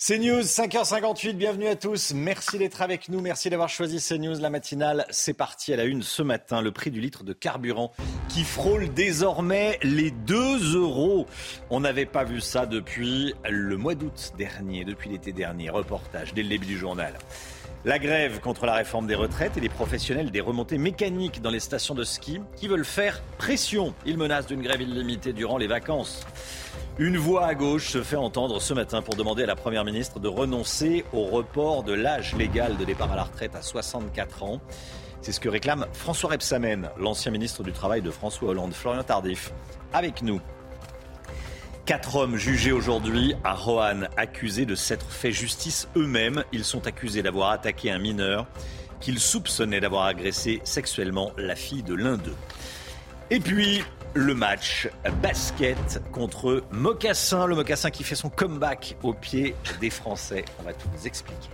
CNews, 5h58, bienvenue à tous. Merci d'être avec nous, merci d'avoir choisi CNews. La matinale, c'est parti à la une ce matin. Le prix du litre de carburant qui frôle désormais les 2 euros. On n'avait pas vu ça depuis le mois d'août dernier, depuis l'été dernier. Reportage dès le début du journal. La grève contre la réforme des retraites et les professionnels des remontées mécaniques dans les stations de ski qui veulent faire pression. Ils menacent d'une grève illimitée durant les vacances. Une voix à gauche se fait entendre ce matin pour demander à la Première ministre de renoncer au report de l'âge légal de départ à la retraite à 64 ans. C'est ce que réclame François Rebsamen, l'ancien ministre du Travail de François Hollande. Florian Tardif, avec nous. Quatre hommes jugés aujourd'hui à Roanne, accusés de s'être fait justice eux-mêmes. Ils sont accusés d'avoir attaqué un mineur qu'ils soupçonnaient d'avoir agressé sexuellement la fille de l'un d'eux. Et puis, le match basket contre Mocassin, le Mocassin qui fait son comeback au pied des Français. On va tout vous expliquer.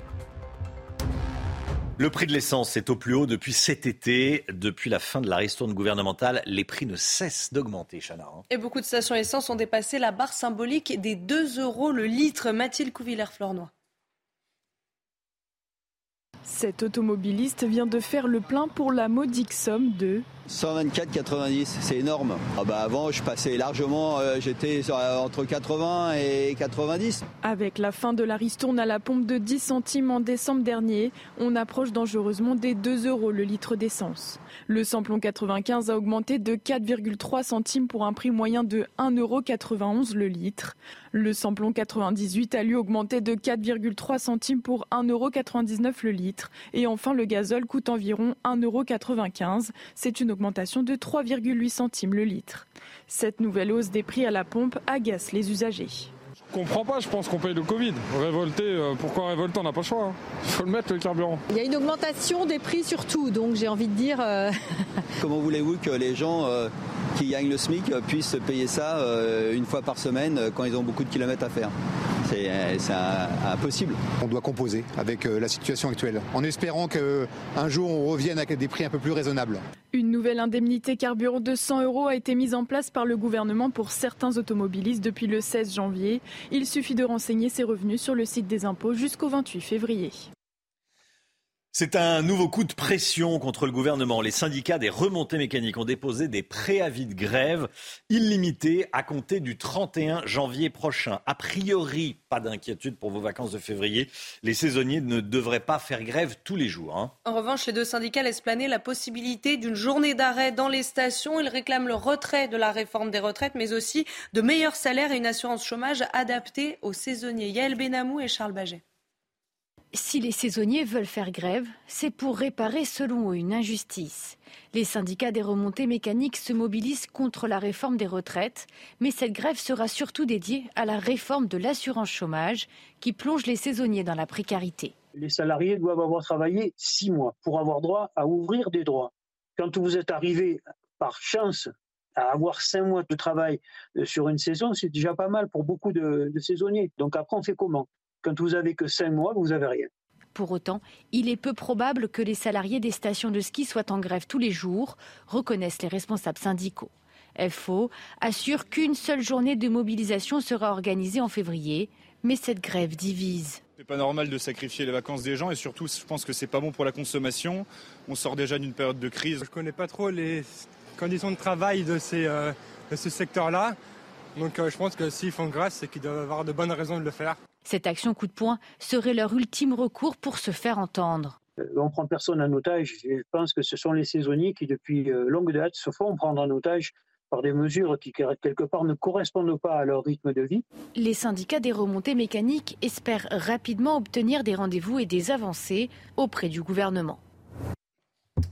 Le prix de l'essence est au plus haut depuis cet été. Depuis la fin de la ristourne gouvernementale, les prix ne cessent d'augmenter, Chana. hein. Et beaucoup de stations essence ont dépassé la barre symbolique des 2 euros le litre. Mathilde Couvillère-Flornois. Cet automobiliste vient de faire le plein pour la modique somme de 124,90, c'est énorme. Ah bah avant, je passais largement, euh, j'étais euh, entre 80 et 90. Avec la fin de la ristourne à la pompe de 10 centimes en décembre dernier, on approche dangereusement des 2 euros le litre d'essence. Le samplon 95 a augmenté de 4,3 centimes pour un prix moyen de 1,91 euros le litre. Le samplon 98 a lui augmenté de 4,3 centimes pour 1,99 euros le litre. Et enfin, le gazole coûte environ 1,95 euros. C'est une augmentation de 3,8 centimes le litre. Cette nouvelle hausse des prix à la pompe agace les usagers. Je comprends pas, je pense qu'on paye le Covid. Révolter, euh, pourquoi révolter On n'a pas le choix. Il faut le mettre le carburant. Il y a une augmentation des prix surtout, donc j'ai envie de dire. euh, Comment voulez-vous que les gens euh, qui gagnent le SMIC puissent payer ça euh, une fois par semaine quand ils ont beaucoup de kilomètres à faire? C'est impossible. On doit composer avec la situation actuelle, en espérant qu'un jour on revienne avec des prix un peu plus raisonnables. Une nouvelle indemnité carburant de 100 euros a été mise en place par le gouvernement pour certains automobilistes depuis le 16 janvier. Il suffit de renseigner ses revenus sur le site des impôts jusqu'au 28 février. C'est un nouveau coup de pression contre le gouvernement. Les syndicats des remontées mécaniques ont déposé des préavis de grève illimités à compter du 31 janvier prochain. A priori, pas d'inquiétude pour vos vacances de février. Les saisonniers ne devraient pas faire grève tous les jours. hein. En revanche, les deux syndicats laissent planer la possibilité d'une journée d'arrêt dans les stations. Ils réclament le retrait de la réforme des retraites, mais aussi de meilleurs salaires et une assurance chômage adaptée aux saisonniers. Yael Benamou et Charles Baget. Si les saisonniers veulent faire grève, c'est pour réparer selon eux une injustice. Les syndicats des remontées mécaniques se mobilisent contre la réforme des retraites, mais cette grève sera surtout dédiée à la réforme de l'assurance chômage qui plonge les saisonniers dans la précarité. Les salariés doivent avoir travaillé six mois pour avoir droit à ouvrir des droits. Quand vous êtes arrivé par chance à avoir cinq mois de travail euh, sur une saison, c'est déjà pas mal pour beaucoup de, de saisonniers. Donc après, on fait comment? Quand vous avez que cinq mois, vous avez rien. Pour autant, il est peu probable que les salariés des stations de ski soient en grève tous les jours, reconnaissent les responsables syndicaux. FO assure qu'une seule journée de mobilisation sera organisée en février, mais cette grève divise. C'est pas normal de sacrifier les vacances des gens et surtout, je pense que c'est pas bon pour la consommation. On sort déjà d'une période de crise. Je connais pas trop les conditions de travail de, ces, euh, de ce secteur-là. Donc euh, je pense que s'ils font grâce, c'est qu'ils doivent avoir de bonnes raisons de le faire. Cette action coup de poing serait leur ultime recours pour se faire entendre. Euh, On prend personne en otage. Je pense que ce sont les saisonniers qui, depuis euh, longue date, se font prendre en otage par des mesures qui, quelque part, ne correspondent pas à leur rythme de vie. Les syndicats des remontées mécaniques espèrent rapidement obtenir des rendez-vous et des avancées auprès du gouvernement.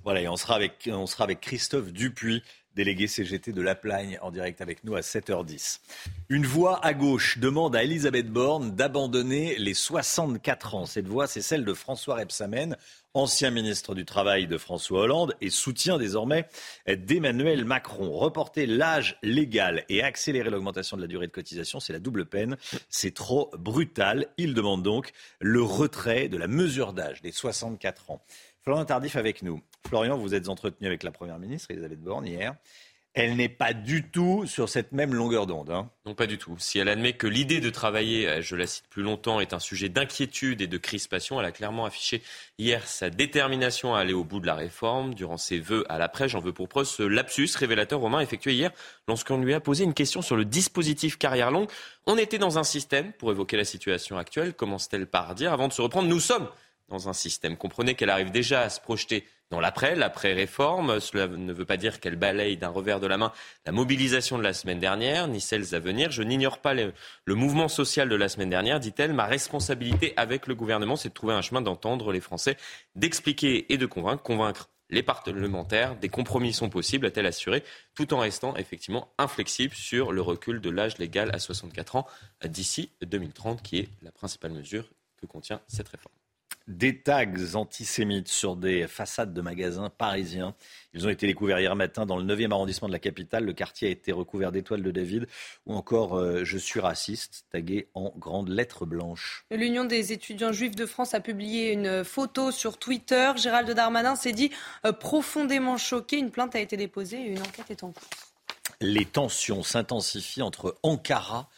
Voilà, et on sera avec, on sera avec Christophe Dupuis, délégué CGT de La Plagne, en direct avec nous à 7h10. Une voix à gauche demande à Elisabeth Borne d'abandonner les 64 ans. Cette voix, c'est celle de François Rebsamen, ancien ministre du Travail de François Hollande et soutien désormais d'Emmanuel Macron. Reporter l'âge légal et accélérer l'augmentation de la durée de cotisation, c'est la double peine. C'est trop brutal. Il demande donc le retrait de la mesure d'âge des 64 ans. Florian Tardif avec nous. Florian, vous êtes entretenu avec la Première ministre Elisabeth Borne hier elle n'est pas du tout sur cette même longueur d'onde. Hein. Non, pas du tout. Si elle admet que l'idée de travailler, je la cite plus longtemps, est un sujet d'inquiétude et de crispation, elle a clairement affiché hier sa détermination à aller au bout de la réforme. Durant ses vœux à l'après, j'en veux pour preuve ce lapsus révélateur romain effectué hier lorsqu'on lui a posé une question sur le dispositif carrière longue. On était dans un système, pour évoquer la situation actuelle, commence-t-elle par dire, avant de se reprendre, nous sommes dans un système. Comprenez qu'elle arrive déjà à se projeter dans l'après, l'après-réforme. Cela ne veut pas dire qu'elle balaye d'un revers de la main la mobilisation de la semaine dernière, ni celles à venir. Je n'ignore pas le, mouvement social de la semaine dernière, dit-elle. Ma responsabilité avec le gouvernement, c'est de trouver un chemin d'entendre les Français, d'expliquer et de convaincre. Convaincre les parlementaires, des compromis sont possibles, a-t-elle assuré, tout en restant effectivement inflexible sur le recul de l'âge légal à 64 ans d'ici 2030, qui est la principale mesure que contient cette réforme des tags antisémites sur des façades de magasins parisiens. Ils ont été découverts hier matin dans le 9e arrondissement de la capitale. Le quartier a été recouvert d'étoiles de David ou encore euh, Je suis raciste, tagué en grandes lettres blanches. L'Union des étudiants juifs de France a publié une photo sur Twitter. Gérald Darmanin s'est dit euh, profondément choqué. Une plainte a été déposée et une enquête est en cours. Les tensions s'intensifient entre Ankara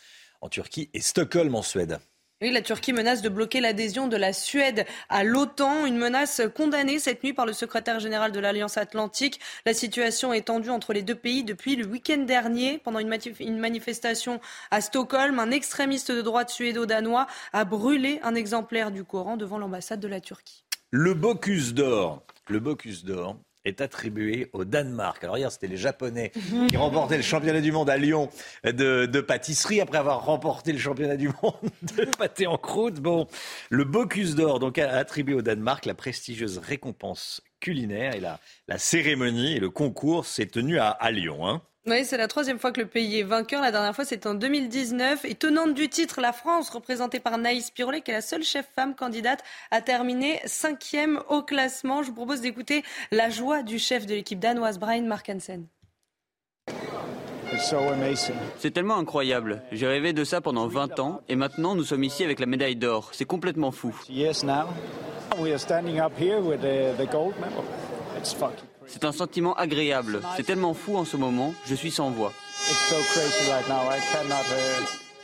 en Turquie et Stockholm en Suède. Oui, la Turquie menace de bloquer l'adhésion de la Suède à l'OTAN, une menace condamnée cette nuit par le secrétaire général de l'Alliance Atlantique. La situation est tendue entre les deux pays depuis le week-end dernier. Pendant une, manifestation à Stockholm, un extrémiste de droite suédo-danois a brûlé un exemplaire du Coran devant l'ambassade de la Turquie. Le le Bocuse d'or, est attribué au Danemark. Alors hier, c'était les Japonais qui remportaient le championnat du monde à Lyon de, pâtisserie après avoir remporté le championnat du monde de pâté en croûte. Bon, le Bocuse d'or donc a attribué au Danemark la prestigieuse récompense culinaire et la, la cérémonie et le concours s'est tenu à, à Lyon. Hein. Oui, c'est la troisième fois que le pays est vainqueur. La dernière fois, c'était en 2019. Et tenante du titre, la France, représentée par Naïs Pirolet, qui est la seule chef femme candidate, a terminé cinquième au classement. Je vous propose d'écouter la joie du chef de l'équipe danoise, Brian Markensen. C'est tellement incroyable. J'ai rêvé de ça pendant 20 ans et maintenant nous sommes ici avec la médaille d'or. C'est complètement fou. C'est un sentiment agréable. C'est tellement fou en ce moment, je suis sans voix.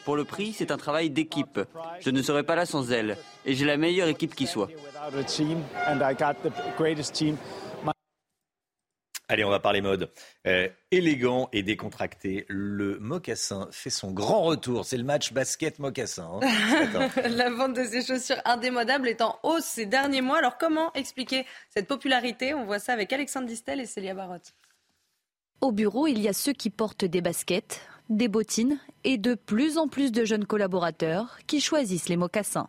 Pour le prix, c'est un travail d'équipe. Je ne serais pas là sans elle. Et j'ai la meilleure équipe qui soit. Allez, on va parler mode. Euh, élégant et décontracté, le mocassin fait son grand retour. C'est le match basket mocassin. Hein, La vente de ces chaussures indémodables est en hausse ces derniers mois. Alors comment expliquer cette popularité? On voit ça avec Alexandre Distel et Célia Barotte. Au bureau, il y a ceux qui portent des baskets, des bottines et de plus en plus de jeunes collaborateurs qui choisissent les mocassins.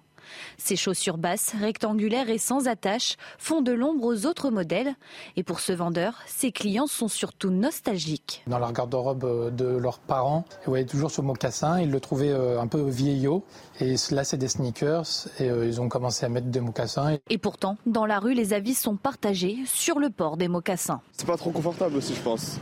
Ces chaussures basses, rectangulaires et sans attache font de l'ombre aux autres modèles. Et pour ce vendeur, ses clients sont surtout nostalgiques. Dans leur garde-robe euh, de leurs parents, ils voyaient toujours ce mocassin. Ils le trouvaient euh, un peu vieillot. Et là, c'est des sneakers. Et euh, ils ont commencé à mettre des mocassins. Et pourtant, dans la rue, les avis sont partagés sur le port des mocassins. C'est pas trop confortable aussi, je pense.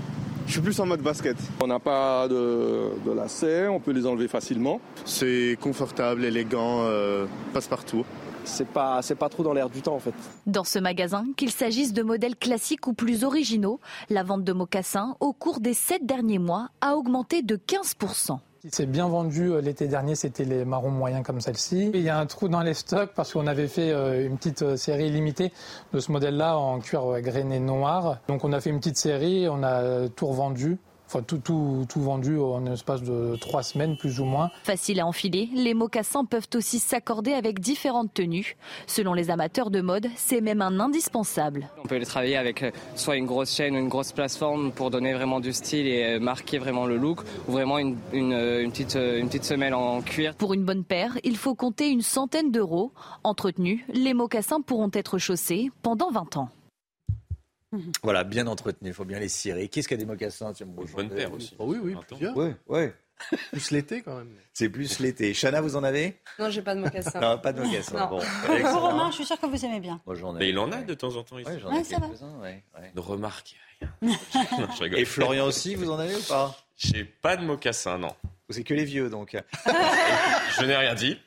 Je suis plus en mode basket. On n'a pas de, de lacets, on peut les enlever facilement. C'est confortable, élégant, euh, passe-partout. C'est pas, c'est pas trop dans l'air du temps en fait. Dans ce magasin, qu'il s'agisse de modèles classiques ou plus originaux, la vente de mocassins au cours des sept derniers mois a augmenté de 15%. Qui s'est bien vendu euh, l'été dernier, c'était les marrons moyens comme celle-ci. Il y a un trou dans les stocks parce qu'on avait fait euh, une petite euh, série limitée de ce modèle-là en cuir grainé noir. Donc on a fait une petite série, on a tout revendu. Enfin, tout, tout, tout vendu en espace de trois semaines, plus ou moins. Facile à enfiler, les mocassins peuvent aussi s'accorder avec différentes tenues. Selon les amateurs de mode, c'est même un indispensable. On peut les travailler avec soit une grosse chaîne ou une grosse plateforme pour donner vraiment du style et marquer vraiment le look, ou vraiment une, une, une petite, une petite semelle en cuir. Pour une bonne paire, il faut compter une centaine d'euros. Entretenus, les mocassins pourront être chaussés pendant 20 ans. Voilà, bien entretenu, il faut bien les cirer. Qu'est-ce qu'il y a des mocassins Tiens, bon, Bonne paire aussi. Oh oui, oui, plusieurs. Ouais, ouais. Plus l'été quand même. C'est plus l'été. Chana, vous en avez? Non, j'ai pas de mocassin. Non, pas de mocassins. Bon. Vous, Romain, je suis sûr que vous aimez bien. Moi, j'en ai. Mais il en a de temps en temps ici. Ouais, j'en Ouais, ai ça va. quelques-uns, ouais, ouais. Ne remarquez rien. Non, je rigole. Et Florian aussi, vous en avez ou pas? J'ai pas de mocassin, non. C'est que les vieux, donc. Je n'ai rien dit.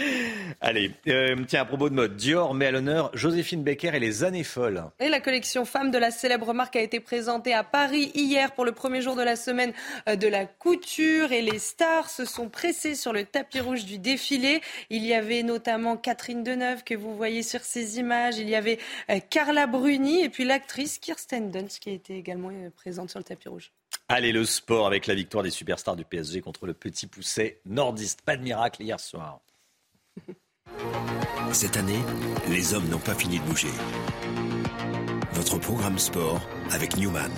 Allez, euh, tiens, à propos de mode, Dior met à l'honneur Joséphine Baker et les années folles. Et la collection femme de la célèbre marque a été présentée à Paris hier pour le premier jour de la semaine euh, de la couture et les stars se sont pressées sur le tapis rouge du défilé. Il y avait notamment Catherine Deneuve que vous voyez sur ces images. Il y avait euh, Carla Bruni et puis l'actrice Kirsten Dunst qui était également présente sur le tapis rouge. Allez, le sport avec la victoire des superstars du PSG contre le petit pousset nordiste. Pas de miracle hier soir. Cette année, les hommes n'ont pas fini de bouger. Votre programme sport avec Newman.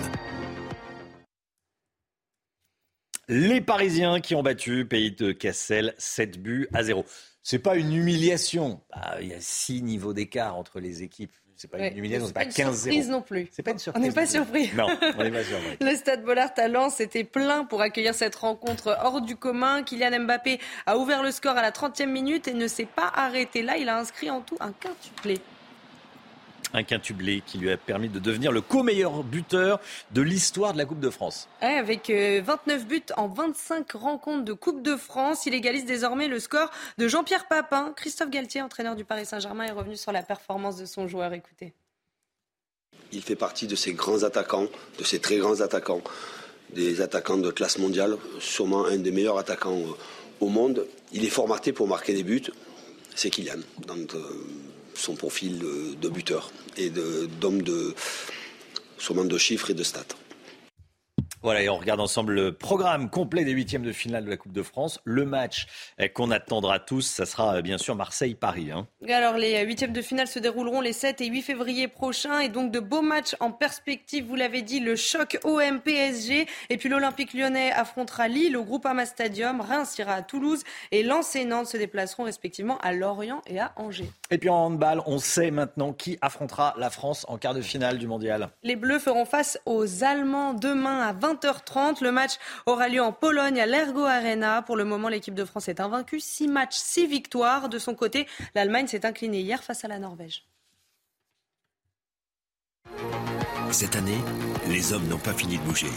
Les Parisiens qui ont battu Pays de Cassel 7 buts à 0. C'est pas une humiliation. Bah, Il y a 6 niveaux d'écart entre les équipes. C'est pas une humiliation, c'est pas une 15-0. surprise non plus. C'est pas une On surprise. n'est pas surpris. Non, on n'est pas surpris. Le stade Bollard à Lens était plein pour accueillir cette rencontre hors du commun. Kylian Mbappé a ouvert le score à la 30e minute et ne s'est pas arrêté là. Il a inscrit en tout un quintuplé. Un quintuplé qui lui a permis de devenir le co-meilleur buteur de l'histoire de la Coupe de France. Ouais, avec euh, 29 buts en 25 rencontres de Coupe de France, il égalise désormais le score de Jean-Pierre Papin. Christophe Galtier, entraîneur du Paris Saint-Germain, est revenu sur la performance de son joueur. Écoutez. Il fait partie de ces grands attaquants, de ces très grands attaquants, des attaquants de classe mondiale, sûrement un des meilleurs attaquants euh, au monde. Il est formaté pour marquer des buts, c'est Kylian, dans euh, son profil de, de buteur et de- d'homme de, sûrement de chiffres et de stats. Voilà, et on regarde ensemble le programme complet des huitièmes de finale de la Coupe de France. Le match eh, qu'on attendra tous, ça sera euh, bien sûr Marseille-Paris. hein. Alors, les huitièmes de finale se dérouleront les 7 et 8 février prochains. Et donc, de beaux matchs en perspective. Vous l'avez dit, le choc OM-PSG. Et puis, l'Olympique lyonnais affrontera Lille au Groupama Stadium. Reims ira à Toulouse. Et Lens et Nantes se déplaceront respectivement à Lorient et à Angers. Et puis en handball, on sait maintenant qui affrontera la France en quart de finale du mondial. Les Bleus feront face aux Allemands demain à 20h30. Le match aura lieu en Pologne à l'Ergo Arena. Pour le moment, l'équipe de France est invaincue. 6 matchs, 6 victoires. De son côté, l'Allemagne s'est inclinée hier face à la Norvège. Cette année, les hommes n'ont pas fini de bouger.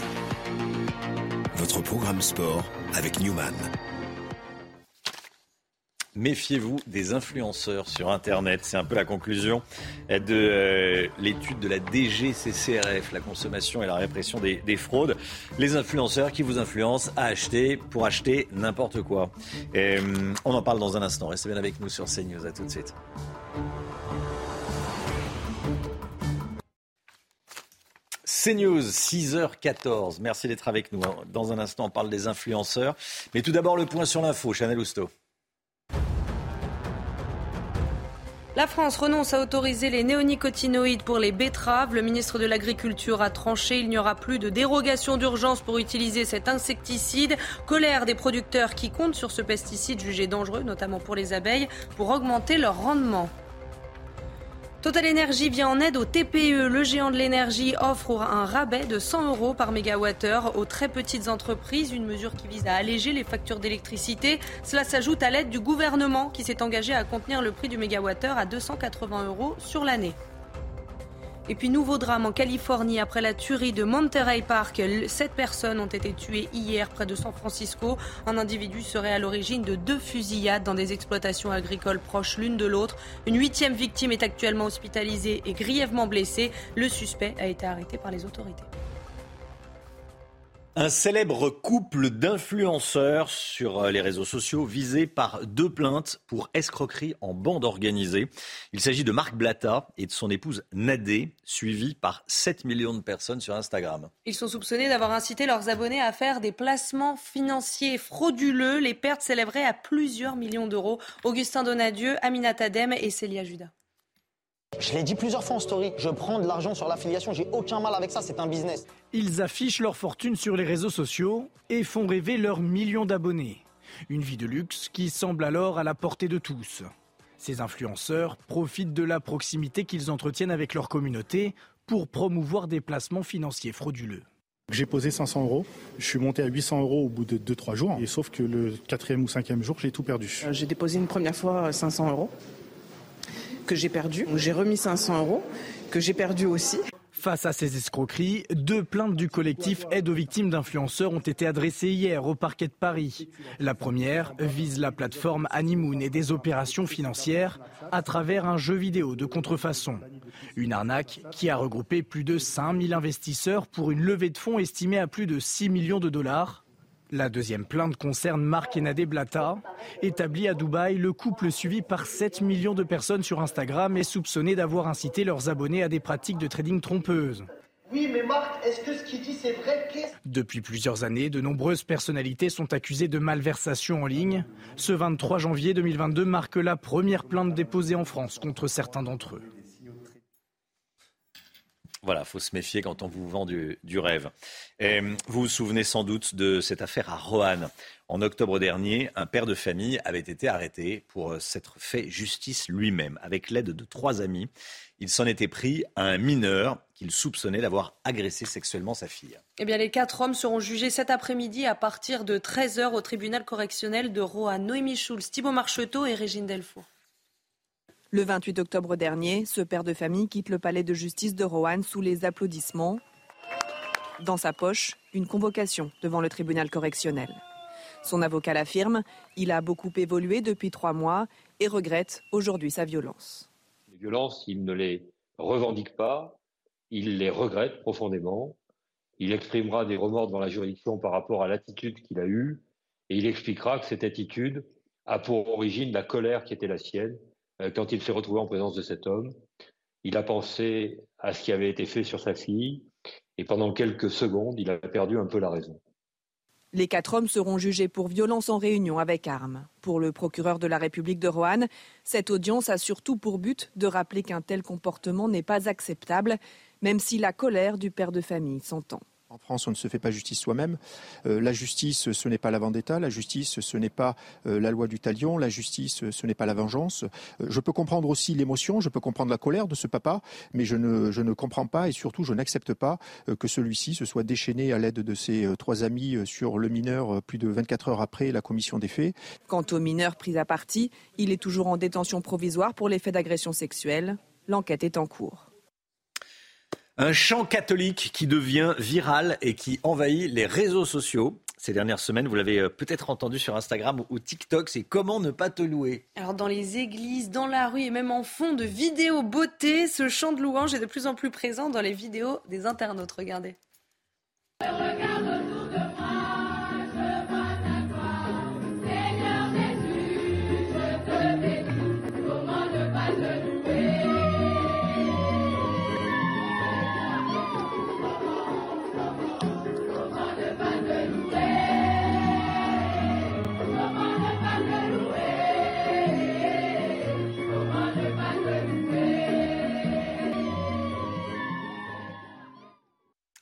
Votre programme sport avec Newman. Méfiez-vous des influenceurs sur Internet. C'est un peu la conclusion de euh, l'étude de la DGCCRF, la consommation et la répression des, des fraudes. Les influenceurs qui vous influencent à acheter pour acheter n'importe quoi. Hum, on en parle dans un instant. Restez bien avec nous sur CNews. À tout de suite. CNews, 6h14. Merci d'être avec nous. Dans un instant, on parle des influenceurs. Mais tout d'abord, le point sur l'info. Chanel Housteau. La France renonce à autoriser les néonicotinoïdes pour les betteraves. Le ministre de l'Agriculture a tranché. Il n'y aura plus de dérogation d'urgence pour utiliser cet insecticide. Colère des producteurs qui comptent sur ce pesticide jugé dangereux, notamment pour les abeilles, pour augmenter leur rendement. Total Energy vient en aide au TPE. Le géant de l'énergie offre un rabais de 100 euros par mégawattheure aux très petites entreprises, une mesure qui vise à alléger les factures d'électricité. Cela s'ajoute à l'aide du gouvernement qui s'est engagé à contenir le prix du mégawattheure à 280 euros sur l'année. Et puis nouveau drame en Californie après la tuerie de Monterey Park. Sept personnes ont été tuées hier près de San Francisco. Un individu serait à l'origine de deux fusillades dans des exploitations agricoles proches l'une de l'autre. Une huitième victime est actuellement hospitalisée et grièvement blessée. Le suspect a été arrêté par les autorités. Un célèbre couple d'influenceurs sur euh, les réseaux sociaux visé par deux plaintes pour escroquerie en bande organisée. Il s'agit de Marc Blatta et de son épouse Nadé, suivis par 7 millions de personnes sur Instagram. Ils sont soupçonnés d'avoir incité leurs abonnés à faire des placements financiers frauduleux. Les pertes s'élèveraient à plusieurs millions d'euros. Augustin Donadieu, Aminata Adem et Célia Judas. Je l'ai dit plusieurs fois en story, je prends de l'argent sur l'affiliation, j'ai aucun mal avec ça, c'est un business. Ils affichent leur fortune sur les réseaux sociaux et font rêver leurs millions d'abonnés. Une vie de luxe qui semble alors à la portée de tous. Ces influenceurs profitent de la proximité qu'ils entretiennent avec leur communauté pour promouvoir des placements financiers frauduleux. J'ai posé 500 euros. Je suis monté à 800 euros au bout de 2-3 jours. Et sauf que le quatrième ou cinquième jour, j'ai tout perdu. Euh, J'ai déposé une première fois 500 euros que j'ai perdu. J'ai remis 500 euros que j'ai perdu aussi. Face à ces escroqueries, deux plaintes du collectif Aide aux victimes d'influenceurs ont été adressées hier au parquet de Paris. La première vise la plateforme Honeymoon et des opérations financières à travers un jeu vidéo de contrefaçon. Une arnaque qui a regroupé plus de 5000 investisseurs pour une levée de fonds estimée à plus de 6 millions de dollars. La deuxième plainte concerne Marc et Nadé Blata. Établi à Dubaï, le couple suivi par 7 millions de personnes sur Instagram est soupçonné d'avoir incité leurs abonnés à des pratiques de trading trompeuses. Oui, mais Marc, est-ce que ce qu'il dit c'est vrai? Depuis plusieurs années, de nombreuses personnalités sont accusées de malversation en ligne. Ce 23 janvier 2022 marque la première plainte déposée en France contre certains d'entre eux. Voilà, faut se méfier quand on vous vend du, rêve. Euh, vous vous souvenez sans doute de cette affaire à Roanne. En octobre dernier, un père de famille avait été arrêté pour euh, s'être fait justice lui-même. Avec l'aide de trois amis, il s'en était pris à un mineur qu'il soupçonnait d'avoir agressé sexuellement sa fille. Eh bien, les quatre hommes seront jugés cet après-midi à partir de 13h au tribunal correctionnel de Roanne. Noémie Schulz, Thibault Marcheteau et Régine Delfour. Le 28 octobre dernier, ce père de famille quitte le palais de justice de Roanne sous les applaudissements. Dans sa poche, une convocation devant le tribunal correctionnel. Son avocat l'affirme, il a beaucoup évolué depuis trois mois et regrette aujourd'hui sa violence. Les violences, il ne les revendique pas, il les regrette profondément. Il exprimera des remords devant la juridiction par rapport à l'attitude qu'il a eue et il expliquera que cette attitude a pour origine la colère qui était la sienne quand il s'est retrouvé en présence de cet homme. Il a pensé à ce qui avait été fait sur sa fille et pendant quelques secondes, il a perdu un peu la raison. Les quatre hommes seront jugés pour violence en réunion avec armes. Pour le procureur de la République de Roanne, cette audience a surtout pour but de rappeler qu'un tel comportement n'est pas acceptable, même si la colère du père de famille s'entend. En France, on ne se fait pas justice soi-même. Euh, la justice, ce n'est pas la vendetta. La justice, ce n'est pas euh, la loi du talion. La justice, ce n'est pas la vengeance. Euh, je peux comprendre aussi l'émotion, je peux comprendre la colère de ce papa, mais je ne, comprends pas et surtout, je n'accepte pas que celui-ci se soit déchaîné à l'aide de ses trois amis sur le mineur plus de 24 heures après la commission des faits. Quant au mineur pris à partie, il est toujours en détention provisoire pour les faits d'agression sexuelle. L'enquête est en cours. Un chant catholique qui devient viral et qui envahit les réseaux sociaux. Ces dernières semaines, vous l'avez euh, peut-être entendu sur Instagram ou TikTok, c'est comment ne pas te louer. Alors dans les églises, dans la rue et même en fond de vidéos beauté, ce chant de louange est de plus en plus présent dans les vidéos des internautes. Regardez.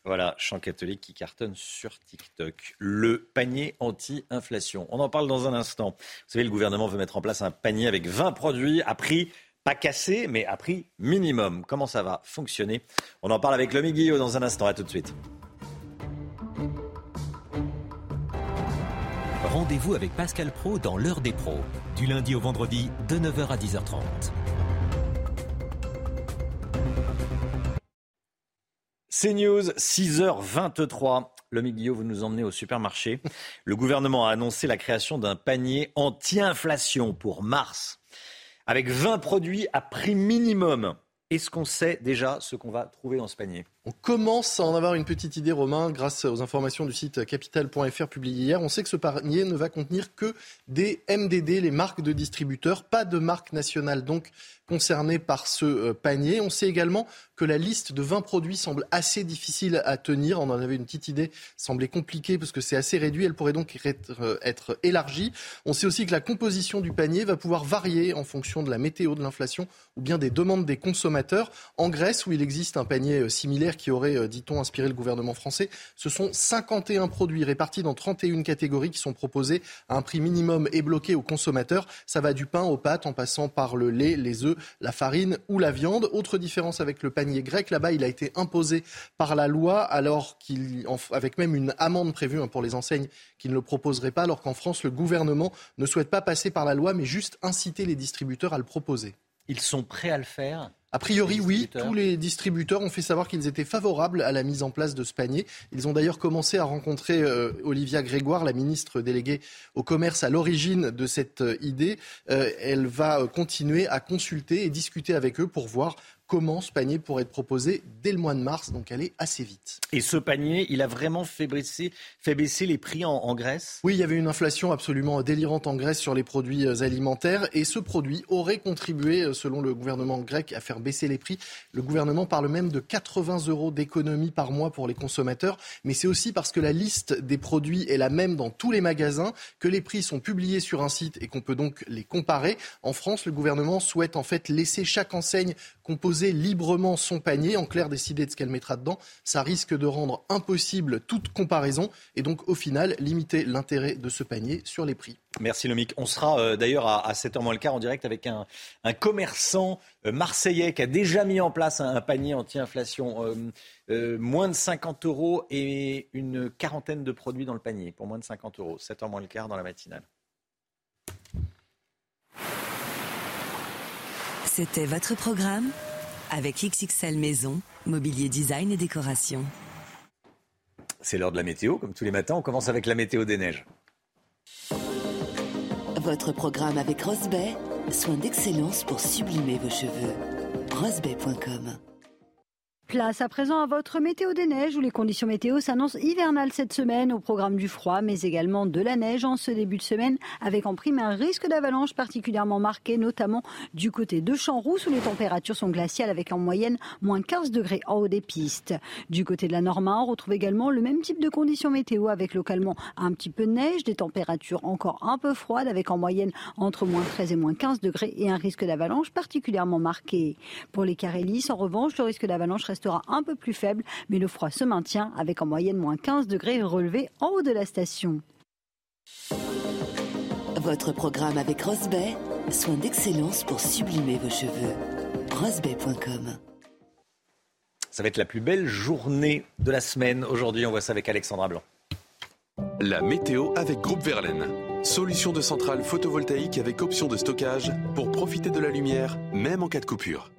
Voilà, chant catholique qui cartonne sur TikTok. Le panier anti-inflation. On en parle dans un instant. Vous savez, le gouvernement veut mettre en place un panier avec 20 produits à prix pas cassé, mais à prix minimum. Comment ça va fonctionner? On en parle avec Lomi Guillot dans un instant. À tout de suite. Rendez-vous avec Pascal Pro dans l'heure des pros, du lundi au vendredi de 9h à 10h30. CNews, 6h23. Lomi Guillot, vous nous emmenez au supermarché. Le gouvernement a annoncé la création d'un panier anti-inflation pour mars, avec 20 produits à prix minimum. Est-ce qu'on sait déjà ce qu'on va trouver dans ce panier? On commence à en avoir une petite idée, Romain, grâce aux informations du site capital.fr publiées hier. On sait que ce panier ne va contenir que des MDD, les marques de distributeurs, pas de marque nationale donc concernées par ce euh, panier. On sait également que la liste de 20 produits semble assez difficile à tenir. On en avait une petite idée, semblait compliquée parce que c'est assez réduit. Elle pourrait donc être, euh, être élargie. On sait aussi que la composition du panier va pouvoir varier en fonction de la météo, de l'inflation ou bien des demandes des consommateurs. En Grèce, où il existe un panier euh, similaire, qui auraient, euh, dit-on, inspiré le gouvernement français. Ce sont 51 produits répartis dans 31 catégories qui sont proposés à un prix minimum et bloqué aux consommateurs. Ça va du pain aux pâtes en passant par le lait, les œufs, la farine ou la viande. Autre différence avec le panier grec, là-bas, il a été imposé par la loi alors qu'il, avec même une amende prévue hein, pour les enseignes qui ne le proposeraient pas, alors qu'en France, le gouvernement ne souhaite pas passer par la loi, mais juste inciter les distributeurs à le proposer. Ils sont prêts à le faire a priori, oui, tous les distributeurs ont fait savoir qu'ils étaient favorables à la mise en place de ce panier. Ils ont d'ailleurs commencé à rencontrer euh, Olivia Grégoire, la ministre déléguée au commerce à l'origine de cette euh, idée. Euh, elle va continuer à consulter et discuter avec eux pour voir comment ce panier pourrait être proposé dès le mois de mars, donc aller assez vite. Et ce panier, il a vraiment fait baisser, fait baisser les prix en, Grèce? Oui, il y avait une inflation absolument délirante en Grèce sur les produits euh, alimentaires et ce produit aurait contribué, euh, selon le gouvernement grec, à faire baisser les prix. Le gouvernement parle même de 80 euros d'économie par mois pour les consommateurs, mais c'est aussi parce que la liste des produits est la même dans tous les magasins, que les prix sont publiés sur un site et qu'on peut donc les comparer. En France, le gouvernement souhaite en fait laisser chaque enseigne composer librement son panier, en clair décider de ce qu'elle mettra dedans, ça risque de rendre impossible toute comparaison et donc au final limiter l'intérêt de ce panier sur les prix. Merci Lomic. On sera euh, d'ailleurs à, 7h moins le quart en direct avec un, commerçant euh, marseillais qui a déjà mis en place un, panier anti-inflation. Euh, moins de 50 euros et une quarantaine de produits dans le panier pour moins de 50 euros. 7h moins le quart dans la matinale. C'était votre programme avec XXL Maison, mobilier design et décoration. C'est l'heure de la météo, comme tous les matins. On commence avec la météo des neiges. Votre programme avec Rosbay, soin d'excellence pour sublimer vos cheveux. Rosbay.com Place à présent à votre météo des neiges où les conditions météo s'annoncent hivernales cette semaine au programme du froid mais également de la neige en ce début de semaine avec en prime un risque d'avalanche particulièrement marqué notamment du côté de Champs-Rousse où les températures sont glaciales avec en moyenne moins 15 degrés en haut des pistes. Du côté de la Normande, on retrouve également le même type de conditions météo avec localement un petit peu de neige, des températures encore un peu froides avec en moyenne entre moins 13 et moins 15 degrés et un risque d'avalanche particulièrement marqué. Pour les Carélis, en revanche, le risque d'avalanche restera un peu plus faible, mais le froid se maintient avec en moyenne moins 15 degrés relevés en haut de la station. Votre programme avec Rosbay, soin d'excellence pour sublimer vos cheveux. Rosbay.com Ça va être la plus belle journée de la semaine. Aujourd'hui, on voit ça avec Alexandra Blanc. La météo avec Groupe Verlaine. Solution de centrale photovoltaïque avec option de stockage pour profiter de la lumière, même en cas de coupure.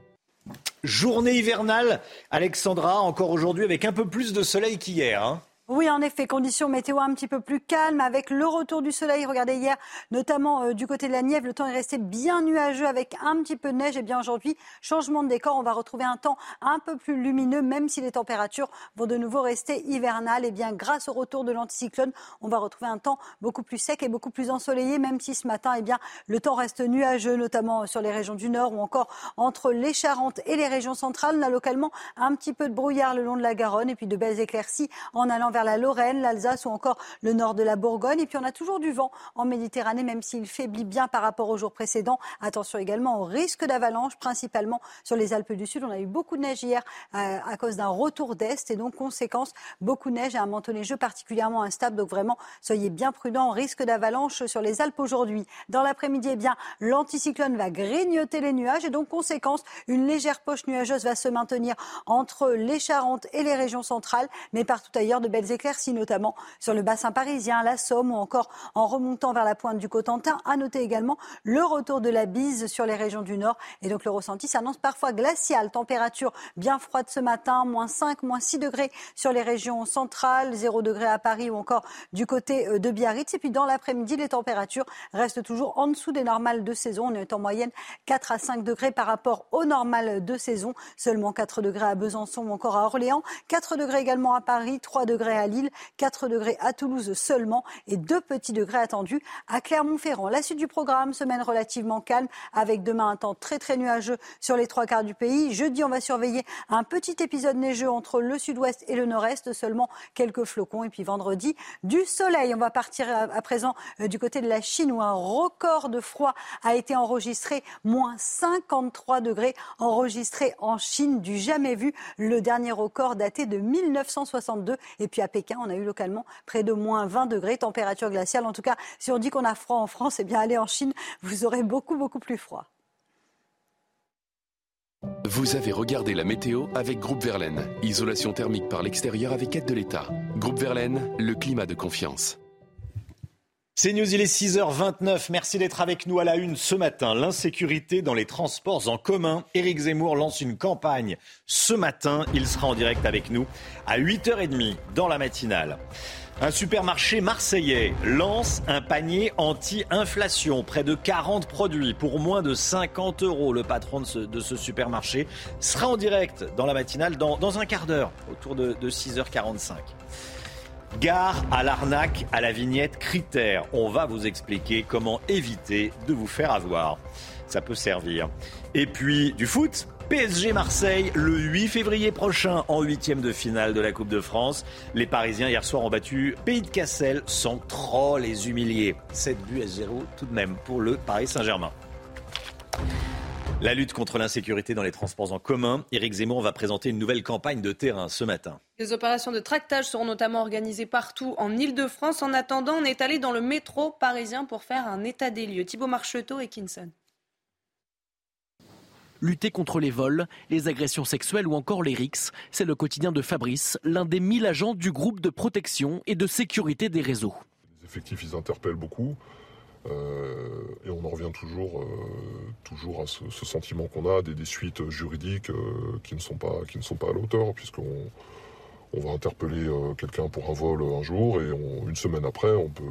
Journée hivernale, Alexandra, encore aujourd'hui avec un peu plus de soleil qu'hier. Hein. Oui, en effet, conditions météo un petit peu plus calmes avec le retour du soleil. Regardez hier, notamment euh, du côté de la Nièvre, le temps est resté bien nuageux avec un petit peu de neige. Et bien aujourd'hui, changement de décor, on va retrouver un temps un peu plus lumineux, même si les températures vont de nouveau rester hivernales. Et bien grâce au retour de l'anticyclone, on va retrouver un temps beaucoup plus sec et beaucoup plus ensoleillé, même si ce matin, eh bien le temps reste nuageux, notamment sur les régions du nord ou encore entre les Charentes et les régions centrales. On a localement un petit peu de brouillard le long de la Garonne et puis de belles éclaircies en allant vers la Lorraine, l'Alsace ou encore le nord de la Bourgogne. Et puis on a toujours du vent en Méditerranée, même s'il faiblit bien par rapport aux jours précédents. Attention également au risque d'avalanche, principalement sur les Alpes du Sud. On a eu beaucoup de neige hier euh, à cause d'un retour d'Est et donc conséquence, beaucoup de neige et un manteau neigeux particulièrement instable. Donc vraiment, soyez bien prudents. Risque d'avalanche sur les Alpes aujourd'hui. Dans l'après-midi, eh bien, l'anticyclone va grignoter les nuages et donc conséquence, une légère poche nuageuse va se maintenir entre les Charentes et les régions centrales, mais partout ailleurs de belles éclaircies, notamment sur le bassin parisien, la Somme ou encore en remontant vers la pointe du Cotentin. À noter également le retour de la bise sur les régions du nord. Et donc le ressenti s'annonce parfois glacial. Température bien froide ce matin, moins 5, moins 6 degrés sur les régions centrales, 0 degré à Paris ou encore du côté euh, de Biarritz. Et puis dans l'après-midi, les températures restent toujours en dessous des normales de saison. On est en moyenne 4 à 5 degrés par rapport aux normales de saison. Seulement 4 degrés à Besançon ou encore à Orléans. 4 degrés également à Paris, 3 degrés à Lille, 4 degrés à Toulouse seulement et 2 petits degrés attendus à Clermont-Ferrand. La suite du programme, semaine relativement calme avec demain un temps très très nuageux sur les trois quarts du pays. Jeudi, on va surveiller un petit épisode neigeux entre le sud-ouest et le nord-est, seulement quelques flocons. Et puis vendredi, du soleil. On va partir à présent euh, du côté de la Chine où un record de froid a été enregistré, moins 53 degrés enregistrés en Chine, du jamais vu. Le dernier record daté de 1962. Et puis Pékin, on a eu localement près de moins 20 degrés, température glaciale. En tout cas, si on dit qu'on a froid en France, eh bien allez en Chine, vous aurez beaucoup, beaucoup plus froid. Vous avez regardé la météo avec Groupe Verlaine. Isolation thermique par l'extérieur avec aide de l'État. Groupe Verlaine, le climat de confiance. C'est News, il est 6h29. Merci d'être avec nous à la une ce matin. L'insécurité dans les transports en commun. Éric Zemmour lance une campagne ce matin. Il sera en direct avec nous à 8h30 dans la matinale. Un supermarché marseillais lance un panier anti-inflation. Près de 40 produits pour moins de 50 euros. Le patron de ce, supermarché sera en direct dans la matinale dans, un quart d'heure, autour de, de 6h45. Gare à l'arnaque à la vignette critère. On va vous expliquer comment éviter de vous faire avoir. Ça peut servir. Et puis du foot. PSG Marseille le 8 février prochain en huitième de finale de la Coupe de France. Les Parisiens hier soir ont battu Pays de Cassel sans trop les humilier. 7 buts à 0 tout de même pour le Paris Saint-Germain. La lutte contre l'insécurité dans les transports en commun. Éric Zemmour va présenter une nouvelle campagne de terrain ce matin. Des opérations de tractage seront notamment organisées partout en Ile-de-France. En attendant, on est allé dans le métro parisien pour faire un état des lieux. Thibault Marcheteau et Kinson. Lutter contre les vols, les agressions sexuelles ou encore les rixes, c'est le quotidien de Fabrice, l'un des 1000 agents du groupe de protection et de sécurité des réseaux. Les effectifs, ils interpellent beaucoup. Euh, et on en revient toujours, euh, toujours à ce, sentiment qu'on a des, suites juridiques euh, qui, ne sont pas, qui ne sont pas à l'auteur, puisqu'on on va interpeller quelqu'un pour un vol un jour et une semaine après, on peut,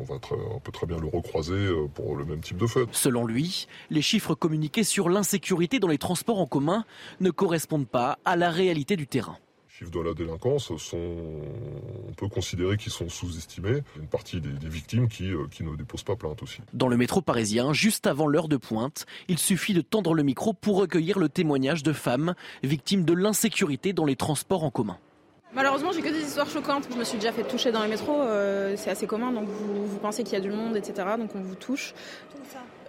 on, va on peut très bien le recroiser pour le même type de fait. Selon lui, les chiffres communiqués sur l'insécurité dans les transports en commun ne correspondent pas à la réalité du terrain de la délinquance sont, on peut considérer qu'ils sont sous-estimés. Une partie des, victimes qui, euh, qui ne déposent pas plainte aussi. Dans le métro parisien, juste avant l'heure de pointe, il suffit de tendre le micro pour recueillir le témoignage de femmes victimes de l'insécurité dans les transports en commun. Malheureusement, j'ai que des histoires choquantes. Je me suis déjà fait toucher dans les métros, euh, c'est assez commun, donc vous, vous pensez qu'il y a du monde, etc. Donc on vous touche.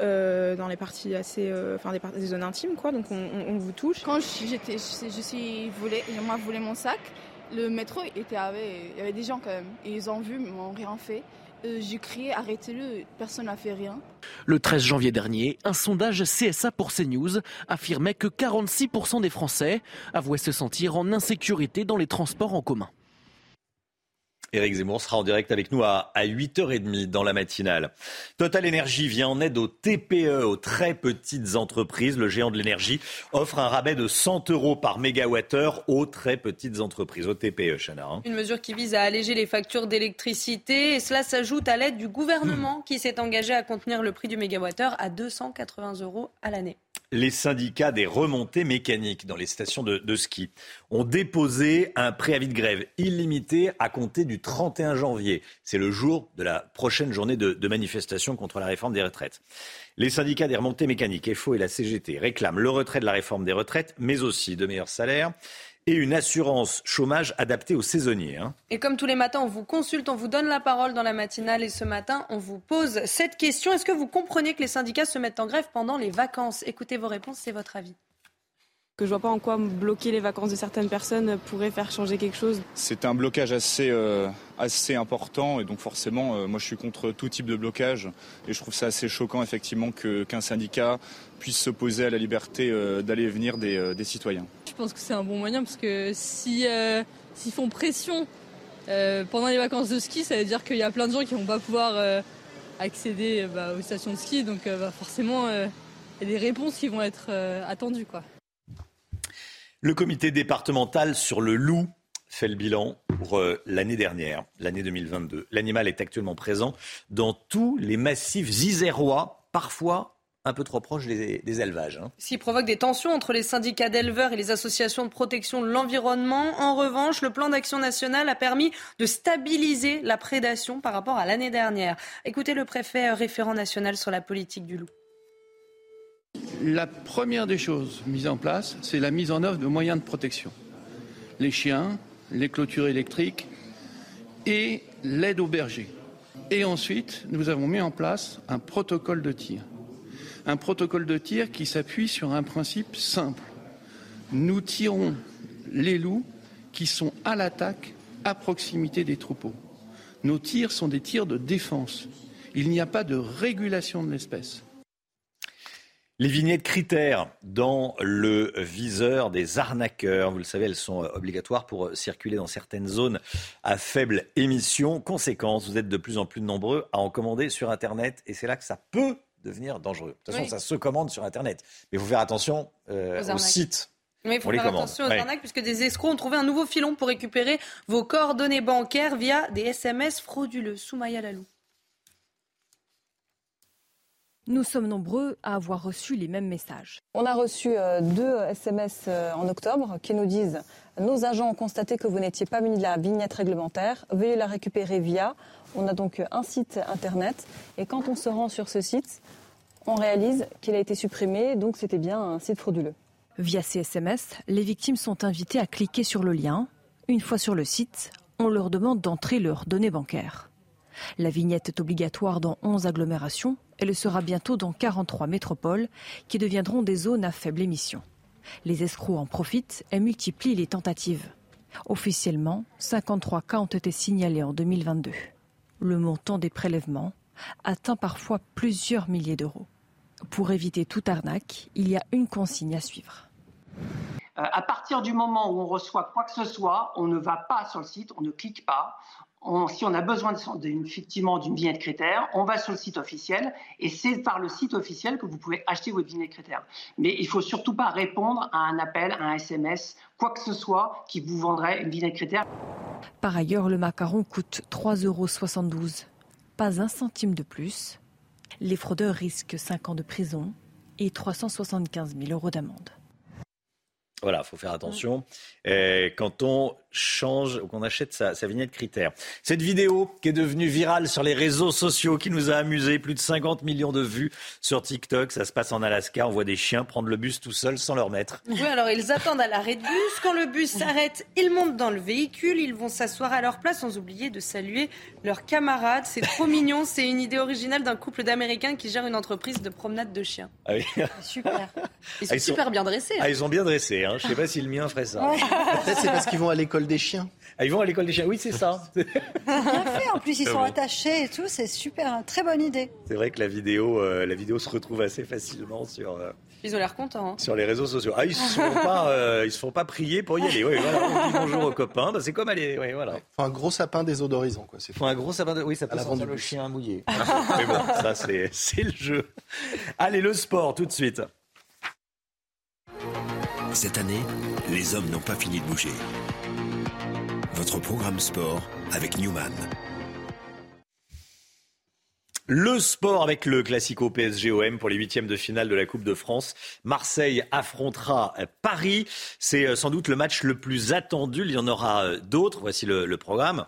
Euh, dans les parties assez, euh, enfin des, zones intimes, quoi. Donc on, vous touche. Quand j'étais, je, suis moi voulais mon sac. Le métro était il y avait des gens quand même. Et ils ont vu, mais ils m'ont rien fait. Euh, j'ai crié arrêtez-le, personne n'a fait rien. Le 13 janvier dernier, un sondage CSA pour CNews affirmait que 46% des Français avouaient se sentir en insécurité dans les transports en commun. Éric Zemmour sera en direct avec nous à, 8h30 dans la matinale. Total Energy vient en aide aux TPE, aux très petites entreprises. Le géant de l'énergie offre un rabais de 100 euros par mégawattheure aux très petites entreprises, aux TPE, Chana. Hein. Une mesure qui vise à alléger les factures d'électricité. Et cela s'ajoute à l'aide du gouvernement qui s'est engagé à contenir le prix du mégawattheure à 280 euros à l'année les syndicats des remontées mécaniques dans les stations de, ski ont déposé un préavis de grève illimité à compter du 31 janvier. C'est le jour de la prochaine journée de, manifestation contre la réforme des retraites. Les syndicats des remontées mécaniques, FO et la CGT, réclament le retrait de la réforme des retraites, mais aussi de meilleurs salaires et une assurance chômage adaptée aux saisonniers. Hein. Et comme tous les matins, on vous consulte, on vous donne la parole dans la matinale et ce matin, on vous pose cette question. Est-ce que vous comprenez que les syndicats se mettent en grève pendant les vacances? Écoutez vos réponses, c'est votre avis que je vois pas en quoi bloquer les vacances de certaines personnes pourrait faire changer quelque chose. C'est un blocage assez, euh, assez important et donc forcément, euh, moi je suis contre tout type de blocage et je trouve ça assez choquant effectivement qu'un syndicat puisse s'opposer à la liberté euh, d'aller et venir des, des, citoyens. Je pense que c'est un bon moyen parce que si s'ils font pression pendant les vacances de ski, ça veut dire qu'il y a plein de gens qui vont pas pouvoir accéder bah, aux stations de ski, donc bah, forcément il y a des réponses qui vont être attendues quoi. Le comité départemental sur le loup fait le bilan pour euh, l'année dernière, l'année 2022. L'animal est actuellement présent dans tous les massifs isérois, parfois un peu trop proche des, élevages. Hein. Provoque des tensions entre les syndicats d'éleveurs et les associations de protection de l'environnement. En revanche, le plan d'action national a permis de stabiliser la prédation par rapport à l'année dernière. Écoutez le préfet référent national sur la politique du loup. La première des choses mises en place, c'est la mise en œuvre de moyens de protection. Les chiens, les clôtures électriques et l'aide aux bergers. Et ensuite, nous avons mis en place un protocole de tir. Un protocole de tir qui s'appuie sur un principe simple. Nous tirons les loups qui sont à l'attaque à proximité des troupeaux. Nos tirs sont des tirs de défense. Il n'y a pas de régulation de l'espèce. Les vignettes critères dans le viseur des arnaqueurs, vous le savez, elles sont obligatoires pour circuler dans certaines zones à faible émission. Conséquence, vous êtes de plus en plus nombreux à en commander sur Internet et c'est là que ça peut devenir dangereux. De toute façon, ça se commande sur Internet. Mais il faut faire attention euh, aux, sites. Mais il faut faire attention aux arnaques puisque des escrocs ont trouvé un nouveau filon pour récupérer vos coordonnées bancaires via des SMS frauduleux. Soumaya Lalou. Nous sommes nombreux à avoir reçu les mêmes messages. On a reçu euh, deux SMS euh, en octobre qui nous disent Nos agents ont constaté que vous n'étiez pas muni de la vignette réglementaire. Veuillez la récupérer via. On a donc un site internet. Et quand on se rend sur ce site, on réalise qu'il a été supprimé. Donc c'était bien un site frauduleux. Via ces SMS, les victimes sont invitées à cliquer sur le lien. Une fois sur le site, on leur demande d'entrer leurs données bancaires. La vignette est obligatoire dans 11 agglomérations elle le sera bientôt dans 43 métropoles qui deviendront des zones à faible émission. Les escrocs en profitent et multiplient les tentatives. Officiellement, 53 cas ont été signalés en 2022. Le montant des prélèvements atteint parfois plusieurs milliers d'euros. Pour éviter toute arnaque, il y a une consigne à suivre. Euh, à partir du moment où on reçoit quoi que ce soit, on ne va pas sur le site, on ne clique pas, si on a besoin effectivement d'une vignette critère, on va sur le site officiel et c'est par le site officiel que vous pouvez acheter votre vignette critère. Mais il faut surtout pas répondre à un appel, à un SMS, quoi que ce soit qui vous vendrait une vignette critère. Par ailleurs, le macaron coûte 3,72 euros. Pas un centime de plus. Les fraudeurs risquent 5 ans de prison et 375 000 euros d'amende. Voilà, il faut faire attention. Et quand on change ou qu'on achète sa, vignette critère. Cette vidéo qui est devenue virale sur les réseaux sociaux, qui nous a amusé, plus de 50 millions de vues sur TikTok. Ça se passe en Alaska. On voit des chiens prendre le bus tout seuls sans leur maître. Oui, alors ils attendent à l'arrêt de bus. Quand le bus s'arrête, ils montent dans le véhicule. Ils vont s'asseoir à leur place sans oublier de saluer leurs camarades. C'est trop mignon. C'est une idée originale d'un couple d'Américains qui gère une entreprise de promenade de chiens. Ah oui. Super. Ils sont, ah, super bien dressés. Ah, ils sont bien dressés. Hein. Je ne sais pas si le mien ferait ça. Peut-être c'est parce qu'ils vont à l'école des chiens. Ah, ils vont à l'école des chiens, oui, c'est ça. Bien fait, en plus, ils sont attachés et tout, c'est super, très bonne idée. C'est vrai que la vidéo, euh, la vidéo se retrouve assez facilement sur. Euh, ils ont l'air contents. Hein. Sur les réseaux sociaux. Ah, ils ne se, font pas, euh, se font pas prier pour y aller. Oui, voilà, on dit bonjour aux copains. Bah, c'est comme aller. Oui, voilà. Faut un gros sapin des odorisants. Quoi. Faut un gros sapin. De... Oui, ça peut sentir le chien mouillé. Mais bon, ça, c'est le jeu. Allez, le sport, tout de suite. Cette année, les hommes n'ont pas fini de bouger. Votre programme sport avec Newman. Le sport avec le Classico PSG-OM pour les huitièmes de finale de la Coupe de France. Marseille affrontera Paris. C'est euh, sans doute le match le plus attendu. Il y en aura euh, d'autres. Voici le, programme.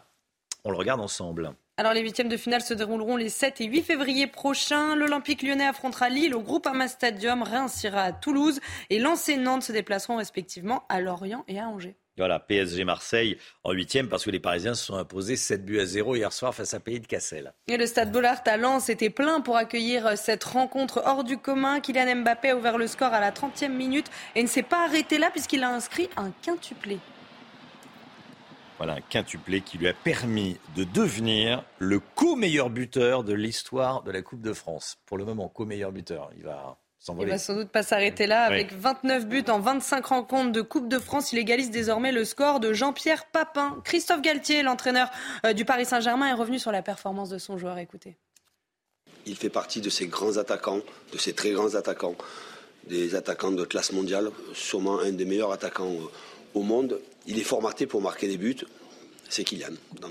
On le regarde ensemble. Alors les huitièmes de finale se dérouleront les 7 et 8 février prochains. L'Olympique lyonnais affrontera Lille au Groupama Stadium, Reims ira à Toulouse et Lens Nantes se déplaceront respectivement à Lorient et à Angers. Voilà, PSG Marseille en huitième parce que les Parisiens se sont imposés 7 buts à 0 hier soir face à Pays de Cassel. Et le stade Bollard à Lens était plein pour accueillir cette rencontre hors du commun. Kylian Mbappé a ouvert le score à la 30e minute et ne s'est pas arrêté là puisqu'il a inscrit un quintuplé. Voilà, un quintuplé qui lui a permis de devenir le co-meilleur buteur de l'histoire de la Coupe de France. Pour le moment, co-meilleur buteur. Il va s'envoler. Il va sans doute pas s'arrêter là. Avec 29 buts en 25 rencontres de Coupe de France, il égalise désormais le score de Jean-Pierre Papin. Christophe Galtier, l'entraîneur euh, du Paris Saint-Germain, est revenu sur la performance de son joueur. Écoutez. Il fait partie de ces grands attaquants, de ces très grands attaquants, des attaquants de classe mondiale, sûrement un des meilleurs attaquants euh, au monde. Il est formaté pour marquer des buts. C'est Kylian, dans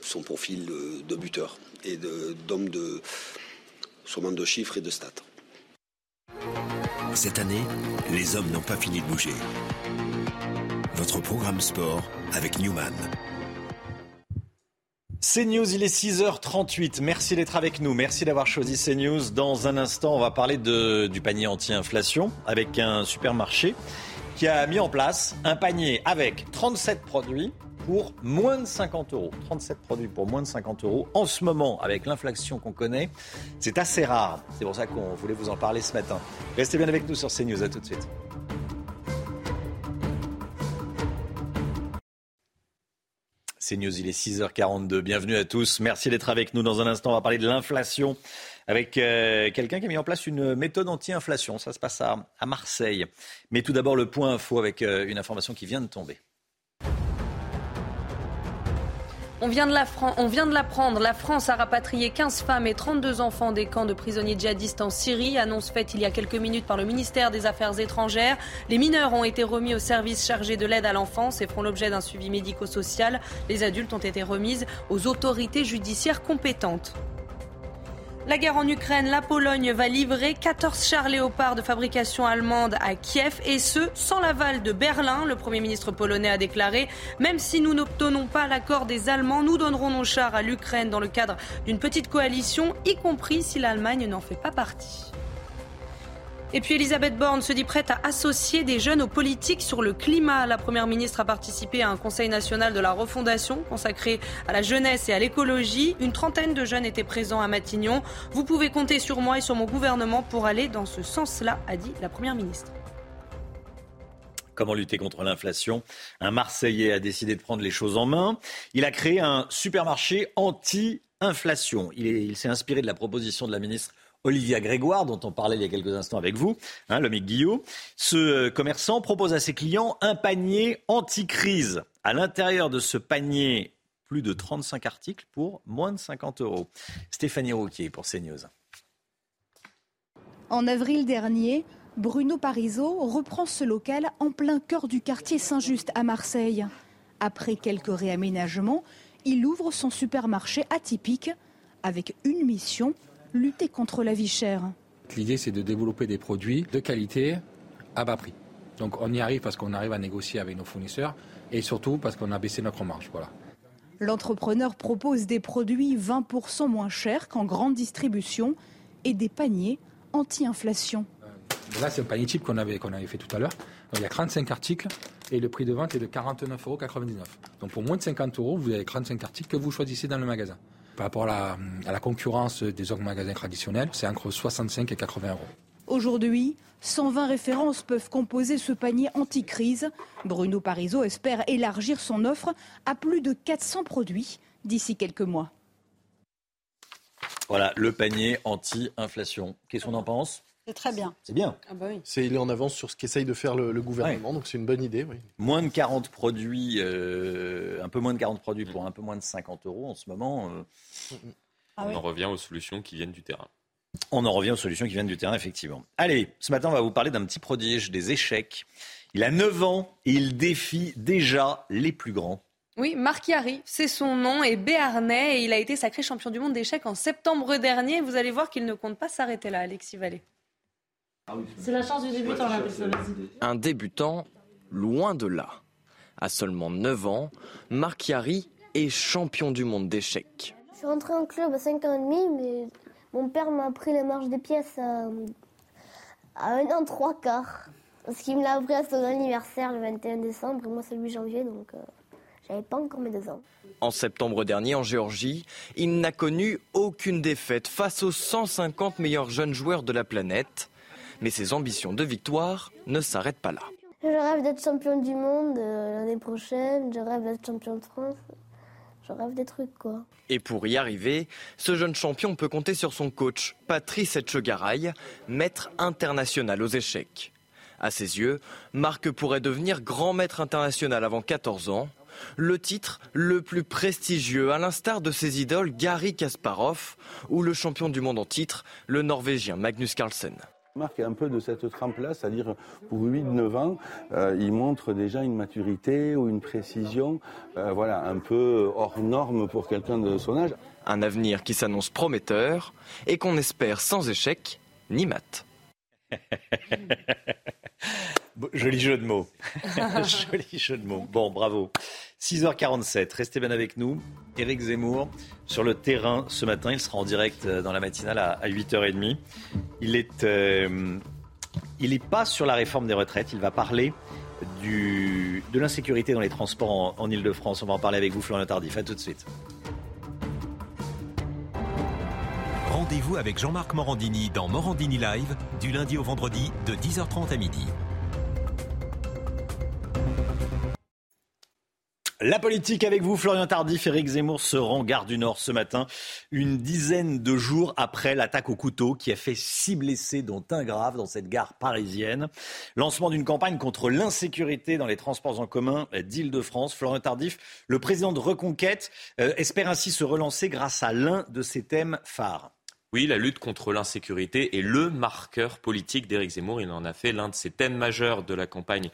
son profil de, buteur et d'homme de, sûrement de chiffres et de stats. Cette année, les hommes n'ont pas fini de bouger. Votre programme sport avec Newman. CNews, il est 6h38. Merci d'être avec nous. Merci d'avoir choisi CNews. Dans un instant, on va parler du panier anti-inflation avec un supermarché qui a mis en place un panier avec 37 produits pour moins de 50 euros. 37 produits pour moins de 50 euros. En ce moment, avec l'inflation qu'on connaît, c'est assez rare. C'est pour ça qu'on voulait vous en parler ce matin. Restez bien avec nous sur CNews. À tout de suite. CNews, il est 6h42. Bienvenue à tous. Merci d'être avec nous. Dans un instant, on va parler de l'inflation avec euh, quelqu'un qui a mis en place une méthode anti-inflation. Ça se passe à, à Marseille. Mais tout d'abord, le point info avec euh, une information qui vient de tomber. On vient de l'apprendre. La France a rapatrié 15 femmes et 32 enfants des camps de prisonniers djihadistes en Syrie. Annonce faite il y a quelques minutes par le ministère des Affaires étrangères. Les mineurs ont été remis au service chargé de l'aide à l'enfance et feront l'objet d'un suivi médico-social. Les adultes ont été remises aux autorités judiciaires compétentes. La guerre en Ukraine, la Pologne va livrer 14 chars léopards de fabrication allemande à Kiev et ce, sans l'aval de Berlin. Le Premier ministre polonais a déclaré Même si nous n'obtenons pas l'accord des Allemands, nous donnerons nos chars à l'Ukraine dans le cadre d'une petite coalition, y compris si l'Allemagne n'en fait pas partie. Et puis Elisabeth Borne se dit prête à associer des jeunes aux politiques sur le climat. La Première ministre a participé à un Conseil national de la refondation consacré à la jeunesse et à l'écologie. Une trentaine de jeunes étaient présents à Matignon. Vous pouvez compter sur moi et sur mon gouvernement pour aller dans ce sens-là, a dit la Première ministre. Comment lutter contre l'inflation? Un Marseillais a décidé de prendre les choses en main. Il a créé un supermarché anti-inflation. Il, s'est inspiré de la proposition de la ministre Olivia Grégoire, dont on parlait il y a quelques instants avec vous, hein, l'homme Guillot. Ce euh, commerçant propose à ses clients un panier anti-crise. À l'intérieur de ce panier, plus de 35 articles pour moins de 50 euros. Stéphanie Rouquier pour CNews. En avril dernier, Bruno Parisot reprend ce local en plein cœur du quartier Saint-Just à Marseille. Après quelques réaménagements, il ouvre son supermarché atypique avec une mission lutter contre la vie chère. L'idée, c'est de développer des produits de qualité à bas prix. Donc on y arrive parce qu'on arrive à négocier avec nos fournisseurs et surtout parce qu'on a baissé notre marge. Voilà. L'entrepreneur propose des produits 20% moins chers qu'en grande distribution et des paniers anti-inflation. Euh, là, c'est un panier type qu'on avait, qu'on avait fait tout à l'heure. Il y a 35 articles et le prix de vente est de 49,99 euros. Donc pour moins de 50 euros, vous avez 35 articles que vous choisissez dans le magasin. Par rapport à la, concurrence des autres magasins traditionnels, c'est entre 65 et 80 euros. Aujourd'hui, 120 références peuvent composer ce panier anti-crise. Bruno Parisot espère élargir son offre à plus de 400 produits d'ici quelques mois. Voilà, le panier anti-inflation. Qu'est-ce qu'on en pense? C'est très bien. C'est bien. Ah bah c'est, il est en avance sur ce qu'essaye de faire le, gouvernement, donc c'est une bonne idée. Moins de 40 produits, euh, un peu moins de 40 produits pour un peu moins de 50 euros en ce moment. Euh. Ah on en revient aux solutions qui viennent du terrain. On en revient aux solutions qui viennent du terrain, effectivement. Allez, ce matin, on va vous parler d'un petit prodige des échecs. Il a 9 ans et il défie déjà les plus grands. Oui, Marc Chiari, c'est son nom, et béarnais, et il a été sacré champion du monde d'échecs en septembre dernier. Vous allez voir qu'il ne compte pas s'arrêter là, Alexis Vallée. Ah c'est la chance du débutant, là, Un débutant, loin de là. À seulement 9 ans, Marc Chiari est champion du monde d'échecs. Je suis rentré en club à 5 ans et demi, mais mon père m'a appris la marche des pièces à, à 1 an 3 quarts. Parce qu'il me l'a appris à son anniversaire le 21 décembre, et moi c'est le 8 janvier, donc euh, j'avais pas encore mes deux ans. En septembre dernier, en Géorgie, il n'a connu aucune défaite face aux 150 meilleurs jeunes joueurs de la planète mais ses ambitions de victoire ne s'arrêtent pas là. Je rêve d'être champion du monde euh, l'année prochaine, je rêve d'être champion de France. Je rêve des trucs, quoi. Et pour y arriver, ce jeune champion peut compter sur son coach, Patrice Etchegaray, maître international aux échecs. À ses yeux, Marc pourrait devenir grand maître international avant 14 ans. Le titre le plus prestigieux, à l'instar de ses idoles Gary Kasparov ou le champion du monde en titre, le Norvégien Magnus Carlsen. Est un peu de cette trempe-là, c'est-à-dire pour 8-9 ans, euh, il montre déjà une maturité ou une précision, euh, voilà, un peu hors norme pour quelqu'un de son âge. Un avenir qui s'annonce prometteur et qu'on espère sans échec ni mat. Joli jeu de mots. Joli jeu de mots. Bon, bravo. 6h47, restez bien avec nous. Éric Zemmour, sur le terrain ce matin, il sera en direct euh, dans la matinale à 8h30. Il est, euh, il pas sur la réforme des retraites, il va parler du, de l'insécurité dans les transports en, en Ile-de-France. On va en parler avec vous, Florian Tardif. A tout de suite. Rendez-vous avec Jean-Marc Morandini dans Morandini Live, du lundi au vendredi, de 10h30 à midi. La politique avec vous, Florian Tardif. Éric Zemmour se rend gare du Nord ce matin, une dizaine de jours après l'attaque au couteau qui a fait six blessés, dont un grave, dans cette gare parisienne. Lancement d'une campagne contre l'insécurité dans les transports en commun d'Île-de-France. Florian Tardif, le président de Reconquête, euh, espère ainsi se relancer grâce à l'un de ses thèmes phares. Oui, la lutte contre l'insécurité est le marqueur politique d'Éric Zemmour. Il en a fait l'un de ses thèmes majeurs de la campagne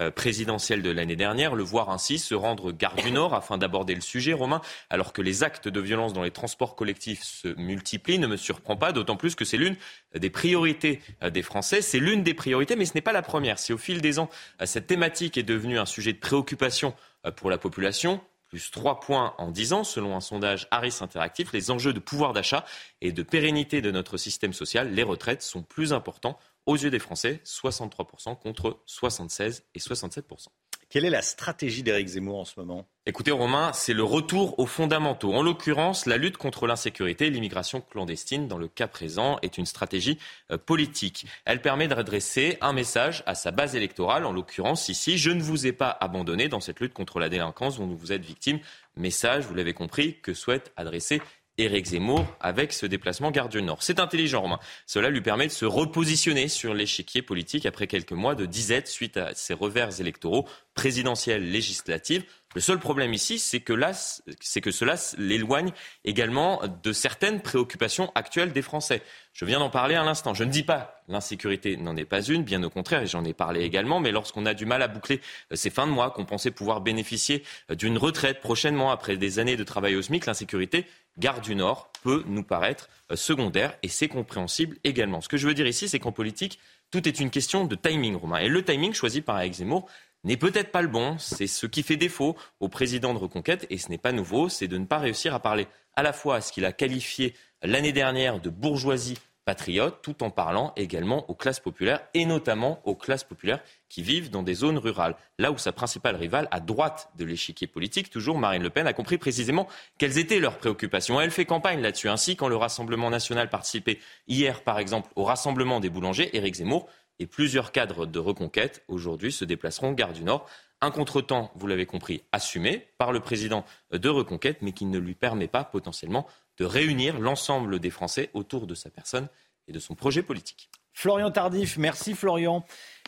euh, présidentielle de l'année dernière. Le voir ainsi se rendre gare du Nord afin d'aborder le sujet, Romain, alors que les actes de violence dans les transports collectifs se multiplient, ne me surprend pas, d'autant plus que c'est l'une des priorités euh, des Français. C'est l'une des priorités, mais ce n'est pas la première. Si au fil des ans, euh, cette thématique est devenue un sujet de préoccupation pour la population, plus 3 points en 10 ans, selon un sondage Harris Interactif. Les enjeux de pouvoir d'achat et de pérennité de notre système social, les retraites, sont plus importants aux yeux des Français, 63% contre 76 et 67%. Quelle est la stratégie d'Éric Zemmour en ce moment? Écoutez Romain, c'est le retour aux fondamentaux. En l'occurrence, la lutte contre l'insécurité et l'immigration clandestine, dans le cas présent, est une stratégie euh, politique. Elle permet d'adresser un message à sa base électorale, en l'occurrence ici, je ne vous ai pas abandonné dans cette lutte contre la délinquance dont vous êtes victime. Message, vous l'avez compris, que souhaite adresser Éric Zemmour avec ce déplacement gare du Nord. C'est intelligent, Romain. Cela lui permet de se repositionner sur l'échiquier politique après quelques mois de disette suite à ses revers électoraux présidentiels législatives. Le seul problème ici, c'est que, là, c'est que cela l'éloigne également de certaines préoccupations actuelles des Français. Je viens d'en parler à l'instant. Je ne dis pas l'insécurité n'en est pas une, bien au contraire, et j'en ai parlé également, mais lorsqu'on a du mal à boucler euh, ces fins de mois, qu'on pensait pouvoir bénéficier euh, d'une retraite prochainement après des années de travail au SMIC, l'insécurité, gare du Nord, peut nous paraître euh, secondaire, et c'est compréhensible également. Ce que je veux dire ici, c'est qu'en politique, tout est une question de timing, Romain. Et le timing choisi par Alex Zemmour, n'est peut-être pas le bon. C'est ce qui fait défaut au président de Reconquête, et ce n'est pas nouveau, c'est de ne pas réussir à parler à la fois à ce qu'il a qualifié l'année dernière de bourgeoisie patriote, tout en parlant également aux classes populaires, et notamment aux classes populaires qui vivent dans des zones rurales. Là où sa principale rivale, à droite de l'échiquier politique, toujours Marine Le Pen, a compris précisément quelles étaient leurs préoccupations. Elle fait campagne là-dessus. Ainsi, quand le Rassemblement national participait hier, par exemple, au Rassemblement des boulangers, Éric Zemmour et plusieurs cadres de reconquête aujourd'hui se déplaceront gare du Nord. Un contretemps, vous l'avez compris, assumé par le président de Reconquête, mais qui ne lui permet pas potentiellement de réunir l'ensemble des Français autour de sa personne et de son projet politique. Florian Tardif, merci Florian.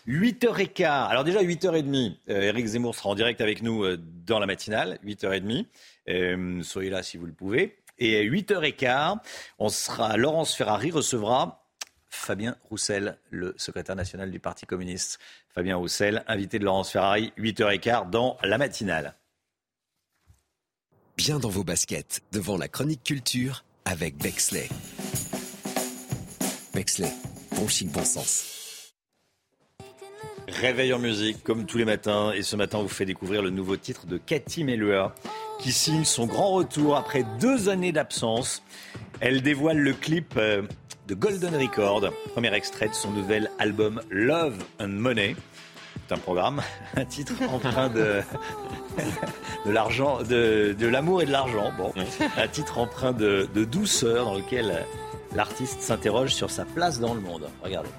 8h15. Alors déjà 8h30, euh, Éric Zemmour sera en direct avec nous euh, dans la matinale, 8h30. Euh, soyez là si vous le pouvez. Et à 8h15, on sera, Laurence Ferrari recevra Fabien Roussel, le secrétaire national du Parti communiste. Fabien Roussel, invité de Laurence Ferrari, 8h15 dans la matinale. Bien dans vos baskets, devant la chronique culture avec Bexley. Bexley, bon chic, bon sens. Réveil en musique, comme tous les matins. Et ce matin, on vous fait découvrir le nouveau titre de Cathy Melua, qui signe son grand retour après deux années d'absence. Elle dévoile le clip euh, de Golden Record, premier extrait de son nouvel album Love and Money. C'est un programme, un titre empreint de, de l'argent, de, de l'amour et de l'argent. Bon, un titre empreint de, de douceur dans lequel l'artiste s'interroge sur sa place dans le monde. Regardez.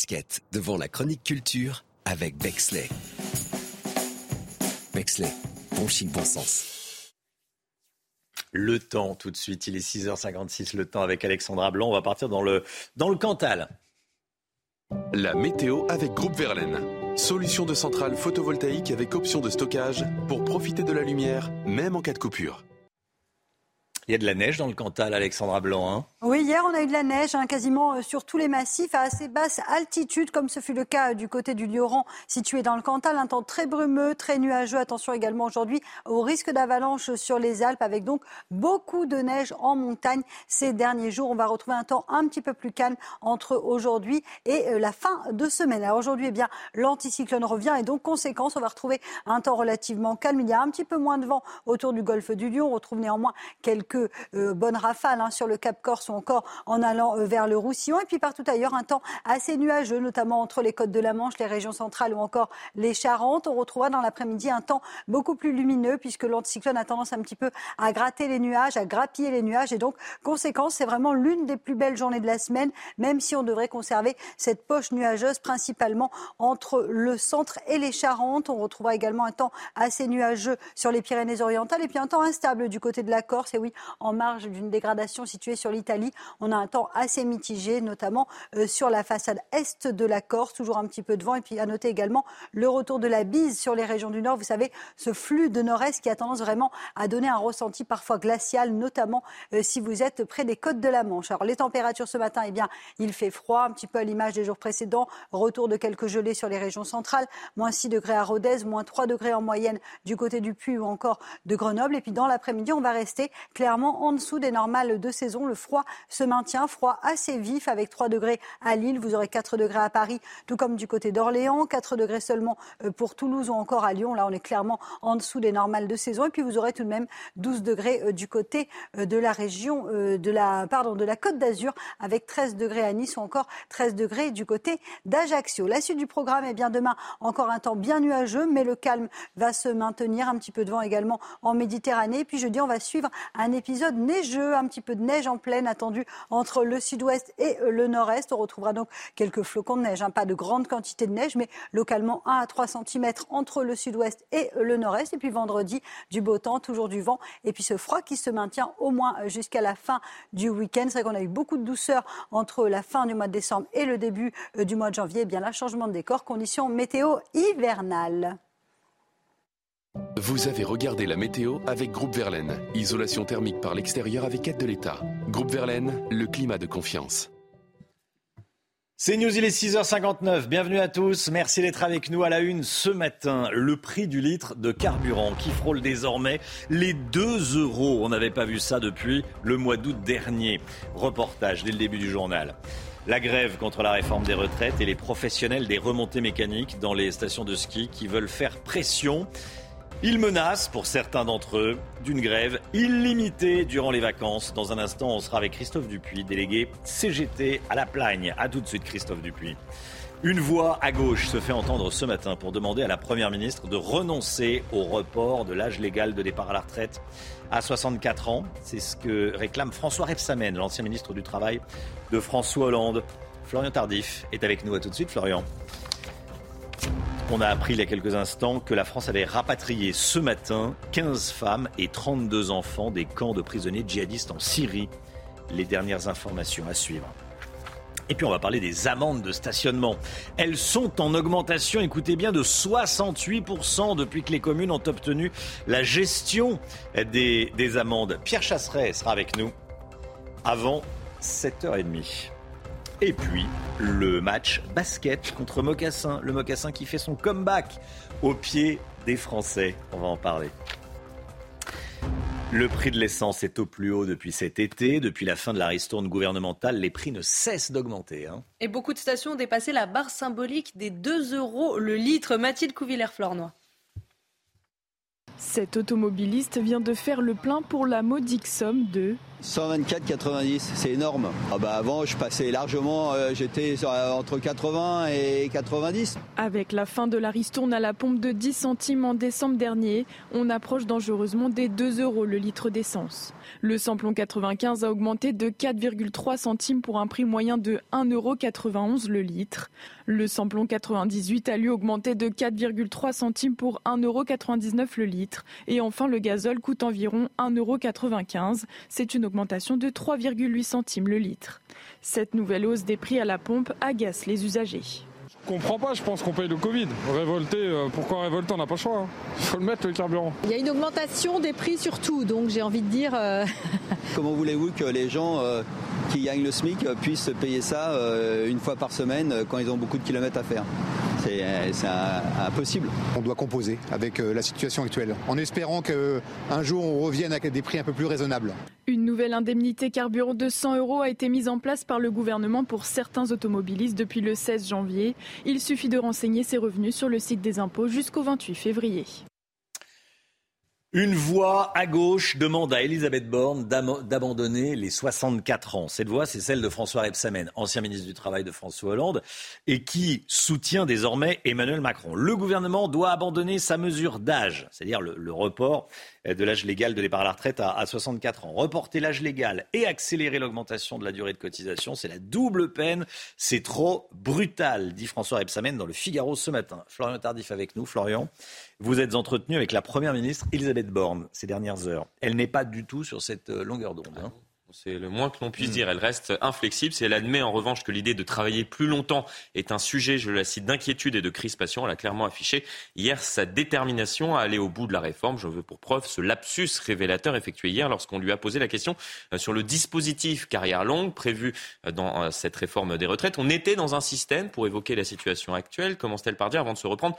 Basket devant la chronique culture avec Bexley. Bexley, bon chic, bon sens. Le temps, tout de suite, il est 6h56, le temps avec Alexandra Blanc. On va partir dans le, dans le Cantal. La météo avec Groupe Verlaine. Solution de centrale photovoltaïque avec option de stockage pour profiter de la lumière, même en cas de coupure. Il y a de la neige dans le Cantal, Alexandra Blanc. Hein oui, hier, on a eu de la neige hein, quasiment euh, sur tous les massifs à assez basse altitude, comme ce fut le cas euh, du côté du Lioran, situé dans le Cantal. Un temps très brumeux, très nuageux. Attention également aujourd'hui au risque d'avalanche sur les Alpes, avec donc beaucoup de neige en montagne ces derniers jours. On va retrouver un temps un petit peu plus calme entre aujourd'hui et euh, la fin de semaine. Alors aujourd'hui, eh bien, l'anticyclone revient et donc, conséquence, on va retrouver un temps relativement calme. Il y a un petit peu moins de vent autour du golfe du Lion. On retrouve néanmoins quelques euh, bonnes rafales hein, sur le Cap Corse ou encore en allant euh, vers le Roussillon. Et puis partout ailleurs, un temps assez nuageux, notamment entre les côtes de la Manche, les régions centrales ou encore les Charentes. On retrouvera dans l'après-midi un temps beaucoup plus lumineux puisque l'anticyclone a tendance un petit peu à gratter les nuages, à grappiller les nuages. Et donc, conséquence, c'est vraiment l'une des plus belles journées de la semaine, même si on devrait conserver cette poche nuageuse principalement entre le centre et les Charentes. On retrouvera également un temps assez nuageux sur les Pyrénées-Orientales et puis un temps instable du côté de la Corse. Et oui, en marge d'une dégradation située sur l'Italie. On a un temps assez mitigé, notamment euh, sur la façade est de la Corse, toujours un petit peu de vent. Et puis à noter également le retour de la bise sur les régions du Nord. Vous savez, ce flux de nord-est qui a tendance vraiment à donner un ressenti parfois glacial, notamment euh, si vous êtes près des côtes de la Manche. Alors les températures ce matin, eh bien, il fait froid, un petit peu à l'image des jours précédents. Retour de quelques gelées sur les régions centrales. Moins 6 degrés à Rodez, moins 3 degrés en moyenne du côté du Puy ou encore de Grenoble. Et puis dans l'après-midi, on va rester clairement en dessous des normales de saison. Le froid se maintient, froid assez vif avec 3 degrés à Lille. Vous aurez 4 degrés à Paris, tout comme du côté d'Orléans, 4 degrés seulement euh, pour Toulouse ou encore à Lyon. Là, on est clairement en dessous des normales de saison. Et puis vous aurez tout de même 12 degrés euh, du côté euh, de la région de la pardon de la Côte d'Azur avec 13 degrés à Nice ou encore 13 degrés du côté d'Ajaccio. La suite du programme est bien demain encore un temps bien nuageux, mais le calme va se maintenir. Un petit peu de vent également en Méditerranée. Et puis jeudi, on va suivre un épisode neigeux, un petit peu de neige en pleine attendue entre le sud-ouest et le nord-est. On retrouvera donc quelques flocons de neige, hein. pas de grande quantité de neige, mais localement 1 à 3 cm entre le sud-ouest et le nord-est. Et puis vendredi, du beau temps, toujours du vent, et puis ce froid qui se maintient au moins jusqu'à la fin du week-end. C'est vrai qu'on a eu beaucoup de douceur entre la fin du mois de décembre et le début euh, du mois de janvier. Eh bien là, changement de décor, conditions météo hivernales. Vous avez regardé la météo avec Groupe Verlaine. Isolation thermique par l'extérieur avec aide de l'État. Groupe Verlaine, le climat de confiance. C'est News, il est 6h59. Bienvenue à tous. Merci d'être avec nous à la une ce matin. Le prix du litre de carburant qui frôle désormais les 2 euros. On n'avait pas vu ça depuis le mois d'août dernier. Reportage dès le début du journal. La grève contre la réforme des retraites et les professionnels des remontées mécaniques dans les stations de ski qui veulent faire pression. Ils menacent, pour certains d'entre eux, d'une grève illimitée durant les vacances. Dans un instant, on sera avec Christophe Dupuis, délégué CGT à la Plagne. A tout de suite, Christophe Dupuis. Une voix à gauche se fait entendre ce matin pour demander à la Première ministre de renoncer au report de l'âge légal de départ à la retraite à 64 ans. C'est ce que réclame François Rebsamen, l'ancien ministre du Travail de François Hollande. Florian Tardif est avec nous. À tout de suite, Florian. On a appris il y a quelques instants que la France avait rapatrié ce matin 15 femmes et 32 enfants des camps de prisonniers djihadistes en Syrie. Les dernières informations à suivre. Et puis on va parler des amendes de stationnement. Elles sont en augmentation, écoutez bien, de 68% depuis que les communes ont obtenu la gestion des, des amendes. Pierre Chasseret sera avec nous avant 7h30. Et puis, le match basket contre Mocassin. Le Mocassin qui fait son comeback au pied des Français. On va en parler. Le prix de l'essence est au plus haut depuis cet été. Depuis la fin de la ristourne gouvernementale, les prix ne cessent d'augmenter. Hein. Et beaucoup de stations ont dépassé la barre symbolique des 2 euros le litre. Mathilde Couvillère-Flornois. Cet automobiliste vient de faire le plein pour la modique somme de 124,90, c'est énorme. Ah bah avant, je passais largement, euh, j'étais entre 80 et 90. Avec la fin de la ristourne à la pompe de 10 centimes en décembre dernier, on approche dangereusement des 2 euros le litre d'essence. Le samplon 95 a augmenté de 4,3 centimes pour un prix moyen de 1,91 euros le litre. Le samplon 98 a lui augmenté de 4,3 centimes pour 1,99 euros le litre. Et enfin, le gazole coûte environ 1,95 euros. C'est une augmentation de 3,8 centimes le litre. Cette nouvelle hausse des prix à la pompe agace les usagers. Je comprends pas, je pense qu'on paye le Covid. Révolter, euh, pourquoi révolter On n'a pas le choix. Il hein. faut le mettre le carburant. Il y a une augmentation des prix surtout, donc j'ai envie de dire. Euh, Comment voulez-vous que les gens euh, qui gagnent le SMIC puissent payer ça une fois par semaine quand ils ont beaucoup de kilomètres à faire? C'est impossible. On doit composer avec la situation actuelle, en espérant qu'un jour on revienne à des prix un peu plus raisonnables. Une nouvelle indemnité carburant de 100 euros a été mise en place par le gouvernement pour certains automobilistes depuis le 16 janvier. Il suffit de renseigner ses revenus sur le site des impôts jusqu'au 28 février. Une voix à gauche demande à Elisabeth Borne d'abandonner les 64 ans. Cette voix, c'est celle de François Rebsamen, ancien ministre du Travail de François Hollande, et qui soutient désormais Emmanuel Macron. Le gouvernement doit abandonner sa mesure d'âge, c'est-à-dire le, report de l'âge légal de départ à la retraite à, 64 ans. Reporter l'âge légal et accélérer l'augmentation de la durée de cotisation, c'est la double peine. C'est trop brutal, dit François Rebsamen dans le Figaro ce matin. Florian Tardif avec nous. Florian, vous êtes entretenu avec la Première ministre Elisabeth Borne ces dernières heures. Elle n'est pas du tout sur cette euh, longueur d'onde. Hein. C'est le moins que l'on puisse dire. Elle reste inflexible. Si elle admet en revanche que l'idée de travailler plus longtemps est un sujet, je la cite, d'inquiétude et de crispation, elle a clairement affiché hier sa détermination à aller au bout de la réforme. Je veux pour preuve ce lapsus révélateur effectué hier lorsqu'on lui a posé la question euh, sur le dispositif carrière longue prévu euh, dans cette réforme des retraites. On était dans un système, pour évoquer la situation actuelle, commence-t-elle par dire, avant de se reprendre,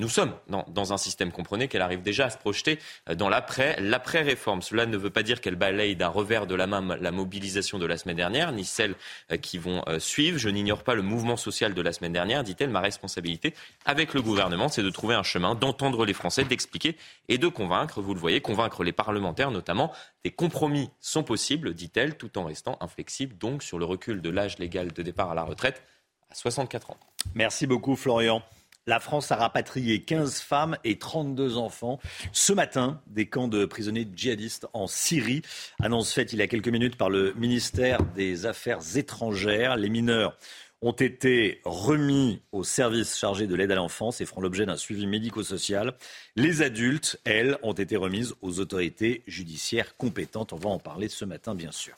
nous sommes dans, un système, comprenez, qu'elle arrive déjà à se projeter euh, dans l'après-réforme. Cela ne veut pas dire qu'elle balaye d'un revers de la main la mobilisation de la semaine dernière, ni celle euh, qui vont euh, suivre. Je n'ignore pas le mouvement social de la semaine dernière, dit-elle. Ma responsabilité avec le gouvernement, c'est de trouver un chemin, d'entendre les Français, d'expliquer et de convaincre. Vous le voyez, convaincre les parlementaires notamment. Des compromis sont possibles, dit-elle, tout en restant inflexible, donc sur le recul de l'âge légal de départ à la retraite à 64 ans. Merci beaucoup, Florian. La France a rapatrié 15 femmes et 32 enfants ce matin des camps de prisonniers djihadistes en Syrie. Annonce faite il y a quelques minutes par le ministère des Affaires étrangères. Les mineurs ont été remis au service chargé de l'aide à l'enfance et feront l'objet d'un suivi médico-social. Les adultes, elles, ont été remises aux autorités judiciaires compétentes. On va en parler ce matin, bien sûr.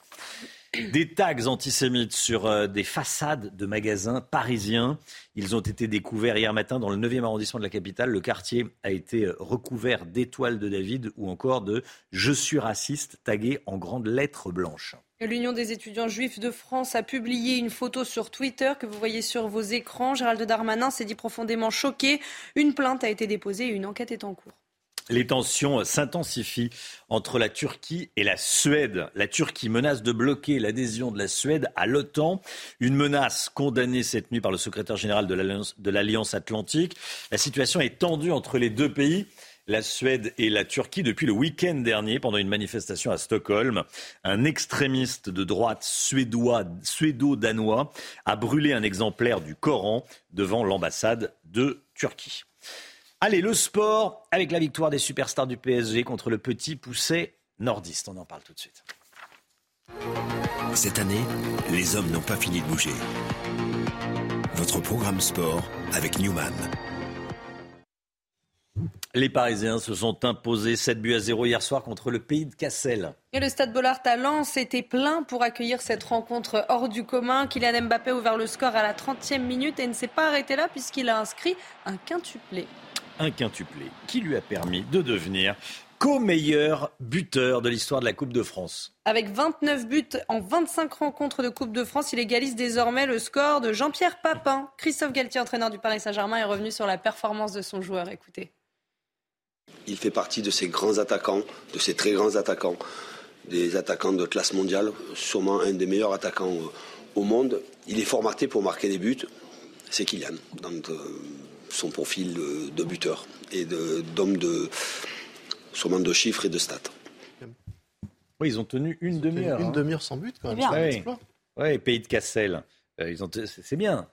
Des tags antisémites sur euh, des façades de magasins parisiens. Ils ont été découverts hier matin dans le 9e arrondissement de la capitale. Le quartier a été euh, recouvert d'étoiles de David ou encore de Je suis raciste tagué en grandes lettres blanches. L'Union des étudiants juifs de France a publié une photo sur Twitter que vous voyez sur vos écrans. Gérald Darmanin s'est dit profondément choqué. Une plainte a été déposée et une enquête est en cours. Les tensions s'intensifient entre la Turquie et la Suède. La Turquie menace de bloquer l'adhésion de la Suède à l'OTAN, une menace condamnée cette nuit par le secrétaire général de l'Alliance Atlantique. La situation est tendue entre les deux pays la Suède et la Turquie depuis le week-end dernier pendant une manifestation à Stockholm. Un extrémiste de droite suédo-danois a brûlé un exemplaire du Coran devant l'ambassade de Turquie. Allez, le sport avec la victoire des superstars du PSG contre le petit poussé nordiste. On en parle tout de suite. Cette année, les hommes n'ont pas fini de bouger. Votre programme sport avec Newman. Les Parisiens se sont imposés 7 buts à 0 hier soir contre le pays de Cassel. Et le stade Bollard à Lens était plein pour accueillir cette rencontre hors du commun. Kylian Mbappé a ouvert le score à la 30e minute et ne s'est pas arrêté là puisqu'il a inscrit un quintuplé un quintuplé qui lui a permis de devenir co-meilleur buteur de l'histoire de la Coupe de France. Avec 29 buts en 25 rencontres de Coupe de France, il égalise désormais le score de Jean-Pierre Papin. Christophe Galtier, entraîneur du Paris Saint-Germain, est revenu sur la performance de son joueur. Écoutez. Il fait partie de ces grands attaquants, de ces très grands attaquants, des attaquants de classe mondiale, sûrement un des meilleurs attaquants au monde. Il est formaté pour marquer des buts. C'est Kylian. Donc, euh, son profil de buteur et d'homme de, sûrement de chiffres et de stats. Oui, ils ont tenu une demi-heure. Une hein. demi-heure sans but, quand même. Ouais. Ouais, pays de Cassel. Euh, ils ont, c'est bien.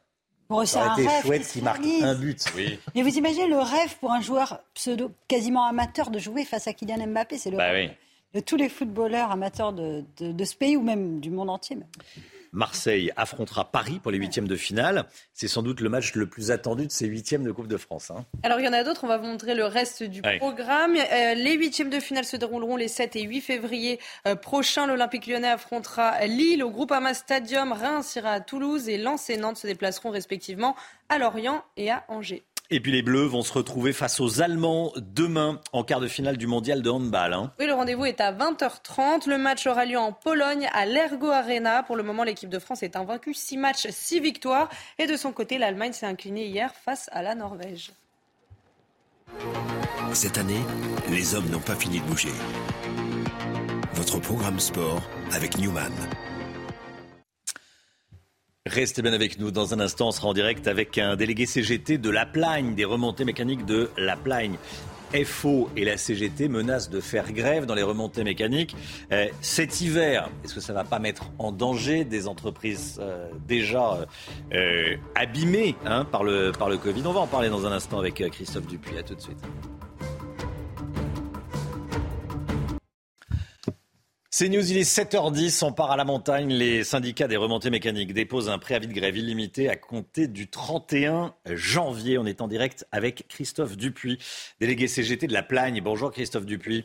Bon, c'est Ça un rêve chouette qui réalise. un but. Oui. Mais vous imaginez le rêve pour un joueur pseudo quasiment amateur de jouer face à Kylian Mbappé C'est le Bah rêve oui. De tous les footballeurs amateurs de, de- de ce pays ou même du monde entier. même. Marseille affrontera Paris pour les huitièmes de finale. C'est sans doute le match le plus attendu de ces huitièmes de Coupe de France. hein. Alors il y en a d'autres, on va vous montrer le reste du Ouais. programme. Euh, les huitièmes de finale se dérouleront les 7 et 8 février euh, prochains. L'Olympique lyonnais affrontera Lille au Groupama Stadium, Reims ira à Toulouse et Lens et Nantes se déplaceront respectivement à Lorient et à Angers. Et puis les Bleus vont se retrouver face aux Allemands demain en quart de finale du mondial de handball. hein. Oui, le rendez-vous est à 20h30. Le match aura lieu en Pologne à l'Ergo Arena. Pour le moment, l'équipe de France est invaincue. 6 matchs, 6 victoires. Et de son côté, l'Allemagne s'est inclinée hier face à la Norvège. Cette année, les hommes n'ont pas fini de bouger. Votre programme sport avec Newman. Restez bien avec nous. Dans un instant, on sera en direct avec un délégué CGT de La Plagne, des remontées mécaniques de La Plagne. FO et la CGT menacent de faire grève dans les remontées mécaniques Euh, cet hiver. Est-ce que ça ne va pas mettre en danger des entreprises euh, déjà euh, abîmées hein, par, le, par le Covid? On va en parler dans un instant avec Christophe Dupuis. À tout de suite. C'est News, il est 7h10, on part à la montagne. Les syndicats des remontées mécaniques déposent un préavis de grève illimité à compter du 31 janvier. On est en direct avec Christophe Dupuis, délégué CGT de la Plagne. Bonjour Christophe Dupuis.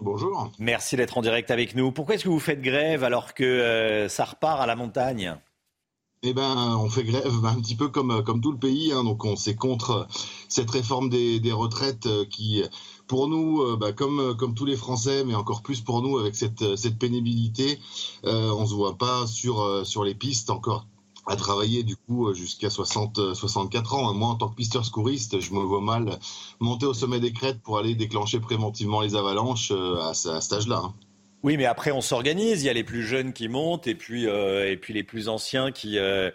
Bonjour. Merci d'être en direct avec nous. Pourquoi est-ce que vous faites grève alors que euh, ça repart à la montagne? Eh ben, on fait grève un petit peu comme, comme tout le pays. hein. donc, on c'est contre cette réforme des, des retraites euh, qui, pour nous, euh, bah, comme, comme tous les Français, mais encore plus pour nous avec cette, cette pénibilité, euh, on se voit pas sur, euh, les pistes encore à travailler du coup euh, jusqu'à 60, euh, 64 ans. Moi, en tant que pisteur secouriste, je me vois mal monter au sommet des crêtes pour aller déclencher préventivement les avalanches euh, à, ce- à cet âge-là. hein. Oui, mais après on s'organise. Il y a les plus jeunes qui montent et puis, euh, les plus anciens qui, euh,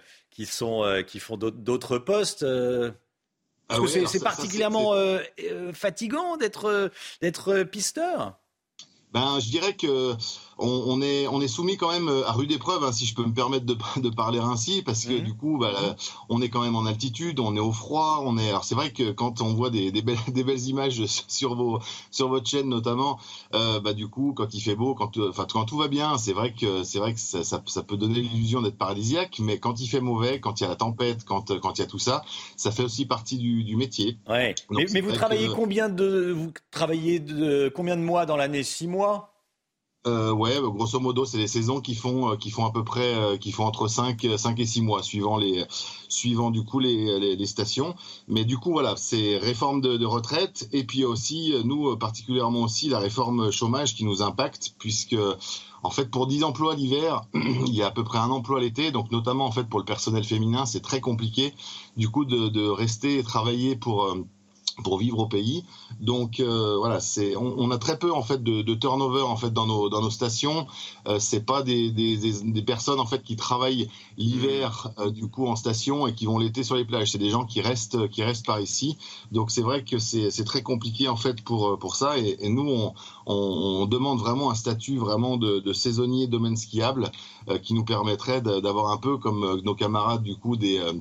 euh, font d'autres postes. Euh. Parce Ah que oui, c'est ça- particulièrement euh, euh, fatigant d'être euh, d'être euh, pisteur. Ben, je dirais que on, on est on est soumis quand même à rude épreuve, hein, si je peux me permettre de, de parler ainsi, parce que du coup, bah, là, on est quand même en altitude, on est au froid, on est. Alors c'est vrai que quand on voit des, des, belles, des belles images sur vos sur votre chaîne notamment, euh, bah du coup, quand il fait beau, quand euh, enfin quand tout va bien, c'est vrai que c'est vrai que ça, ça, ça peut donner l'illusion d'être paradisiaque, mais quand il fait mauvais, quand il y a la tempête, quand quand il y a tout ça, ça fait aussi partie du, du métier. Ouais. Donc, Mais, vous travaillez que- combien de vous travaillez de combien de mois dans l'année? Six mois Euh, ouais, bah, grosso modo, c'est les saisons qui font, euh, qui font à peu près, euh, qui font entre 5, 5 et 6 mois, suivant les, suivant du coup les, les, stations. Mais du coup, voilà, c'est réforme de, retraite et puis aussi, nous, particulièrement aussi, la réforme chômage qui nous impacte puisque, en fait, pour 10 emplois l'hiver, il y a à peu près un emploi l'été. Donc, notamment, en fait, pour le personnel féminin, c'est très compliqué, du coup, de, de rester et travailler pour, pour vivre au pays. Donc euh, voilà, c'est on, on a très peu en fait de, de turnover en fait dans nos dans nos stations. Euh, c'est pas des, des, des, personnes en fait qui travaillent l'hiver euh, du coup en station et qui vont l'été sur les plages. C'est des gens qui restent qui restent par ici. Donc c'est vrai que c'est c'est très compliqué en fait pour pour ça. Et, et nous on, on, on demande vraiment un statut vraiment de, de saisonnier domaine skiable euh, qui nous permettrait d'avoir un peu comme euh, nos camarades du coup des euh,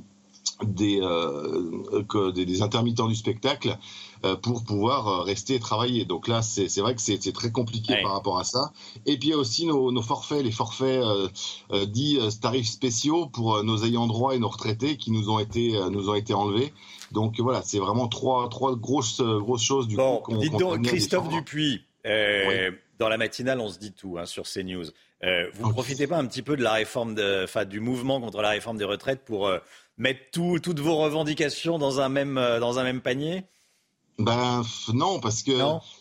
des, euh, que- des, des intermittents du spectacle euh, pour pouvoir euh, rester et travailler. Donc là, c'est c'est vrai que c'est c'est très compliqué par rapport à ça. Et puis il y a aussi nos, nos forfaits, les forfaits euh, euh, dits euh, tarifs spéciaux pour euh, nos ayants droit et nos retraités qui nous ont été euh, nous ont été enlevés. Donc voilà, c'est vraiment trois trois grosses grosses choses du coup. qu'on- Dites donc, Christophe. Dupuis, euh, dans la matinale, on se dit tout hein, sur CNews. Euh, vous ne profitez pas un petit peu de la réforme, de, enfin, du mouvement contre la réforme des retraites pour euh, mettre tout- toutes vos revendications dans un même, euh, dans un même panier? Ben non, parce que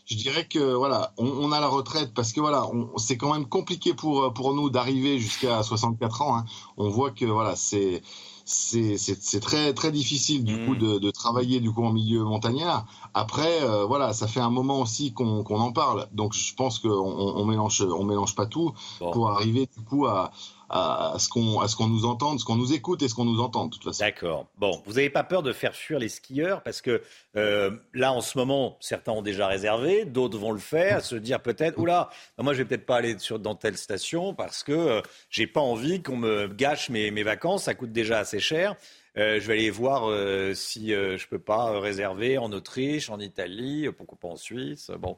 je dirais que voilà, on, on a la retraite parce que voilà, c'est quand même compliqué pour euh, pour nous d'arriver jusqu'à 64 ans. hein. On voit que voilà, c'est c'est très très difficile du coup de, de travailler du coup en milieu montagnard. Après euh, voilà, ça fait un moment aussi qu'on qu'on en parle. Donc je pense qu'on on, on mélange on mélange pas tout pour arriver du coup à à, ce qu'on à ce qu'on nous entende, ce qu'on nous écoute et ce qu'on nous entend de toute façon. D'accord. Bon, vous n'avez pas peur de faire fuir les skieurs parce que euh, là en ce moment certains ont déjà réservé, d'autres vont le faire, se dire peut-être oula, moi je vais peut-être pas aller sur dans telle station parce que euh, j'ai pas envie qu'on me gâche mes, mes vacances, ça coûte déjà assez cher. Euh, je vais aller voir euh, si euh, je peux pas réserver en Autriche, en Italie, pourquoi pas en Suisse. Bon.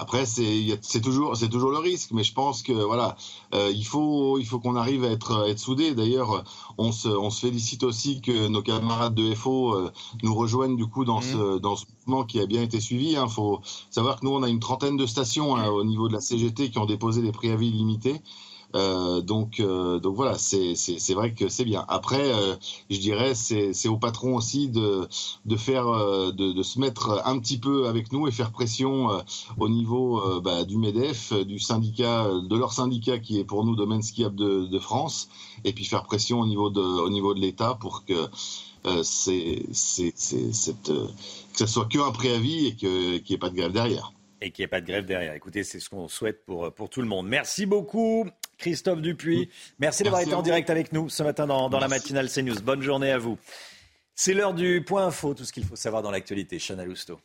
Après, c'est toujours, c'est toujours le risque, mais je pense que voilà, euh, il faut, il faut qu'on arrive à être, être soudés. D'ailleurs, on se, on se félicite aussi que nos camarades de FO euh, nous rejoignent du coup dans ce, dans ce mouvement qui a bien été suivi. Il hein. faut savoir que nous, on a une trentaine de stations hein, au niveau de la CGT qui ont déposé des préavis limités. Euh, donc, euh, donc voilà, c'est vrai que c'est bien. Après, euh, je dirais, c'est au patron aussi de, de faire, euh, de, de, se mettre un petit peu avec nous et faire pression euh, au niveau bah, du Medef, du syndicat, de leur syndicat qui est pour nous domaine skiable de, de France, et puis faire pression au niveau de, au niveau de l'État pour que euh, c'est que ce soit qu'un préavis et qu'il n'y ait pas de grève derrière. Et qu'il n'y ait pas de grève derrière. Écoutez, c'est ce qu'on souhaite pour, pour tout le monde. Merci beaucoup. Christophe Dupuis. Merci d'avoir été en direct avec nous ce matin dans, la matinale CNews. Bonne journée à vous. C'est l'heure du point info, tout ce qu'il faut savoir dans l'actualité. Chana Lousteau.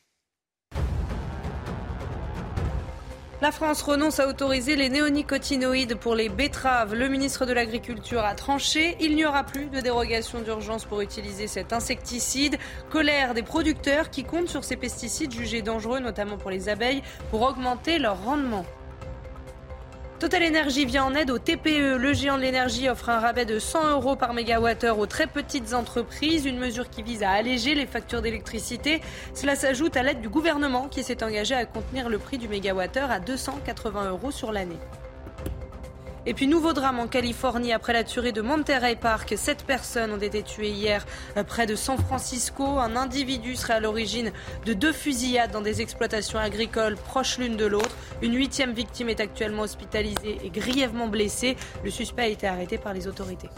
La France renonce à autoriser les néonicotinoïdes pour les betteraves. Le ministre de l'Agriculture a tranché. Il n'y aura plus de dérogation d'urgence pour utiliser cet insecticide. Colère des producteurs qui comptent sur ces pesticides jugés dangereux, notamment pour les abeilles, pour augmenter leur rendement. Total Energy vient en aide au TPE. Le géant de l'énergie offre un rabais de 100 euros par mégawattheure aux très petites entreprises, une mesure qui vise à alléger les factures d'électricité. Cela s'ajoute à l'aide du gouvernement qui s'est engagé à contenir le prix du mégawattheure à 280 euros sur l'année. Et puis nouveau drame en Californie après la tuerie de Monterey Park. Sept personnes ont été tuées hier euh, près de San Francisco. Un individu serait à l'origine de deux fusillades dans des exploitations agricoles proches l'une de l'autre. Une huitième victime est actuellement hospitalisée et grièvement blessée. Le suspect a été arrêté par les autorités.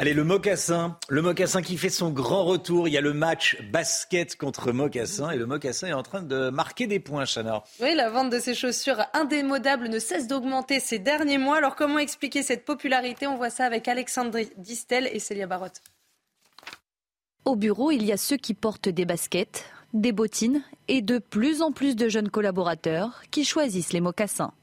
Allez, le mocassin, le mocassin qui fait son grand retour. Il y a le match basket contre mocassin et le mocassin est en train de marquer des points, Chana. Oui, la vente de ces chaussures indémodables ne cesse d'augmenter ces derniers mois. Alors comment expliquer cette popularité? On voit ça avec Alexandre Distel et Célia Barotte. Au bureau, il y a ceux qui portent des baskets, des bottines et de plus en plus de jeunes collaborateurs qui choisissent les mocassins.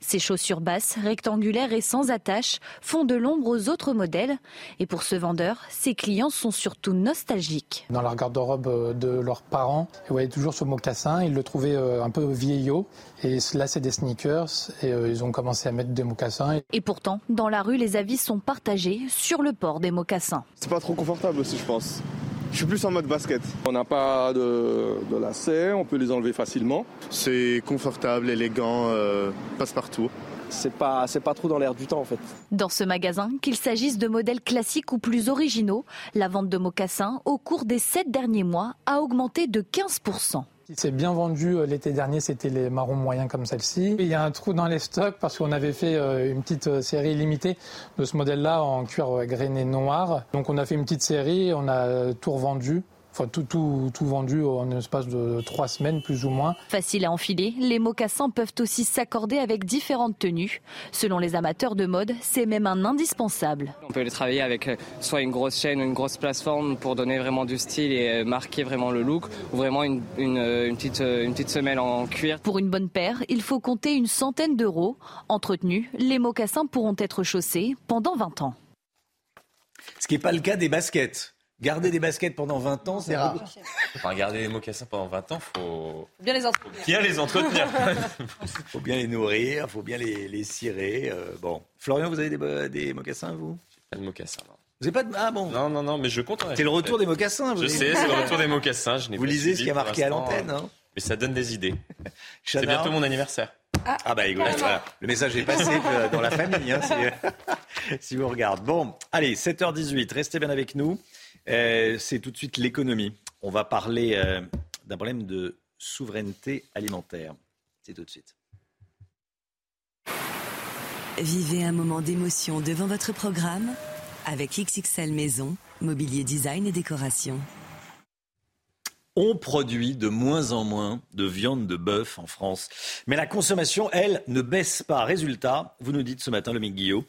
Ces chaussures basses, rectangulaires et sans attache font de l'ombre aux autres modèles. Et pour ce vendeur, ses clients sont surtout nostalgiques. Dans la garde-robe euh, de leurs parents, ils voyaient toujours ce mocassin. Ils le trouvaient euh, un peu vieillot. Et là, c'est des sneakers. Et euh, ils ont commencé à mettre des mocassins. Et pourtant, dans la rue, les avis sont partagés sur le port des mocassins. C'est pas trop confortable aussi, je pense. Je suis plus en mode basket. On n'a pas de, lacets, on peut les enlever facilement. C'est confortable, élégant, euh, passe partout. C'est pas, c'est pas trop dans l'air du temps en fait. Dans ce magasin, qu'il s'agisse de modèles classiques ou plus originaux, la vente de mocassins au cours des sept derniers mois a augmenté de 15%. Qui s'est bien vendu euh, l'été dernier, c'était les marrons moyens comme celle-ci. Il y a un trou dans les stocks parce qu'on avait fait euh, une petite série limitée de ce modèle-là en cuir grainé noir. Donc on a fait une petite série, on a tout revendu Enfin, tout, tout, tout, vendu en espace de trois semaines, plus ou moins. Facile à enfiler, les mocassins peuvent aussi s'accorder avec différentes tenues. Selon les amateurs de mode, c'est même un indispensable. On peut les travailler avec euh, soit une grosse chaîne ou une grosse plateforme pour donner vraiment du style et euh, marquer vraiment le look, ou vraiment une, une, euh, une petite, une petite semelle en cuir. Pour une bonne paire, il faut compter une centaine d'euros. Entretenus, les mocassins pourront être chaussés pendant 20 ans. Ce qui n'est pas le cas des baskets. Garder des baskets pendant 20 ans, c'est rare. Enfin, garder des mocassins pendant 20 ans, faut bien les entretenir. Bien les entretenir. faut bien les nourrir, faut bien les, les cirer. Euh, bon, Florian, vous avez des, des mocassins, vous? Pas de mocassins. Non. Vous n'avez pas de ah bon Non non non, mais je compte. C'est le retour des mocassins. Vous je sais, c'est le retour des mocassins. Je vous lisez ce qui a marqué à l'antenne. Hein mais ça donne des idées. C'est bientôt mon anniversaire. Ah, ah bah écoute, le message est passé dans la famille, hein, si, si, vous regardez. Bon, allez, 7h18, restez bien avec nous. Euh, c'est tout de suite l'économie. On va parler euh, d'un problème de souveraineté alimentaire. C'est tout de suite. Vivez un moment d'émotion devant votre programme avec XXL Maison, mobilier design et décoration. on produit de moins en moins de viande de bœuf en France. Mais la consommation, elle, ne baisse pas. Résultat, vous nous dites ce matin, le Guillot,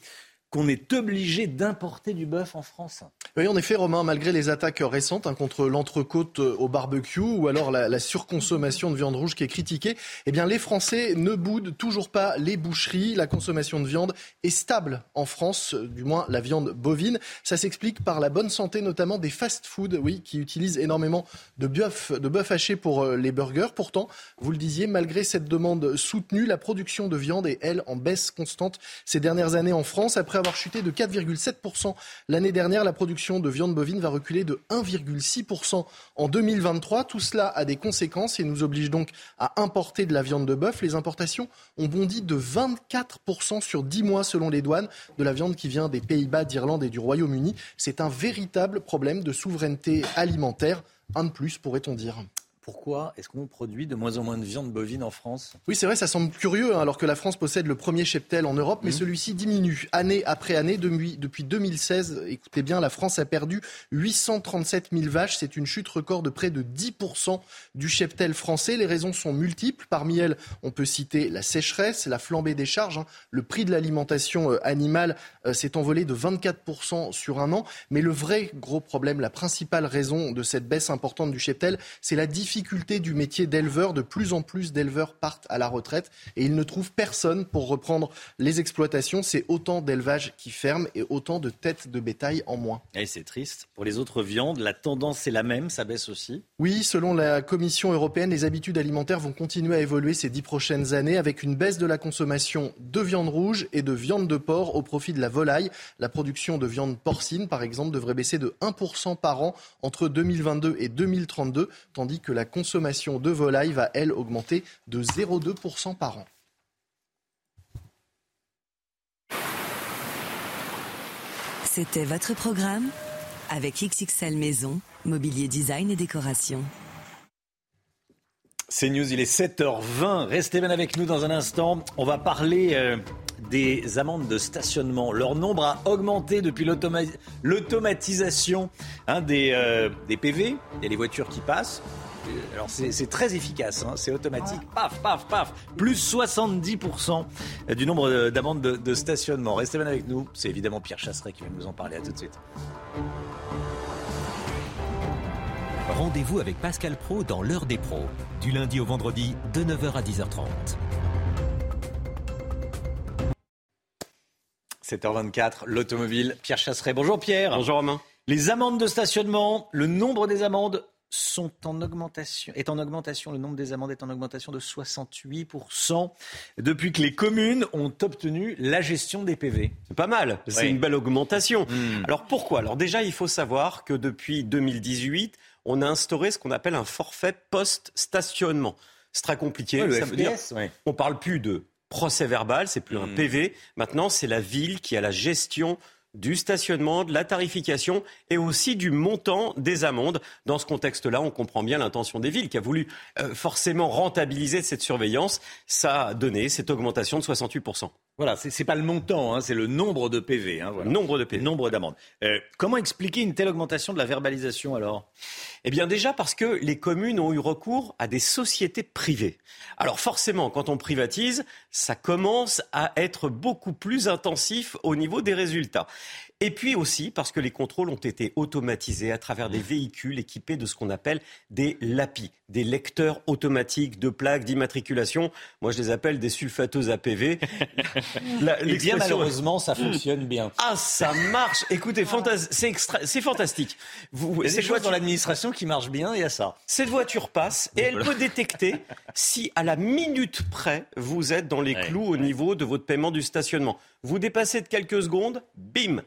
qu'on est obligé d'importer du bœuf en France. Oui, en effet, Romain, malgré les attaques récentes hein, contre l'entrecôte euh, au barbecue ou alors la, surconsommation de viande rouge qui est critiquée, eh bien, les Français ne boudent toujours pas les boucheries. La consommation de viande est stable en France, euh, du moins la viande bovine. Ça s'explique par la bonne santé, notamment des fast-foods, oui, qui utilisent énormément de bœuf, de bœuf haché pour euh, les burgers. Pourtant, vous le disiez, malgré cette demande soutenue, la production de viande est, elle, en baisse constante ces dernières années en France. Après avoir chuté de 4,7% l'année dernière. La production de viande bovine va reculer de 1,6% en 2023. Tout cela a des conséquences et nous oblige donc à importer de la viande de bœuf. Les importations ont bondi de 24% sur 10 mois selon les douanes de la viande qui vient des Pays-Bas, d'Irlande et du Royaume-Uni. C'est un véritable problème de souveraineté alimentaire. Un de plus, pourrait-on dire pourquoi est-ce qu'on produit de moins en moins de viande bovine en France? Oui, c'est vrai, ça semble curieux, hein, alors que la France possède le premier cheptel en Europe, mais mmh. celui-ci diminue année après année. Depuis, 2016, écoutez bien, la France a perdu 837 000 vaches. C'est une chute record de près de 10% du cheptel français. Les raisons sont multiples. Parmi elles, on peut citer la sécheresse, la flambée des charges. Hein. Le prix de l'alimentation euh, animale euh, s'est envolé de 24% sur un an. Mais le vrai gros problème, la principale raison de cette baisse importante du cheptel, c'est la difficulté difficulté du métier d'éleveur. De plus en plus d'éleveurs partent à la retraite et ils ne trouvent personne pour reprendre les exploitations. C'est autant d'élevages qui ferment et autant de têtes de bétail en moins. Et c'est triste. Pour les autres viandes, la tendance est la même, ça baisse aussi Oui, selon la Commission européenne, les habitudes alimentaires vont continuer à évoluer ces dix prochaines années avec une baisse de la consommation de viande rouge et de viande de porc au profit de la volaille. La production de viande porcine, par exemple, devrait baisser de 1% par an entre 2022 et 2032, tandis que la la consommation de volaille va, elle, augmenter de 0,2% par an. C'était votre programme avec XXL Maison, mobilier design et décoration. C'est News, il est 7h20. Restez bien avec nous dans un instant. On va parler euh, des amendes de stationnement. Leur nombre a augmenté depuis l'automatisation hein, des, euh, des PV. Il y a les voitures qui passent. Euh, alors c'est très efficace, hein. c'est automatique, paf, paf, paf, plus 70% du nombre d'amendes de, stationnement. Restez bien avec nous, c'est évidemment Pierre Chasseret qui va nous en parler, à tout de suite. Rendez-vous avec Pascal Pro dans l'heure des pros, du lundi au vendredi de 9h à 10h30. 7h24, l'automobile, Pierre Chasseret. Bonjour Pierre. Bonjour Romain. Les amendes de stationnement, le nombre des amendes sont en augmentation, est en augmentation, le nombre des amendes est en augmentation de 68% depuis que les communes ont obtenu la gestion des PV. C'est pas mal, c'est une belle augmentation. Hmm. Alors pourquoi? Alors déjà, il faut savoir que depuis 2018, on a instauré ce qu'on appelle un forfait post-stationnement. C'est très compliqué. ça veut dire, on parle plus de procès verbal, c'est plus un hmm. PV. Maintenant, c'est la ville qui a la gestion du stationnement, de la tarification et aussi du montant des amendes. Dans ce contexte-là, on comprend bien l'intention des villes qui a voulu euh, forcément rentabiliser cette surveillance. Ça a donné cette augmentation de 68%. Voilà, ce n'est pas le montant, hein, c'est le nombre de PV. Hein, Nombre de PV. Nombre d'amendes. Euh, comment expliquer une telle augmentation de la verbalisation alors? Eh bien déjà parce que les communes ont eu recours à des sociétés privées. Alors forcément, quand on privatise, ça commence à être beaucoup plus intensif au niveau des résultats. Et puis aussi parce que les contrôles ont été automatisés à travers des véhicules équipés de ce qu'on appelle des LAPI, des lecteurs automatiques de plaques d'immatriculation. Moi, je les appelle des sulfateuses APV. Et bien malheureusement, ça fonctionne bien. Ah, ça marche. Écoutez, c'est fantastique. Vous, c'est choses dans l'administration qui marchent bien, il y a ça. Cette voiture passe et elle peut détecter si à la minute près vous êtes dans les clous au niveau de votre paiement du stationnement. Vous dépassez de quelques secondes, bim,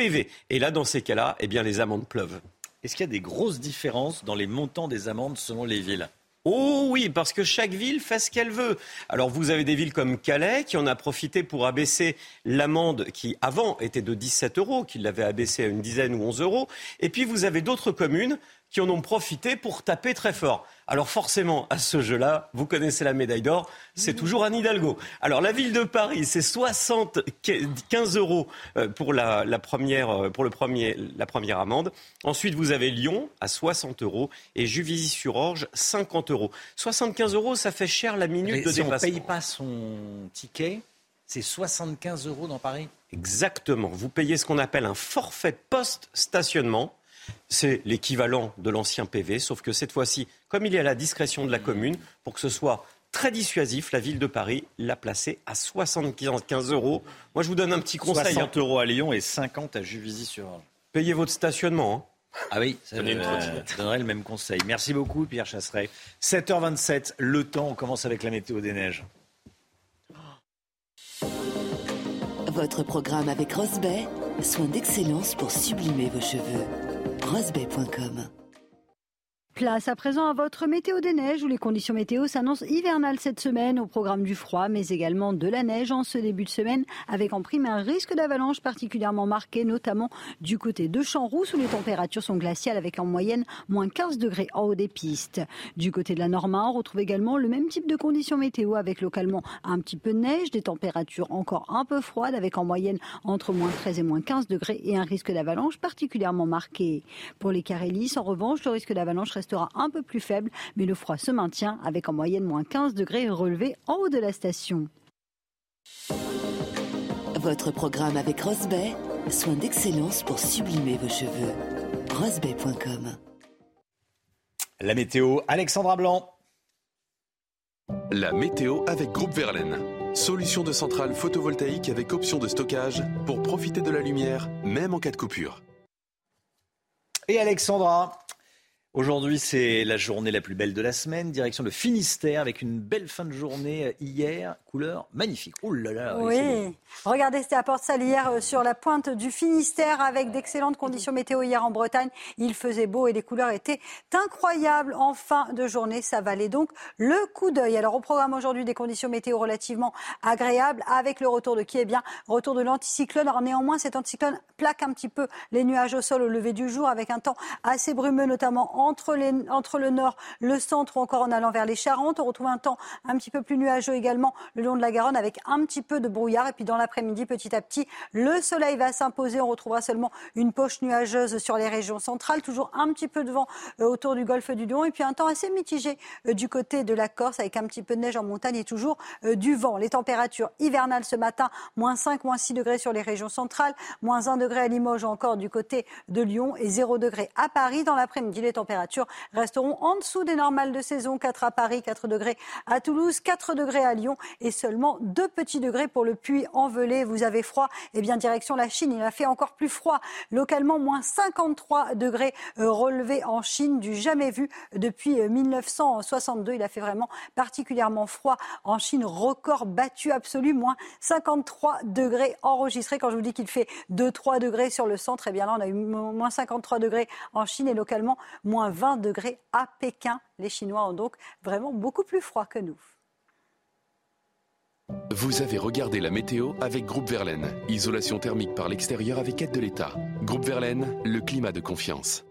PV. Et là, dans ces cas-là, eh bien, les amendes pleuvent. Est-ce qu'il y a des grosses différences dans les montants des amendes selon les villes? Oh oui, parce que chaque ville fait ce qu'elle veut. Alors vous avez des villes comme Calais qui en a profité pour abaisser l'amende qui avant était de 17 euros, qui l'avait abaissé à une dizaine ou 11 euros. Et puis vous avez d'autres communes qui en ont profité pour taper très fort. Alors forcément, à ce jeu-là, vous connaissez la médaille d'or, c'est toujours un Hidalgo. Alors la ville de Paris, c'est 75 euros euh, pour la, première, euh, pour le premier, la première amende. Ensuite, vous avez Lyon à 60 euros et Juvisy-sur-Orge 50 euros. 75 euros, ça fait cher la minute de si dépassement. on ne paye pas son ticket, c'est 75 euros dans Paris? Exactement. Vous payez ce qu'on appelle un forfait post-stationnement. C'est l'équivalent de l'ancien PV, sauf que cette fois-ci, comme il est à la discrétion de la commune, pour que ce soit très dissuasif, la ville de Paris l'a placé à 75 euros. Moi, je vous donne un petit conseil. 60 hein. euros à Lyon et 50 à Juvisy-sur-Orge. Payez votre stationnement. Hein. Ah oui, ça euh, donnerait le même conseil. Merci beaucoup, Pierre Chasseret. 7h27, le temps, on commence avec la météo des neiges. Votre programme avec Rosbay, soin d'excellence pour sublimer vos cheveux. rosbay.com Place à présent à votre météo des neiges où les conditions météo s'annoncent hivernales cette semaine au programme du froid mais également de la neige en ce début de semaine avec en prime un risque d'avalanche particulièrement marqué notamment du côté de Champs-Rousse où les températures sont glaciales avec en moyenne moins 15 degrés en haut des pistes. Du côté de la Normande, on retrouve également le même type de conditions météo avec localement un petit peu de neige, des températures encore un peu froides avec en moyenne entre moins 13 et moins 15 degrés et un risque d'avalanche particulièrement marqué. Pour les Carélis, en revanche, le risque d'avalanche restera un peu plus faible, mais le froid se maintient avec en moyenne moins 15 degrés relevés en haut de la station. Votre programme avec Rosbay, soin d'excellence pour sublimer vos cheveux. Rosbay.com La météo, Alexandra Blanc. La météo avec Groupe Verlaine. Solution de centrale photovoltaïque avec option de stockage pour profiter de la lumière, même en cas de coupure. Et Alexandra, Aujourd'hui, c'est la journée la plus belle de la semaine, direction le Finistère, avec une belle fin de journée euh, hier, couleur magnifique. Oh là là Oui, regardez, c'était à Port-Salle hier euh, sur la pointe du Finistère, avec d'excellentes conditions météo hier en Bretagne. Il faisait beau et les couleurs étaient incroyables en fin de journée. Ça valait donc le coup d'œil. Alors au programme aujourd'hui, des conditions météo relativement agréables, avec le retour de qui est bien, retour de l'anticyclone. Alors néanmoins, cet anticyclone plaque un petit peu les nuages au sol au lever du jour, avec un temps assez brumeux, notamment entre, le nord, le centre ou encore en allant vers les Charentes. On retrouve un temps un petit peu plus nuageux également le long de la Garonne avec un petit peu de brouillard. Et puis dans l'après-midi, petit à petit, le soleil va s'imposer. On retrouvera seulement une poche nuageuse sur les régions centrales. Toujours un petit peu de vent euh, autour du golfe du Lion. Et puis un temps assez mitigé euh, du côté de la Corse avec un petit peu de neige en montagne et toujours euh, du vent. Les températures hivernales ce matin, moins 5, moins 6 degrés sur les régions centrales, moins 1 degré à Limoges ou encore du côté de Lyon et 0 degré à Paris. Dans l'après-midi, les températures températures resteront en dessous des normales de saison. 4 à Paris, 4 degrés à Toulouse, 4 degrés à Lyon et seulement 2 petits degrés pour le puits envelé. Vous avez froid Eh bien, direction la Chine, il a fait encore plus froid. Localement, moins 53 degrés euh, relevés en Chine, du jamais vu depuis 1962. Euh, il a fait vraiment particulièrement froid en Chine. Record battu absolu, moins 53 degrés enregistrés. Quand je vous dis qu'il fait 2-3 degrés sur le centre, eh bien là, on a eu moins 53 degrés en Chine et localement moins 20 degrés à Pékin. Les Chinois ont donc vraiment beaucoup plus froid que nous. Vous avez regardé la météo avec Groupe Verlaine. Isolation thermique par l'extérieur avec aide de l'État. Groupe Verlaine, le climat de confiance.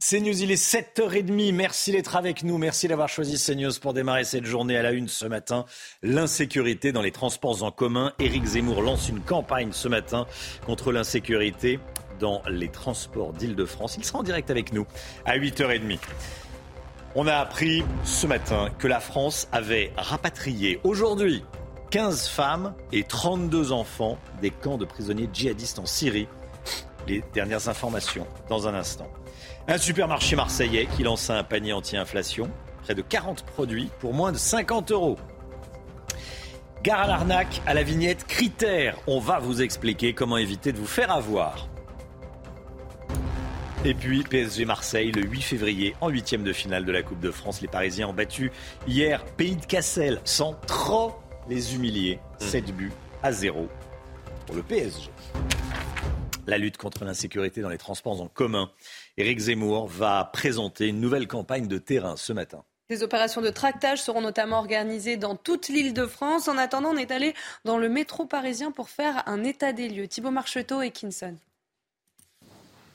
CNews, il est 7h30. Merci d'être avec nous. Merci d'avoir choisi CNews pour démarrer cette journée à la une ce matin. L'insécurité dans les transports en commun. Éric Zemmour lance une campagne ce matin contre l'insécurité dans les transports d'Île-de-France. Il sera en direct avec nous à 8h30. On a appris ce matin que la France avait rapatrié aujourd'hui 15 femmes et 32 enfants des camps de prisonniers djihadistes en Syrie. Les dernières informations dans un instant. Un supermarché marseillais qui lance un panier anti-inflation, près de 40 produits pour moins de 50 euros. Gare à l'arnaque à la vignette critère. On va vous expliquer comment éviter de vous faire avoir. Et puis PSG Marseille le 8 février en huitième de finale de la Coupe de France. Les Parisiens ont battu hier Pays de Cassel sans trop les humilier. 7 buts à 0 pour le PSG. La lutte contre l'insécurité dans les transports en commun. Éric Zemmour va présenter une nouvelle campagne de terrain ce matin. Des opérations de tractage seront notamment organisées dans toute l'île de France. En attendant, on est allé dans le métro parisien pour faire un état des lieux. Thibaut Marcheteau et Kinson.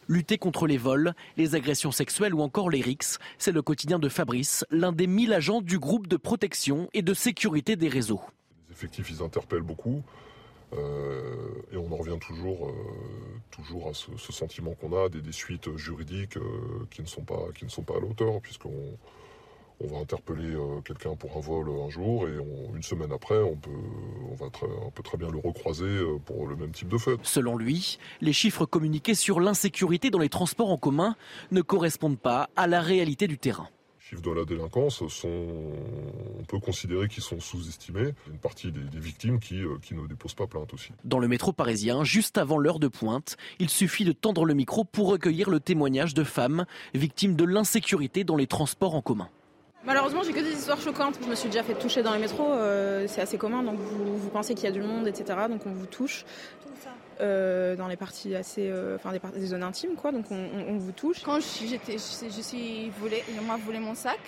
Lutter contre les vols, les agressions sexuelles ou encore les rixes, c'est le quotidien de Fabrice, l'un des 1000 agents du groupe de protection et de sécurité des réseaux. Les effectifs, ils interpellent beaucoup. Euh, et on en revient toujours, euh, à ce, sentiment qu'on a des, suites juridiques euh, qui, ne sont pas, qui ne sont à l'auteur, puisqu'on on va interpeller quelqu'un pour un vol un jour et une semaine après, on peut, on, va très, on peut très bien le recroiser pour le même type de fait. Selon lui, les chiffres communiqués sur l'insécurité dans les transports en commun ne correspondent pas à la réalité du terrain chiffres de la délinquance sont, on peut considérer qu'ils sont sous-estimés. Une partie des, victimes qui, euh, qui ne déposent pas plainte aussi. Dans le métro parisien, juste avant l'heure de pointe, il suffit de tendre le micro pour recueillir le témoignage de femmes victimes de l'insécurité dans les transports en commun. Malheureusement, j'ai que des histoires choquantes. Je me suis déjà fait toucher dans les métros, euh, c'est assez commun, donc vous, vous pensez qu'il y a du monde, etc. Donc on vous touche. Euh, dans les parties assez, euh, enfin des, des, zones intimes, quoi. Donc on, vous touche. Quand j'étais, je, suis volé, on m'a volé mon sac.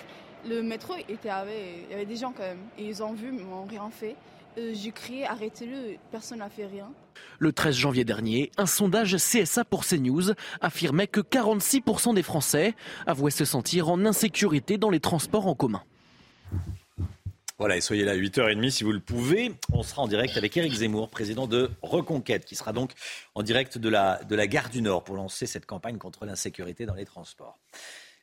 Le métro était avec, il y avait des gens quand même, et ils ont vu, mais ils m'ont rien fait. Euh, j'ai crié arrêtez-le, personne n'a fait rien. Le 13 janvier dernier, un sondage CSA pour CNews affirmait que 46% des Français avouaient se sentir en insécurité dans les transports en commun. Voilà, et soyez là à 8h30 si vous le pouvez. On sera en direct avec Éric Zemmour, président de Reconquête, qui sera donc en direct de la, de la gare du Nord pour lancer cette campagne contre l'insécurité dans les transports.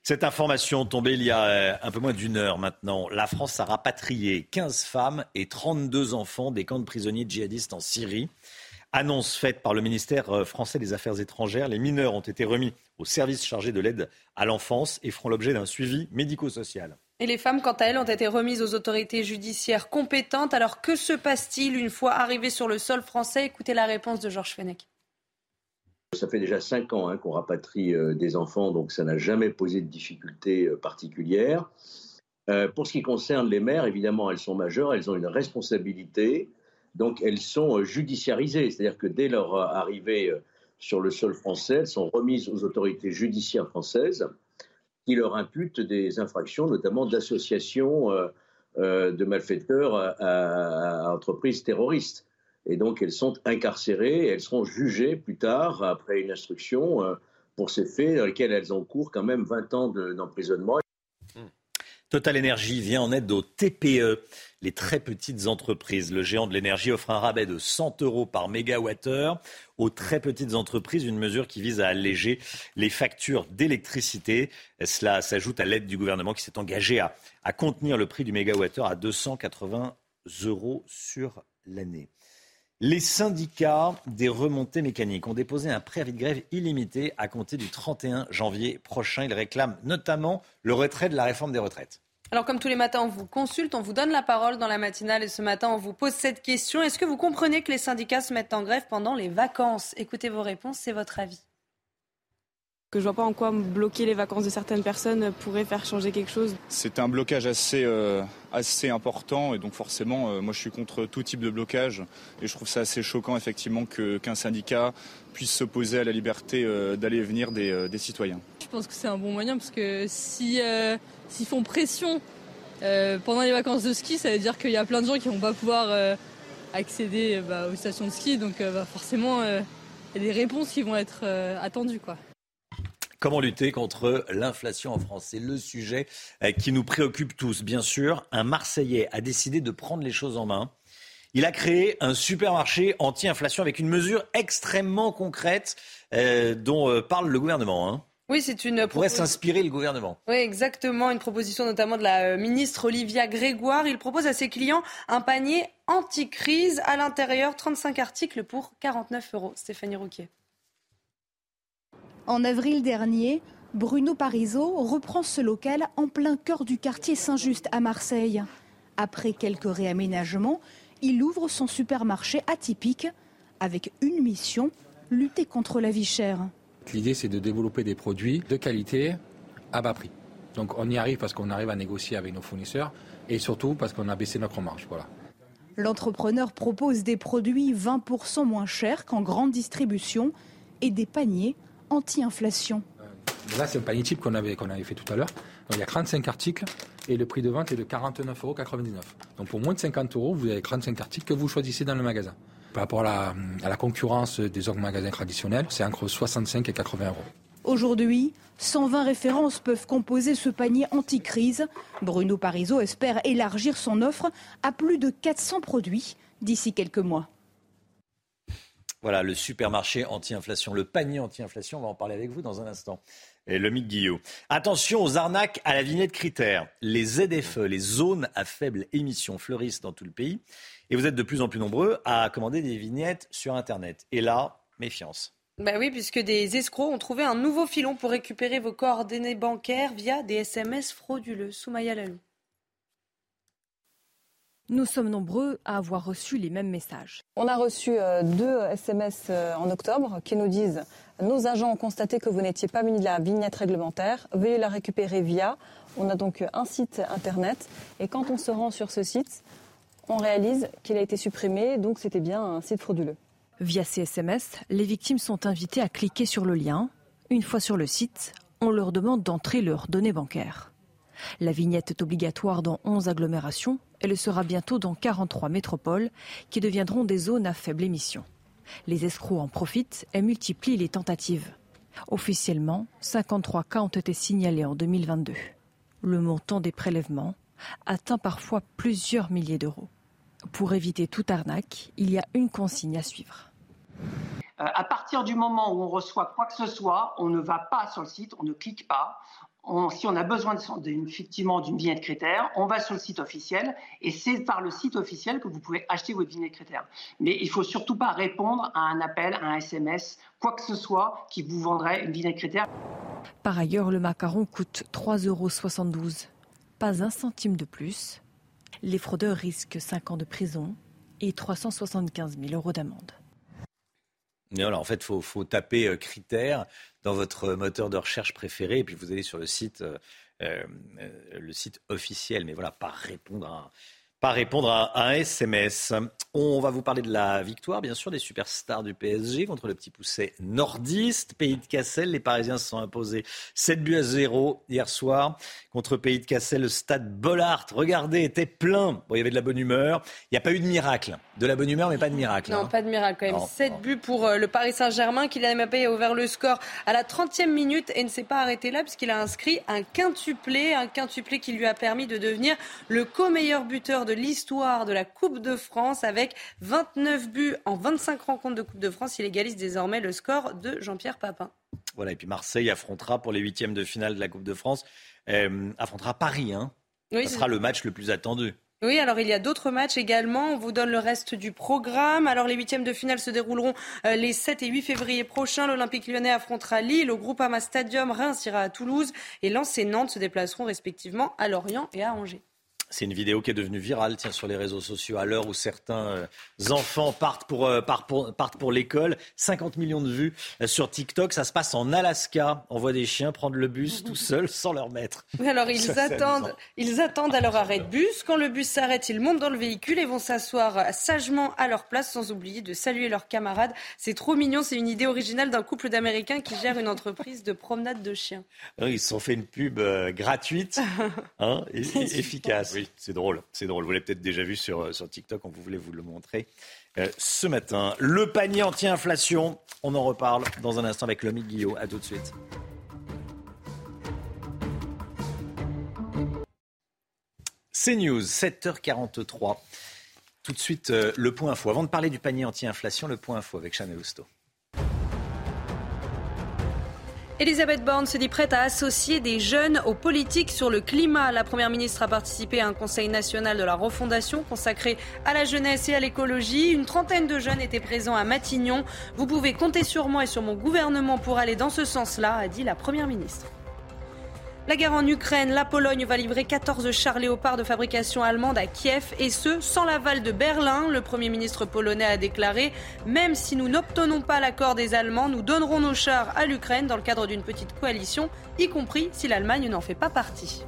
Cette information tombée il y a euh, un peu moins d'une heure maintenant. La France a rapatrié 15 femmes et 32 enfants des camps de prisonniers djihadistes en Syrie. Annonce faite par le ministère euh, français des Affaires étrangères, les mineurs ont été remis au service chargé de l'aide à l'enfance et feront l'objet d'un suivi médico-social. Et les femmes, quant à elles, ont été remises aux autorités judiciaires compétentes. Alors que se passe-t-il une fois arrivées sur le sol français? Écoutez la réponse de Georges Fenech. Ça fait déjà cinq ans hein, qu'on rapatrie euh, des enfants, donc ça n'a jamais posé de difficultés euh, particulières. Euh, pour ce qui concerne les mères, évidemment, elles sont majeures, elles ont une responsabilité, donc elles sont judiciarisées, c'est-à-dire que dès leur arrivée sur le sol français, elles sont remises aux autorités judiciaires françaises qui leur imputent des infractions, notamment d'association de malfaiteurs à, entreprises terroristes. Et donc elles sont incarcérées et elles seront jugées plus tard, après une instruction, euh, pour ces faits dans lesquels elles encourent quand même 20 ans d'emprisonnement. Total Energy vient en aide aux TPE, les très petites entreprises. Le géant de l'énergie offre un rabais de 100 euros par mégawattheure aux très petites entreprises, une mesure qui vise à alléger les factures d'électricité. Cela s'ajoute à l'aide du gouvernement qui s'est engagé à, à, contenir le prix du mégawattheure à 280 euros sur l'année. Les syndicats des remontées mécaniques ont déposé un préavis de grève illimité à compter du 31 janvier prochain. Ils réclament notamment le retrait de la réforme des retraites. Alors comme tous les matins, on vous consulte, on vous donne la parole dans la matinale et ce matin, on vous pose cette question. Est-ce que vous comprenez que les syndicats se mettent en grève pendant les vacances? Écoutez vos réponses, c'est votre avis que je vois pas en quoi bloquer les vacances de certaines personnes pourrait faire changer quelque chose. C'est un blocage assez, euh, assez important et donc forcément, euh, moi je suis contre tout type de blocage et je trouve ça assez choquant effectivement qu'un syndicat puisse s'opposer à la liberté euh, d'aller et venir des, citoyens. Je pense que c'est un bon moyen parce que si s'ils font pression pendant les vacances de ski, ça veut dire qu'il y a plein de gens qui vont pas pouvoir accéder bah, aux stations de ski, donc bah, forcément il y a des réponses qui vont être attendues quoi. Comment lutter contre l'inflation en France? C'est le sujet euh, qui nous préoccupe tous. Bien sûr, un Marseillais a décidé de prendre les choses en main. Il a créé un supermarché anti-inflation avec une mesure extrêmement concrète euh, dont euh, parle le gouvernement. Hein. Oui, c'est une. Pourrait s'inspirer le gouvernement. Oui, exactement. Une proposition notamment de la ministre Olivia Grégoire. Il propose à ses clients un panier anti-crise à l'intérieur, 35 articles pour 49 euros. Stéphanie Rouquier. En avril dernier, Bruno Parisot reprend ce local en plein cœur du quartier Saint-Just à Marseille. Après quelques réaménagements, il ouvre son supermarché atypique avec une mission, lutter contre la vie chère. L'idée, c'est de développer des produits de qualité à bas prix. Donc on y arrive parce qu'on arrive à négocier avec nos fournisseurs et surtout parce qu'on a baissé notre marge. Voilà. L'entrepreneur propose des produits 20% moins chers qu'en grande distribution et des paniers anti-inflation. Là, c'est un panier type qu'on avait, qu'on avait fait tout à l'heure. il y a 35 articles et le prix de vente est de 49,99 euros. Donc pour moins de 50 euros, vous avez 35 articles que vous choisissez dans le magasin. Par rapport à la, concurrence des autres magasins traditionnels, c'est entre 65 et 80 euros. Aujourd'hui, 120 références peuvent composer ce panier anti-crise. Bruno Parisot espère élargir son offre à plus de 400 produits d'ici quelques mois. Voilà, le supermarché anti-inflation, le panier anti-inflation, on va en parler avec vous dans un instant. Et le Guillot. Attention aux arnaques à la vignette critère. Les ZFE, les zones à faible émission, fleurissent dans tout le pays. Et vous êtes de plus en plus nombreux à commander des vignettes sur Internet. Et là, méfiance. Bah oui, puisque des escrocs ont trouvé un nouveau filon pour récupérer vos coordonnées bancaires via des SMS frauduleux. Soumaya Lalou. Nous sommes nombreux à avoir reçu les mêmes messages. On a reçu euh, deux SMS euh, en octobre qui nous disent Nos agents ont constaté que vous n'étiez pas muni de la vignette réglementaire. Veuillez la récupérer via. On a donc un site internet. Et quand on se rend sur ce site, on réalise qu'il a été supprimé. Donc c'était bien un site frauduleux. Via ces SMS, les victimes sont invitées à cliquer sur le lien. Une fois sur le site, on leur demande d'entrer leurs données bancaires. La vignette est obligatoire dans 11 agglomérations elle sera bientôt dans 43 métropoles qui deviendront des zones à faible émission. Les escrocs en profitent et multiplient les tentatives. Officiellement, 53 cas ont été signalés en 2022. Le montant des prélèvements atteint parfois plusieurs milliers d'euros. Pour éviter toute arnaque, il y a une consigne à suivre. Euh, à partir du moment où on reçoit quoi que ce soit, on ne va pas sur le site, on ne clique pas, si on a besoin effectivement d'une vignette critère, on va sur le site officiel et c'est par le site officiel que vous pouvez acheter votre vignette critère. Mais il ne faut surtout pas répondre à un appel, à un SMS, quoi que ce soit qui vous vendrait une vignette critère. Par ailleurs, le macaron coûte 3,72 euros. Pas un centime de plus. Les fraudeurs risquent 5 ans de prison et 375 000 euros d'amende. en fait, il faut, taper euh, critères dans votre moteur de recherche préféré, et puis vous allez sur le site, euh, euh, le site officiel. Mais voilà, pas répondre à, pas répondre à un SMS. On va vous parler de la victoire, bien sûr, des superstars du PSG contre le petit pousset nordiste. Pays de Cassel, les Parisiens se sont imposés 7 buts à 0 hier soir contre Pays de Cassel. Le stade Bollard, regardez, était plein. Bon, il y avait de la bonne humeur. Il n'y a pas eu de miracle. De la bonne humeur, mais pas de miracle. Non, hein. pas de miracle quand même. 7 buts pour euh, le Paris Saint-Germain. Kylian Mbappé a ouvert le score à la 30e minute et ne s'est pas arrêté là puisqu'il a inscrit un quintuplé. Un quintuplé qui lui a permis de devenir le co-meilleur buteur de l'histoire de la Coupe de France avec 29 buts en 25 rencontres de Coupe de France. Il égalise désormais le score de Jean-Pierre Papin. Voilà, et puis Marseille affrontera pour les huitièmes de finale de la Coupe de France, euh, affrontera Paris. Hein. Ce sera le match le plus attendu. Oui, alors il y a d'autres matchs également. On vous donne le reste du programme. Alors les huitièmes de finale se dérouleront euh, les 7 et 8 février prochains. L'Olympique lyonnais affrontera Lille, au Groupama Stadium, Reims ira à Toulouse et Lens et Nantes se déplaceront respectivement à Lorient et à Angers. C'est une vidéo qui est devenue virale tiens, sur les réseaux sociaux à l'heure où certains euh, enfants partent pour, euh, partent partent pour l'école. 50 millions de vues euh, sur TikTok. Ça se passe en Alaska. On voit des chiens prendre le bus tout seuls sans leur maître. Alors ils attendent, ils attendent à leur arrêt de bus. Quand le bus s'arrête, ils montent dans le véhicule et vont s'asseoir sagement à leur place sans oublier de saluer leurs camarades. C'est trop mignon. C'est une idée originale d'un couple d'Américains qui gère une entreprise de promenade de chiens. Ils se sont fait une pub gratuite hein, et, efficace. Oui, c'est drôle. C'est drôle. Vous l'avez peut-être déjà vu sur, euh, sur TikTok. On voulait vous le montrer euh, ce matin. Le panier anti-inflation. On en reparle dans un instant avec Lomi Guillot. À tout de suite. C'est News, 7h43. Tout de suite, euh, le point info. Avant de parler du panier anti-inflation, le point info avec Chanel Housteau. Elisabeth Borne se dit prête à associer des jeunes aux politiques sur le climat. La Première ministre a participé à un conseil national de la refondation consacré à la jeunesse et à l'écologie. Une trentaine de jeunes étaient présents à Matignon. Vous pouvez compter sur moi et sur mon gouvernement pour aller dans ce sens-là, a dit la Première ministre. La guerre en Ukraine, la Pologne va livrer 14 chars léopards de fabrication allemande à Kiev et ce, sans l'aval de Berlin. Le Premier ministre polonais a déclaré Même si nous n'obtenons pas l'accord des Allemands, nous donnerons nos chars à l'Ukraine dans le cadre d'une petite coalition, y compris si l'Allemagne n'en fait pas partie.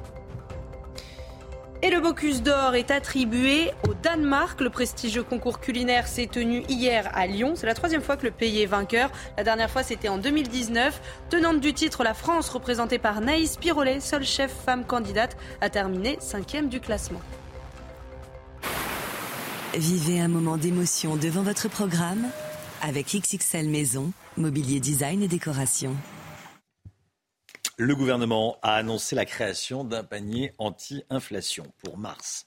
Et le Bocuse d'Or est attribué au Danemark. Le prestigieux concours culinaire s'est tenu hier à Lyon. C'est la troisième fois que le pays est vainqueur. La dernière fois, c'était en 2019. Tenante du titre, la France, représentée par Naïs Pirolet, seule chef femme candidate, a terminé cinquième du classement. Vivez un moment d'émotion devant votre programme avec XXL Maison, mobilier design et décoration. Le gouvernement a annoncé la création d'un panier anti-inflation pour mars.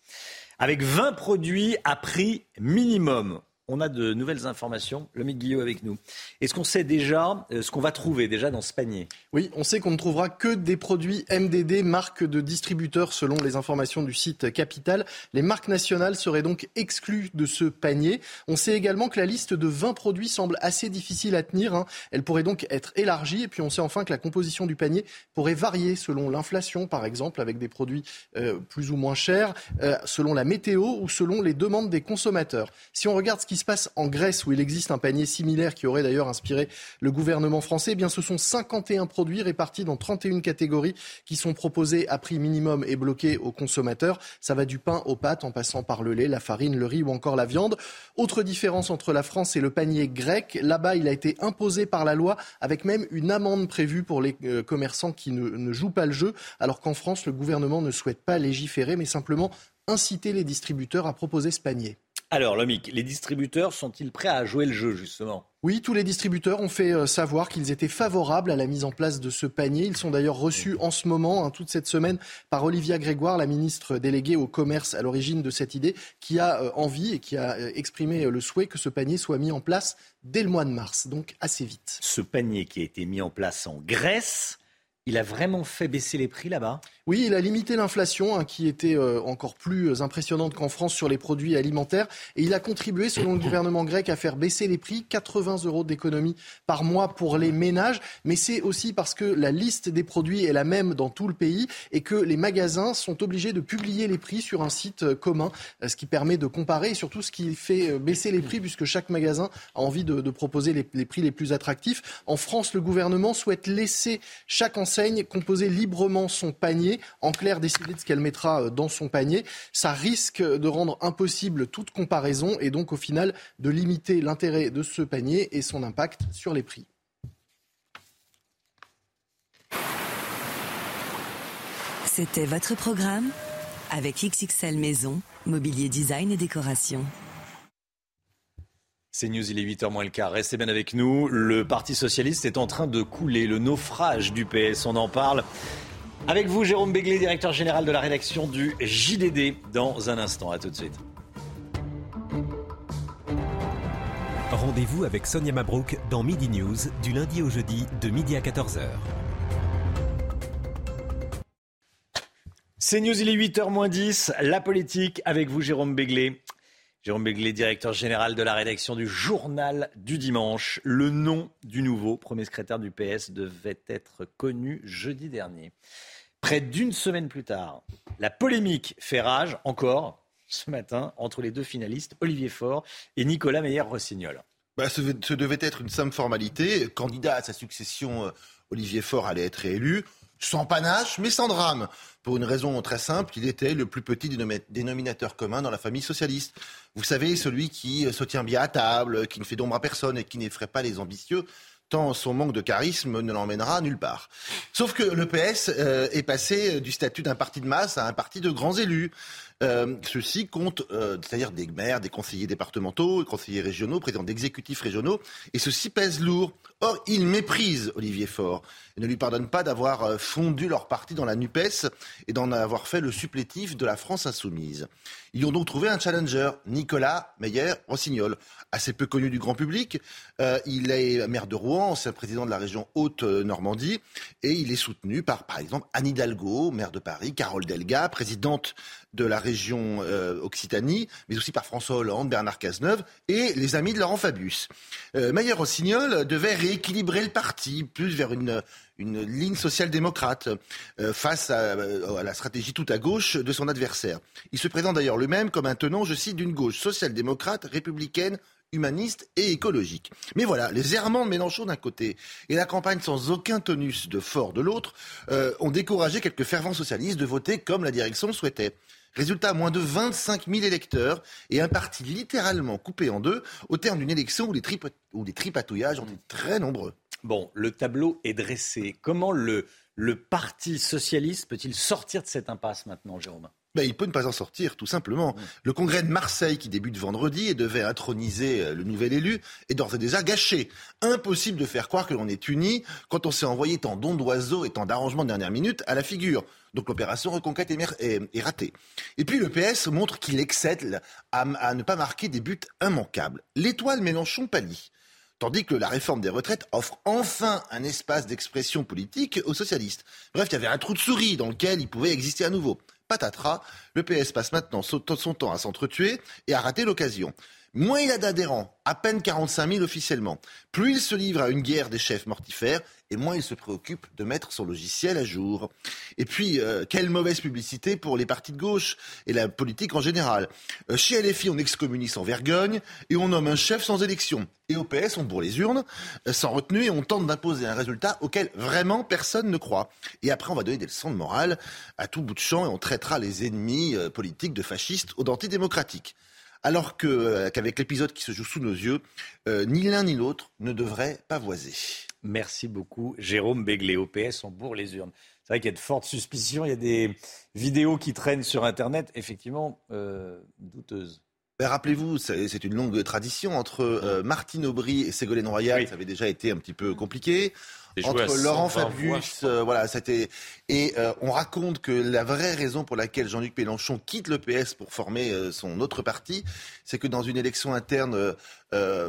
Avec 20 produits à prix minimum on a de nouvelles informations. Le Guillaume avec nous. Est-ce qu'on sait déjà euh, ce qu'on va trouver déjà dans ce panier? Oui, on sait qu'on ne trouvera que des produits MDD, marques de distributeurs, selon les informations du site Capital. Les marques nationales seraient donc exclues de ce panier. On sait également que la liste de 20 produits semble assez difficile à tenir. Hein. Elle pourrait donc être élargie. Et puis on sait enfin que la composition du panier pourrait varier selon l'inflation, par exemple, avec des produits euh, plus ou moins chers, euh, selon la météo ou selon les demandes des consommateurs. Si on regarde ce qui qui se passe en Grèce, où il existe un panier similaire qui aurait d'ailleurs inspiré le gouvernement français, eh bien ce sont 51 produits répartis dans 31 catégories qui sont proposés à prix minimum et bloqués aux consommateurs. Ça va du pain aux pâtes en passant par le lait, la farine, le riz ou encore la viande. Autre différence entre la France et le panier grec, là-bas il a été imposé par la loi avec même une amende prévue pour les euh, commerçants qui ne, ne jouent pas le jeu, alors qu'en France le gouvernement ne souhaite pas légiférer mais simplement inciter les distributeurs à proposer ce panier. Alors, Lomic, les distributeurs sont-ils prêts à jouer le jeu, justement? Oui, tous les distributeurs ont fait euh, savoir qu'ils étaient favorables à la mise en place de ce panier. Ils sont d'ailleurs reçus en ce moment, hein, toute cette semaine, par Olivia Grégoire, la ministre déléguée au commerce à l'origine de cette idée, qui a euh, envie et qui a euh, exprimé le souhait que ce panier soit mis en place dès le mois de mars, donc assez vite. Ce panier qui a été mis en place en Grèce, il a vraiment fait baisser les prix là-bas? Oui, il a limité l'inflation, hein, qui était euh, encore plus euh, impressionnante qu'en France sur les produits alimentaires. Et il a contribué, selon le gouvernement grec, à faire baisser les prix, 80 euros d'économie par mois pour les ménages. Mais c'est aussi parce que la liste des produits est la même dans tout le pays et que les magasins sont obligés de publier les prix sur un site euh, commun, ce qui permet de comparer et surtout ce qui fait baisser les prix, puisque chaque magasin a envie de, proposer les prix les plus attractifs. En France, le gouvernement souhaite laisser chaque enseigne composer librement son panier, en clair décider de ce qu'elle mettra euh, dans son panier. Ça risque de rendre impossible toute comparaison et donc au final de limiter l'intérêt de ce panier et son impact sur les prix. C'était votre programme avec XXL Maison, mobilier design et décoration. C'est News, il est 8h moins le quart. Restez bien avec nous. Le Parti Socialiste est en train de couler. Le naufrage du PS, on en parle. Avec vous, Jérôme Béglé, directeur général de la rédaction du JDD, dans un instant. À tout de suite. Rendez-vous avec Sonia Mabrouk dans Midi News, du lundi au jeudi, de midi à 14h. C'est News, il est 8h moins 10. La politique avec vous, Jérôme Béglé. Jérôme Béglé, directeur général de la rédaction du Journal du Dimanche. Le nom du nouveau premier secrétaire du PS devait être connu jeudi dernier. Près d'une semaine plus tard, la polémique fait rage encore ce matin entre les deux finalistes, Olivier Faure et Nicolas Meyer-Rossignol. Bah, ce, devait être une simple formalité. Candidat à sa succession, euh, Olivier Faure allait être élu sans panache, mais sans drame. Pour une raison très simple, il était le plus petit dénominateur commun dans la famille socialiste. Vous savez, celui qui se tient bien à table, qui ne fait d'ombre à personne et qui n'effraie pas les ambitieux, tant son manque de charisme ne l'emmènera nulle part. Sauf que le PS euh, est passé du statut d'un parti de masse à un parti de grands élus. Euh, ceux-ci comptent, euh, c'est-à-dire des maires, des conseillers départementaux, des conseillers régionaux, présidents d'exécutifs régionaux, et ceux-ci pèsent lourd. Or, ils méprisent Olivier Faure et ne lui pardonnent pas d'avoir euh, fondu leur parti dans la NUPES et d'en avoir fait le supplétif de la France insoumise. Ils ont donc trouvé un challenger, Nicolas Meyer-Rossignol, assez peu connu du grand public. Il est maire de Rouen, ancien président de la région Haute-Normandie, et il est soutenu par, par exemple, Anne Hidalgo, maire de Paris, Carole Delga, présidente de la région euh, Occitanie, mais aussi par François Hollande, Bernard Cazeneuve et les amis de Laurent Fabius. Euh, Maillard-Rossignol devait rééquilibrer le parti plus vers une, une ligne social-démocrate euh, face à, à, la stratégie tout à gauche de son adversaire. Il se présente d'ailleurs lui-même comme un tenant, je cite, d'une gauche social-démocrate, républicaine, humaniste et écologique. Mais voilà, les errements de Mélenchon d'un côté et la campagne sans aucun tonus de fort de l'autre euh, ont découragé quelques fervents socialistes de voter comme la direction souhaitait. Résultat, moins de 25 000 électeurs et un parti littéralement coupé en deux au terme d'une élection où les, où les tripatouillages ont été très nombreux. Bon, le tableau est dressé. Comment le, le Parti socialiste peut-il sortir de cette impasse maintenant, Jérôme? Ben, il peut ne pas en sortir, tout simplement. Le congrès de Marseille, qui débute vendredi et devait introniser euh, le nouvel élu, est d'ores et déjà gâché. Impossible de faire croire que l'on est uni quand on s'est envoyé tant d'ondes d'oiseaux et tant d'arrangements de dernière minute à la figure. Donc l'opération reconquête est, ratée. Et puis le PS montre qu'il excelle à, à ne pas marquer des buts immanquables. L'étoile Mélenchon pâlit. Tandis que la réforme des retraites offre enfin un espace d'expression politique aux socialistes. Bref, il y avait un trou de souris dans lequel il pouvait exister à nouveau patatras, le PS passe maintenant son temps à s'entretuer et à rater l'occasion. Moins il a d'adhérents, à peine 45 000 officiellement, plus il se livre à une guerre des chefs mortifères et moins il se préoccupe de mettre son logiciel à jour. Et puis, euh, quelle mauvaise publicité pour les partis de gauche et la politique en général. Euh, chez LFI, on excommunie sans vergogne et on nomme un chef sans élection. Et au PS, on bourre les urnes euh, sans retenue et on tente d'imposer un résultat auquel vraiment personne ne croit. Et après, on va donner des leçons de morale à tout bout de champ et on traitera les ennemis politiques de fascistes ou d'antidémocratiques alors euh, qu'avec l'épisode qui se joue sous nos yeux, euh, ni l'un ni l'autre ne devrait pavoiser. Merci beaucoup, Jérôme Béglé, OPS, on bourre les urnes. C'est vrai qu'il y a de fortes suspicions, il y a des vidéos qui traînent sur Internet, effectivement, euh, douteuses. Ben, rappelez-vous, c'est une longue tradition entre Martine Aubry et Ségolène Royal. Ça avait déjà été un petit peu compliqué entre Laurent Fabius, euh, voilà, c'était et euh, on raconte que la vraie raison pour laquelle Jean-Luc Mélenchon quitte le PS pour former euh, son autre parti, c'est que dans une élection interne,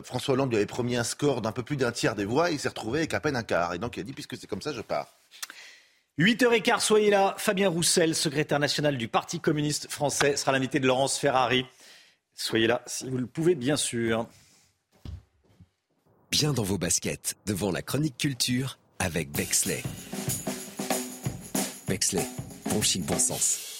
François Hollande lui avait promis un score d'un peu plus d'un tiers des voix, et il s'est retrouvé avec à peine un quart, et donc il a dit puisque c'est comme ça, je pars. 8h15, soyez là. Fabien Roussel, secrétaire national du Parti communiste français, sera l'invité de Laurence Ferrari. Soyez là si vous le pouvez, bien sûr bien dans vos baskets devant la chronique culture avec Bexley. Bexley, bon chic, bon sens.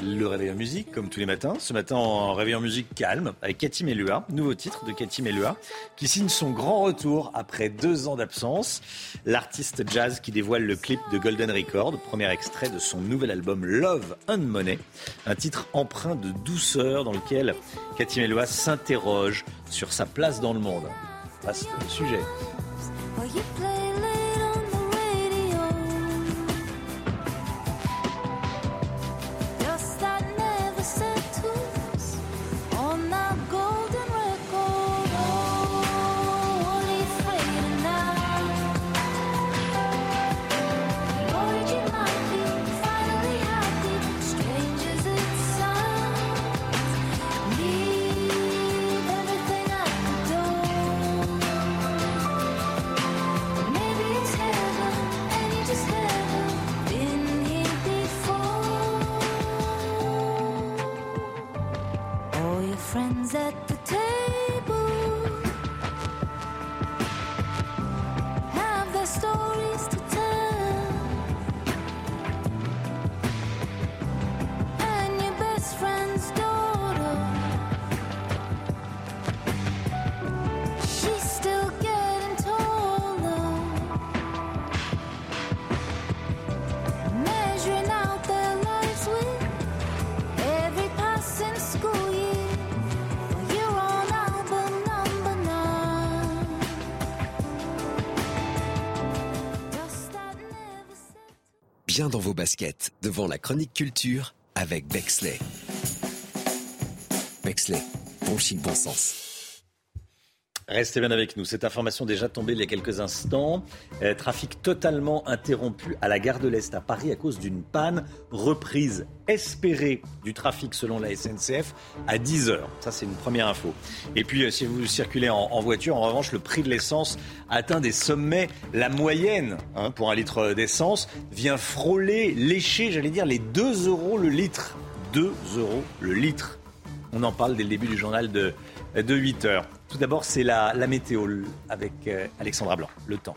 Le réveil en musique, comme tous les matins. Ce matin, en réveil en musique calme, avec Cathy Melua, nouveau titre de Cathy Melua, qui signe son grand retour après deux ans d'absence. L'artiste jazz qui dévoile le clip de Golden Record, premier extrait de son nouvel album Love and Money, un titre empreint de douceur dans lequel Cathy Melua s'interroge sur sa place dans le monde. Vaste sujet. Dans vos baskets devant la chronique culture avec Bexley. Bexley, bon chic, bon sens. Restez bien avec nous. Cette information déjà tombée il y a quelques instants. Euh, trafic totalement interrompu à la gare de l'Est à Paris à cause d'une panne. Reprise espérée du trafic selon la SNCF à 10 heures. Ça, c'est une première info. Et puis, euh, si vous circulez en, voiture, en revanche, le prix de l'essence atteint des sommets. La moyenne hein, pour un litre d'essence vient frôler, lécher, j'allais dire, les 2 euros le litre. 2 euros le litre. On en parle dès le début du journal de, de 8 heures. Tout d'abord, c'est la, météo avec euh, Alexandra Blanc. Le temps.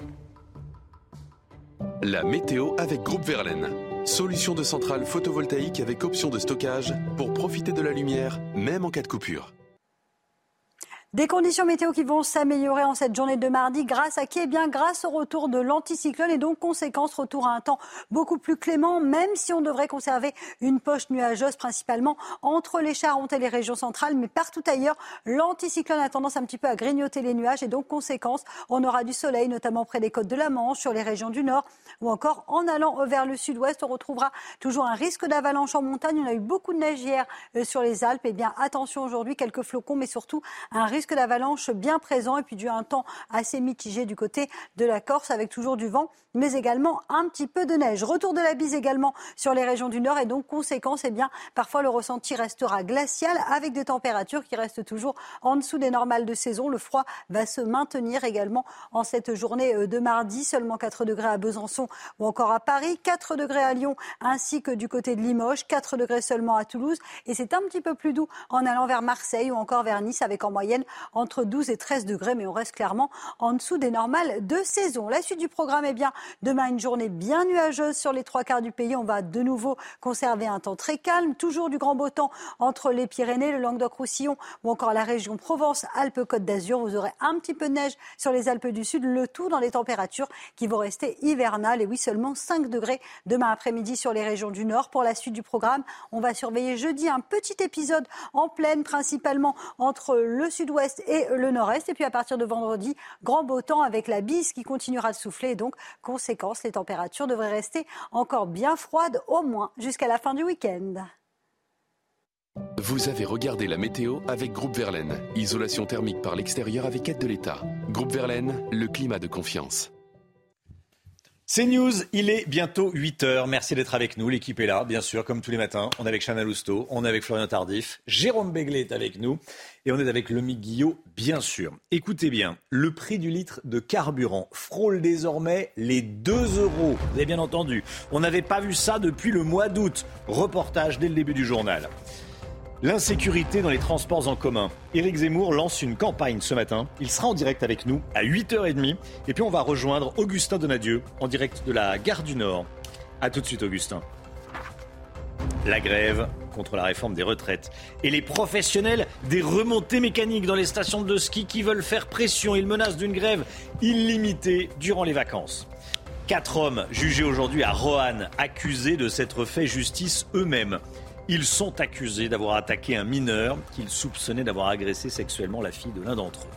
La météo avec Groupe Verlaine. Solution de centrale photovoltaïque avec option de stockage pour profiter de la lumière, même en cas de coupure. Des conditions météo qui vont s'améliorer en cette journée de mardi grâce à qui Eh bien, grâce au retour de l'anticyclone et donc conséquence, retour à un temps beaucoup plus clément, même si on devrait conserver une poche nuageuse principalement entre les Charentes et les régions centrales, mais partout ailleurs, l'anticyclone a tendance un petit peu à grignoter les nuages et donc conséquence, on aura du soleil, notamment près des côtes de la Manche, sur les régions du nord ou encore en allant vers le sud-ouest, on retrouvera toujours un risque d'avalanche en montagne. On a eu beaucoup de neige hier euh, sur les Alpes. Eh bien, attention aujourd'hui, quelques flocons, mais surtout un risque risque d'avalanche bien présent et puis du un temps assez mitigé du côté de la Corse avec toujours du vent, mais également un petit peu de neige. Retour de la bise également sur les régions du nord et donc conséquence, eh bien parfois le ressenti restera glacial avec des températures qui restent toujours en dessous des normales de saison. Le froid va se maintenir également en cette journée euh, de mardi, seulement 4 degrés à Besançon ou encore à Paris, 4 degrés à Lyon ainsi que du côté de Limoges, 4 degrés seulement à Toulouse et c'est un petit peu plus doux en allant vers Marseille ou encore vers Nice avec en moyenne entre 12 et 13 degrés, mais on reste clairement en dessous des normales de saison. La suite du programme, est bien, demain, une journée bien nuageuse sur les trois quarts du pays. On va de nouveau conserver un temps très calme, toujours du grand beau temps entre les Pyrénées, le Languedoc-Roussillon ou encore la région Provence-Alpes-Côte d'Azur. Vous aurez un petit peu de neige sur les Alpes du Sud, le tout dans les températures qui vont rester hivernales. Et oui, seulement 5 degrés demain après-midi sur les régions du Nord. Pour la suite du programme, on va surveiller jeudi un petit épisode en pleine, principalement entre le sud-ouest et le nord-est. Et puis à partir de vendredi, grand beau temps avec la bise qui continuera de souffler. Donc, conséquence, les températures devraient rester encore bien froides, au moins jusqu'à la fin du week-end. Vous avez regardé la météo avec Groupe Verlaine. Isolation thermique par l'extérieur avec aide de l'État. Groupe Verlaine, le climat de confiance. C'est News, il est bientôt 8h. Merci d'être avec nous. L'équipe est là, bien sûr, comme tous les matins. On est avec Chana Lousteau, on est avec Florian Tardif, Jérôme Béglé est avec nous et on est avec Lomi Guillot, bien sûr. Écoutez bien, le prix du litre de carburant frôle désormais les 2 euros. Vous avez bien entendu. On n'avait pas vu ça depuis le mois d'août. Reportage dès le début du journal. L'insécurité dans les transports en commun. Éric Zemmour lance une campagne ce matin. Il sera en direct avec nous à 8h30. Et puis on va rejoindre Augustin Donadieu en direct de la gare du Nord. A tout de suite Augustin. La grève contre la réforme des retraites et les professionnels des remontées mécaniques dans les stations de ski qui veulent faire pression. Ils menacent d'une grève illimitée durant les vacances. Quatre hommes jugés aujourd'hui à Roanne, accusés de s'être fait justice eux-mêmes. Ils sont accusés d'avoir attaqué un mineur qu'ils soupçonnaient d'avoir agressé sexuellement la fille de l'un d'entre eux.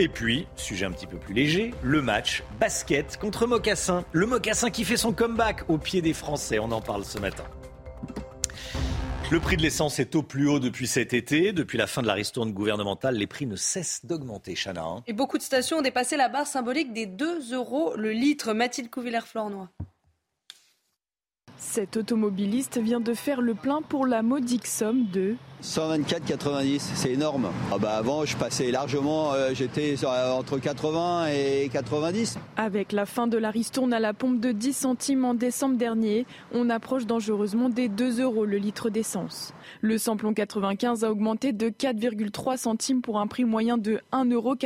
Et puis, sujet un petit peu plus léger, le match basket contre Mocassin. Le Mocassin qui fait son comeback au pied des Français. On en parle ce matin. Le prix de l'essence est au plus haut depuis cet été. Depuis la fin de la ristourne gouvernementale, les prix ne cessent d'augmenter, Chana. Hein. Et beaucoup de stations ont dépassé la barre symbolique des 2 euros le litre. Mathilde Couvillère-Flornois. Cet automobiliste vient de faire le plein pour la modique somme de 124,90, c'est énorme. Ah bah avant, je passais largement, euh, j'étais euh, entre 80 et 90. Avec la fin de la ristourne à la pompe de 10 centimes en décembre dernier, on approche dangereusement des 2 euros le litre d'essence. Le samplon 95 a augmenté de 4,3 centimes pour un prix moyen de 1,91 euros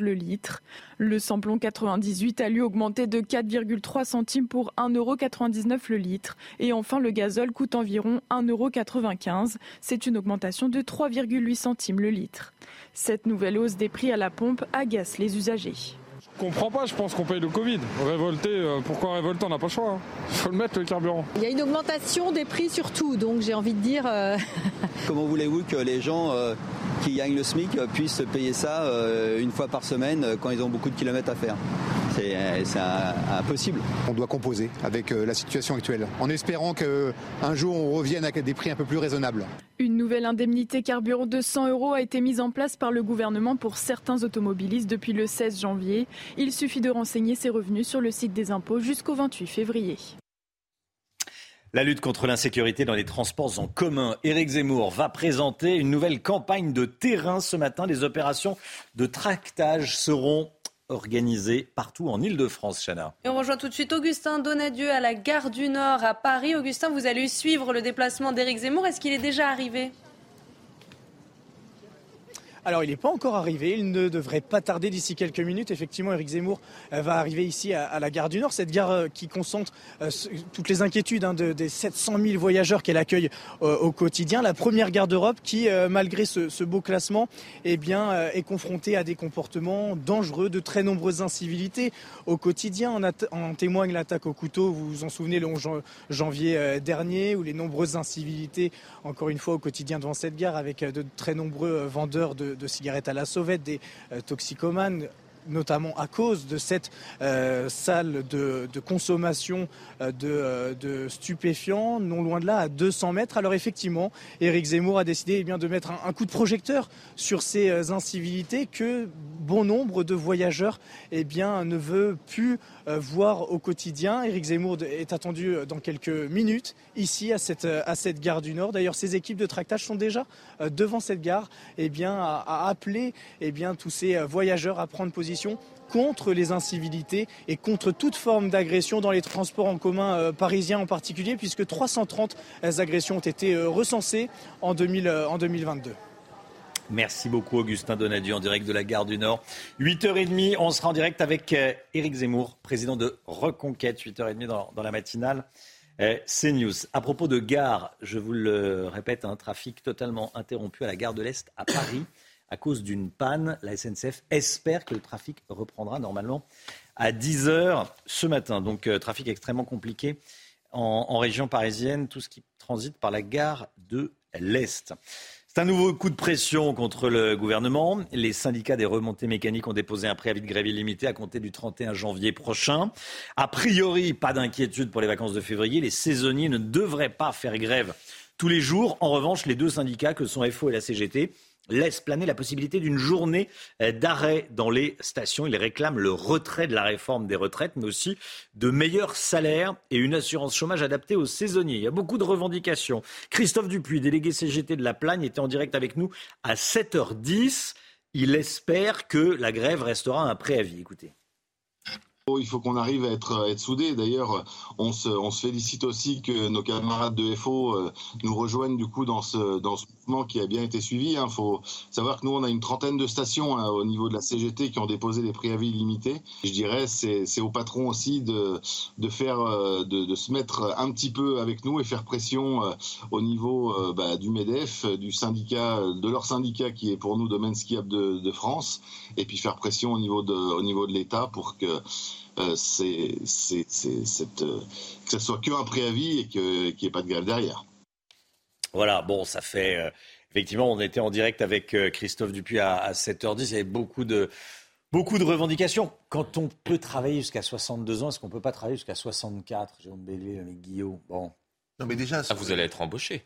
le litre. Le samplon 98 a lui augmenté de 4,3 centimes pour 1,99 euros le litre. Et enfin, le gazole coûte environ 1,95 euros. C'est une augmentation de 3,8 centimes le litre. Cette nouvelle hausse des prix à la pompe agace les usagers. Je comprends pas, je pense qu'on paye le Covid. Révolter, euh, pourquoi révolter On n'a pas le choix. Il hein. faut le mettre le carburant. Il y a une augmentation des prix surtout, donc j'ai envie de dire. Euh, Comment voulez-vous que les gens euh, qui gagnent le SMIC puissent payer ça une fois par semaine quand ils ont beaucoup de kilomètres à faire? C'est impossible. On doit composer avec la situation actuelle, en espérant qu'un jour on revienne à des prix un peu plus raisonnables. Une nouvelle indemnité carburant de 100 euros a été mise en place par le gouvernement pour certains automobilistes depuis le 16 janvier. Il suffit de renseigner ses revenus sur le site des impôts jusqu'au 28 février. La lutte contre l'insécurité dans les transports en commun. Éric Zemmour va présenter une nouvelle campagne de terrain ce matin. Les opérations de tractage seront organisées partout en Ile-de-France, Chana. Et on rejoint tout de suite Augustin Donadieu à la gare du Nord à Paris. Augustin, vous allez suivre le déplacement d'Éric Zemmour. Est-ce qu'il est déjà arrivé? Alors, il n'est pas encore arrivé. Il ne devrait pas tarder d'ici quelques minutes. Effectivement, Éric Zemmour euh, va arriver ici à, la gare du Nord, cette gare euh, qui concentre euh, toutes les inquiétudes hein, des 700 000 voyageurs qu'elle accueille au quotidien. La première gare d'Europe qui, malgré ce, beau classement, eh bien, est confrontée à des comportements dangereux, de très nombreuses incivilités au quotidien. En, témoigne l'attaque au couteau, vous vous en souvenez, le 11 janvier dernier, ou les nombreuses incivilités, encore une fois, au quotidien devant cette gare, avec de très nombreux vendeurs de, de cigarettes à la sauvette, des euh, toxicomanes notamment à cause de cette euh, salle de, consommation euh, de, stupéfiants, non loin de là, à 200 mètres. Alors effectivement, Éric Zemmour a décidé eh bien, de mettre un, coup de projecteur sur ces incivilités que bon nombre de voyageurs eh bien, ne veut plus voir au quotidien. Éric Zemmour est attendu dans quelques minutes ici à cette, à cette gare du Nord. D'ailleurs, ses équipes de tractage sont déjà devant cette gare eh bien, à, appeler bien, tous ces voyageurs à prendre position contre les incivilités et contre toute forme d'agression dans les transports en commun euh, parisiens en particulier, puisque 330 agressions ont été euh, recensées en, 2000, euh, en 2022. Merci beaucoup Augustin Donadieu en direct de la gare du Nord. 8h30, on sera en direct avec Éric Zemmour, président de Reconquête, 8h30 dans, dans la matinale. CNews. À propos de gare, je vous le répète, un trafic totalement interrompu à la gare de l'Est à Paris à cause d'une panne. La SNCF espère que le trafic reprendra normalement à 10 heures ce matin. Donc euh, trafic extrêmement compliqué en, région parisienne, tout ce qui transite par la gare de l'Est. C'est un nouveau coup de pression contre le gouvernement. Les syndicats des remontées mécaniques ont déposé un préavis de grève illimité à compter du 31 janvier prochain. A priori, pas d'inquiétude pour les vacances de février. Les saisonniers ne devraient pas faire grève tous les jours. En revanche, les deux syndicats que sont FO et la CGT laisse planer la possibilité d'une journée euh, d'arrêt dans les stations. Il réclame le retrait de la réforme des retraites, mais aussi de meilleurs salaires et une assurance chômage adaptée aux saisonniers. Il y a beaucoup de revendications. Christophe Dupuis, délégué CGT de la Plagne, était en direct avec nous à 7h10. Il espère que la grève restera un préavis. Écoutez. Oh, il faut qu'on arrive à être, être soudés. D'ailleurs, on se, on se, félicite aussi que nos camarades de FO euh, nous rejoignent du coup dans ce, dans ce mouvement qui a bien été suivi. Il hein. faut savoir que nous, on a une trentaine de stations hein, au niveau de la CGT qui ont déposé des préavis limités. Je dirais, c'est au patron aussi de, de faire, euh, de, de, se mettre un petit peu avec nous et faire pression euh, au niveau bah, du MEDEF, du syndicat, de leur syndicat qui est pour nous Domaine Skiable de, de France, et puis faire pression au niveau de, au niveau de l'État pour que euh, c'est, cette, euh, que ce soit qu'un préavis et qu'il n'y ait pas de grève derrière. Voilà, bon, ça fait. Euh, effectivement, on était en direct avec Christophe Dupuis à, 7h10. Il y avait beaucoup de, beaucoup de revendications. Quand on peut travailler jusqu'à 62 ans, est-ce qu'on ne peut pas travailler jusqu'à 64 Jérôme Béglé, avec Guillaume? Bon. Non, mais déjà. Ah, vous allez être embauché.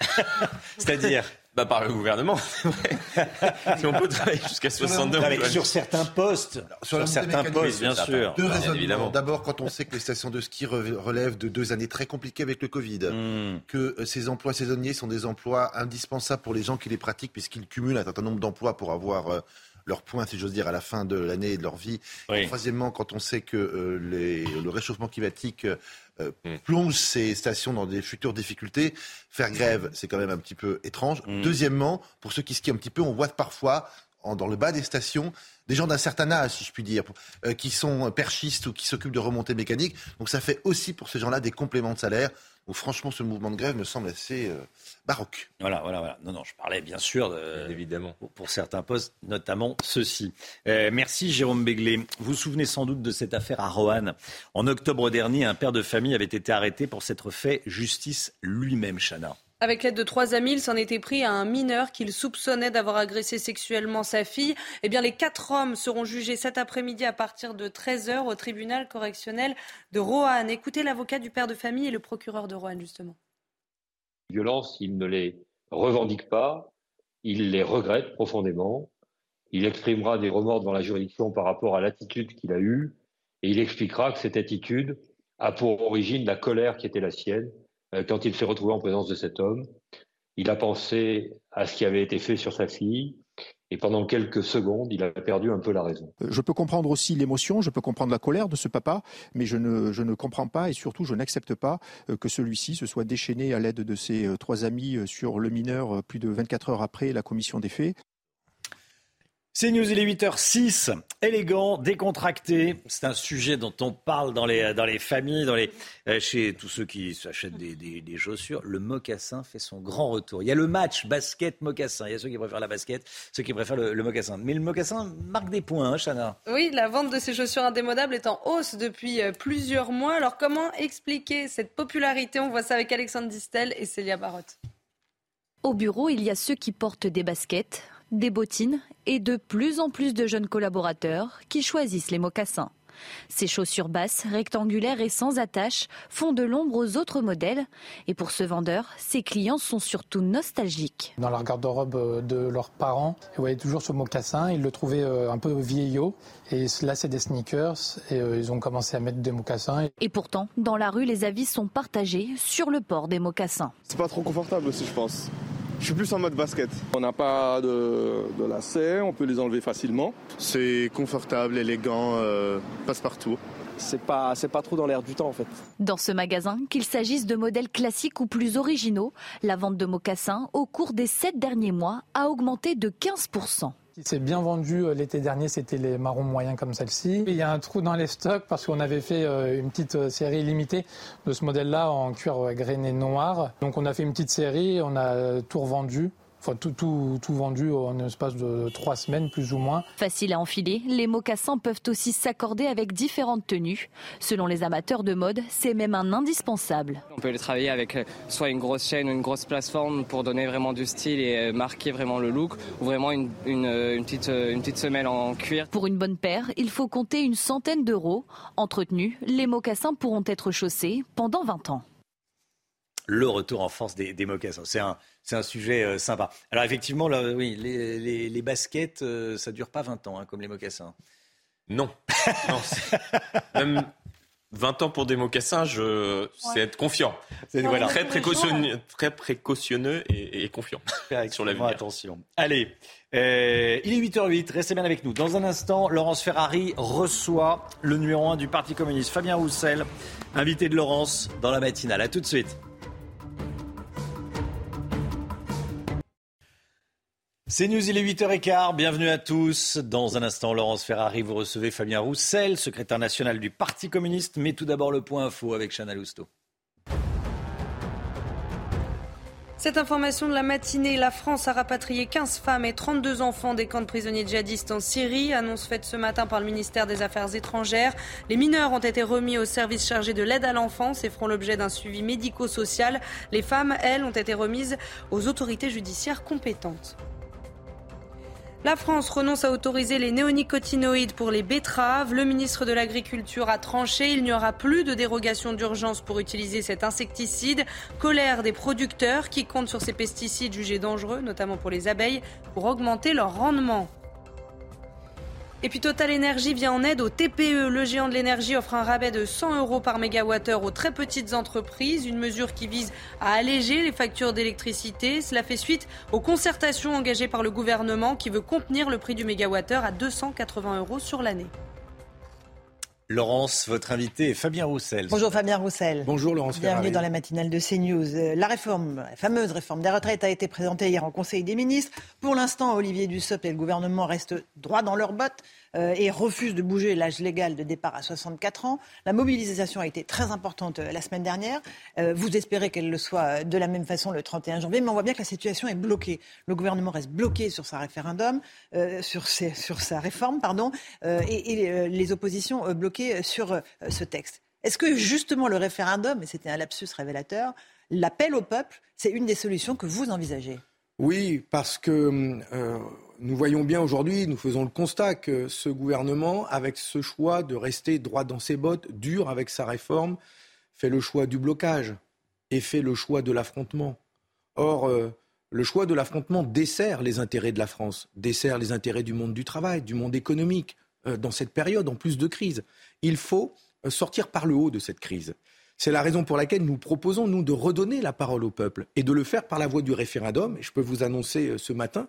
C'est-à-dire? Bah, Par le gouvernement, si on peut travailler jusqu'à 62 Sur certains postes. Sur, certains postes, bien sûr. Deux raisonnements. D'abord, quand on sait que les stations de ski relèvent de deux années très compliquées avec le Covid, hmm. que euh, ces emplois saisonniers sont des emplois indispensables pour les gens qui les pratiquent, puisqu'ils cumulent un certain nombre d'emplois pour avoir euh, leur point, si j'ose dire, à la fin de l'année et de leur vie. troisièmement, quand on sait que euh, le réchauffement climatique euh, mm. plonge ces stations dans des futures difficultés, faire grève, c'est quand même un petit peu étrange. Mm. Deuxièmement, pour ceux qui skient un petit peu, on voit parfois dans le bas des stations des gens d'un certain âge, si je puis dire, euh, qui sont perchistes ou qui s'occupent de remontées mécaniques. Donc ça fait aussi pour ces gens-là des compléments de salaire où franchement ce mouvement de grève me semble assez euh, baroque. Voilà, voilà, voilà. Non, non, je parlais bien sûr, évidemment, pour, certains postes, notamment ceux-ci. Euh, merci Jérôme Béglé. Vous vous souvenez sans doute de cette affaire à Roanne. En octobre dernier, un père de famille avait été arrêté pour s'être fait justice lui-même, Chana. Avec l'aide de trois amis, il s'en était pris à un mineur qu'il soupçonnait d'avoir agressé sexuellement sa fille. Eh bien, les quatre hommes seront jugés cet après-midi à partir de 13h au tribunal correctionnel de Roanne. Écoutez l'avocat du père de famille et le procureur de Roanne, justement. Violence, il ne les revendique pas, il les regrette profondément. Il exprimera des remords devant la juridiction par rapport à l'attitude qu'il a eue et il expliquera que cette attitude a pour origine la colère qui était la sienne quand il s'est retrouvé en présence de cet homme. Il a pensé à ce qui avait été fait sur sa fille. Et pendant quelques secondes, il a perdu un peu la raison. Euh, je peux comprendre aussi l'émotion, je peux comprendre la colère de ce papa, mais je ne, je ne comprends pas et surtout je n'accepte pas euh, que celui-ci se soit déchaîné à l'aide de ses trois amis sur le mineur plus de 24 heures après la commission des faits. C'est News, il est 8h06. Élégant, décontracté. C'est un sujet dont on parle dans les, dans les familles, dans les, euh, chez tous ceux qui s'achètent des, des, chaussures. Le mocassin fait son grand retour. Il y a le match basket-mocassin. Il y a ceux qui préfèrent la basket, ceux qui préfèrent le, mocassin. Mais le mocassin marque des points, hein, Chana Oui, la vente de ces chaussures indémodables est en hausse depuis euh, plusieurs mois. Alors comment expliquer cette popularité? On voit ça avec Alexandre Distel et Célia Barotte. Au bureau, il y a ceux qui portent des baskets des bottines et de plus en plus de jeunes collaborateurs qui choisissent les mocassins. Ces chaussures basses, rectangulaires et sans attache font de l'ombre aux autres modèles. Et pour ce vendeur, ses clients sont surtout nostalgiques. Dans la garde-robe euh, de leurs parents, ils voyaient toujours ce mocassin. Ils le trouvaient euh, un peu vieillot. Et là, c'est des sneakers. Et euh, ils ont commencé à mettre des mocassins. Et pourtant, dans la rue, les avis sont partagés sur le port des mocassins. C'est pas trop confortable aussi, je pense. Je suis plus en mode basket. On n'a pas de, de lacets, on peut les enlever facilement. C'est confortable, élégant, euh, passe partout. C'est pas, c'est pas trop dans l'air du temps en fait. Dans ce magasin, qu'il s'agisse de modèles classiques ou plus originaux, la vente de mocassins au cours des sept derniers mois a augmenté de 15%. C'est bien vendu euh, l'été dernier, c'était les marrons moyens comme celle-ci. Il y a un trou dans les stocks parce qu'on avait fait euh, une petite euh, série limitée de ce modèle-là en cuir grainé noir. Donc on a fait une petite série, on a tout revendu Enfin, tout, tout, tout, vendu en espace de trois semaines, plus ou moins. Facile à enfiler, les mocassins peuvent aussi s'accorder avec différentes tenues. Selon les amateurs de mode, c'est même un indispensable. On peut les travailler avec euh, soit une grosse chaîne ou une grosse plateforme pour donner vraiment du style et euh, marquer vraiment le look, ou vraiment une, une, euh, une petite, une petite semelle en cuir. Pour une bonne paire, il faut compter une centaine d'euros. Entretenus, les mocassins pourront être chaussés pendant 20 ans le retour en force des, des mocassins. C'est un, c'est un sujet euh, sympa. Alors effectivement, là, oui, les, les, baskets, euh, ça dure pas 20 ans, hein, comme les mocassins. Non. non même 20 ans pour des mocassins, je... c'est être confiant. C'est voilà. très, précautionneux, très précautionneux et, confiant sur l'avenir. Attention. Allez, euh, il est 8h08, restez bien avec nous. Dans un instant, Laurence Ferrari reçoit le numéro 1 du Parti communiste, Fabien Roussel, invité de Laurence dans la matinale. A tout de suite. C'est News, il est 8h15. Bienvenue à tous. Dans un instant, Laurence Ferrari, vous recevez Fabien Roussel, secrétaire national du Parti communiste. Mais tout d'abord, le point info avec Chana Lousteau. Cette information de la matinée, la France a rapatrié 15 femmes et 32 enfants des camps de prisonniers djihadistes en Syrie. Annonce faite ce matin par le ministère des Affaires étrangères. Les mineurs ont été remis au service chargé de l'aide à l'enfance et feront l'objet d'un suivi médico-social. Les femmes, elles, ont été remises aux autorités judiciaires compétentes. La France renonce à autoriser les néonicotinoïdes pour les betteraves. Le ministre de l'Agriculture a tranché. Il n'y aura plus de dérogation d'urgence pour utiliser cet insecticide. Colère des producteurs qui comptent sur ces pesticides jugés dangereux, notamment pour les abeilles, pour augmenter leur rendement. Et puis Total Energy vient en aide au TPE. Le géant de l'énergie offre un rabais de 100 euros par mégawattheure aux très petites entreprises, une mesure qui vise à alléger les factures d'électricité. Cela fait suite aux concertations engagées par le gouvernement qui veut contenir le prix du mégawattheure à 280 euros sur l'année. Laurence, votre invité est Fabien Roussel. Bonjour Fabien Roussel. Bonjour Laurence Bienvenue dans la matinale de CNews. Euh, la réforme, la fameuse réforme des retraites a été présentée hier en Conseil des ministres. Pour l'instant, Olivier Dussopt et le gouvernement restent droit dans leurs bottes. Euh, et refuse de bouger l'âge légal de départ à 64 ans. La mobilisation a été très importante euh, la semaine dernière. Euh, vous espérez qu'elle le soit de la même façon le 31 janvier, mais on voit bien que la situation est bloquée. Le gouvernement reste bloqué sur sa référendum, sur, sa réforme, pardon, et, les oppositions bloquées sur ce texte. Est-ce que justement le référendum, et c'était un lapsus révélateur, l'appel au peuple, c'est une des solutions que vous envisagez? Oui, parce que nous voyons bien aujourd'hui, nous faisons le constat que ce gouvernement, avec ce choix de rester droit dans ses bottes, dur avec sa réforme, fait le choix du blocage et fait le choix de l'affrontement. Or, euh, le choix de l'affrontement dessert les intérêts de la France, dessert les intérêts du monde du travail, du monde économique, euh, dans cette période, en plus de crise. Il faut euh, sortir par le haut de cette crise. C'est la raison pour laquelle nous proposons, nous, de redonner la parole au peuple et de le faire par la voie du référendum. Et je peux vous annoncer ce matin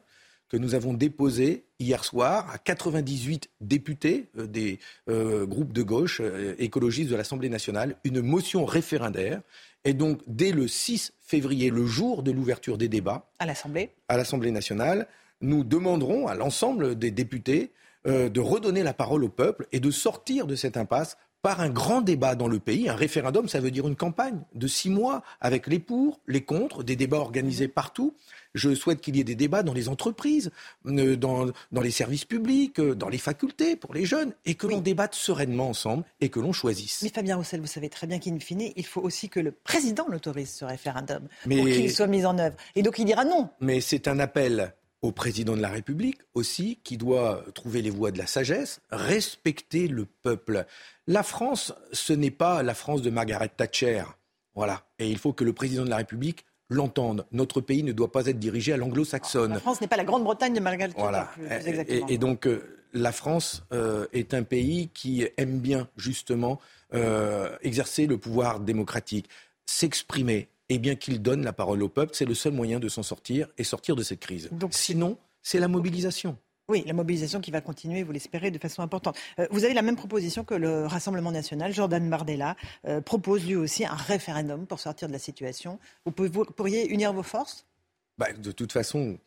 que nous avons déposé hier soir à 98 députés euh, des euh, groupes de gauche euh, écologistes de l'Assemblée nationale une motion référendaire. Et donc, dès le 6 février, le jour de l'ouverture des débats à l'Assemblée, à l'Assemblée nationale, nous demanderons à l'ensemble des députés euh, de redonner la parole au peuple et de sortir de cette impasse par un grand débat dans le pays. Un référendum, ça veut dire une campagne de six mois avec les pour, les contre, des débats organisés partout. Je souhaite qu'il y ait des débats dans les entreprises, euh, dans, dans les services publics, euh, dans les facultés pour les jeunes, et que l'on débatte sereinement ensemble et que l'on choisisse. Mais Fabien Roussel, vous savez très bien qu'in fine, il faut aussi que le président l'autorise ce référendum Mais- pour qu'il soit mis en œuvre. Et donc il dira non. Mais c'est un appel au président de la République aussi qui doit trouver les voies de la sagesse, respecter le peuple. La France, ce n'est pas la France de Margaret Thatcher. Voilà. Et il faut que le président de la République l'entende. Notre pays ne doit pas être dirigé à l'anglo-saxonne. La France n'est pas la Grande-Bretagne de Margaret Thatcher, Voilà. plus, plus Et- exactement. Et, et donc, euh, la France euh, est un pays qui aime bien, justement, euh, exercer le pouvoir démocratique, s'exprimer, et bien qu'il donne la parole au peuple. C'est le seul moyen de s'en sortir et sortir de cette crise. Sinon, c'est la mobilisation. Oui, la mobilisation qui va continuer, vous l'espérez, de façon importante. Euh, vous avez la même proposition que le Rassemblement national. Jordan Bardella euh, propose lui aussi un référendum pour sortir de la situation. Vous, pouvez- vous pourriez unir vos forces? Bah, de toute façon, euh,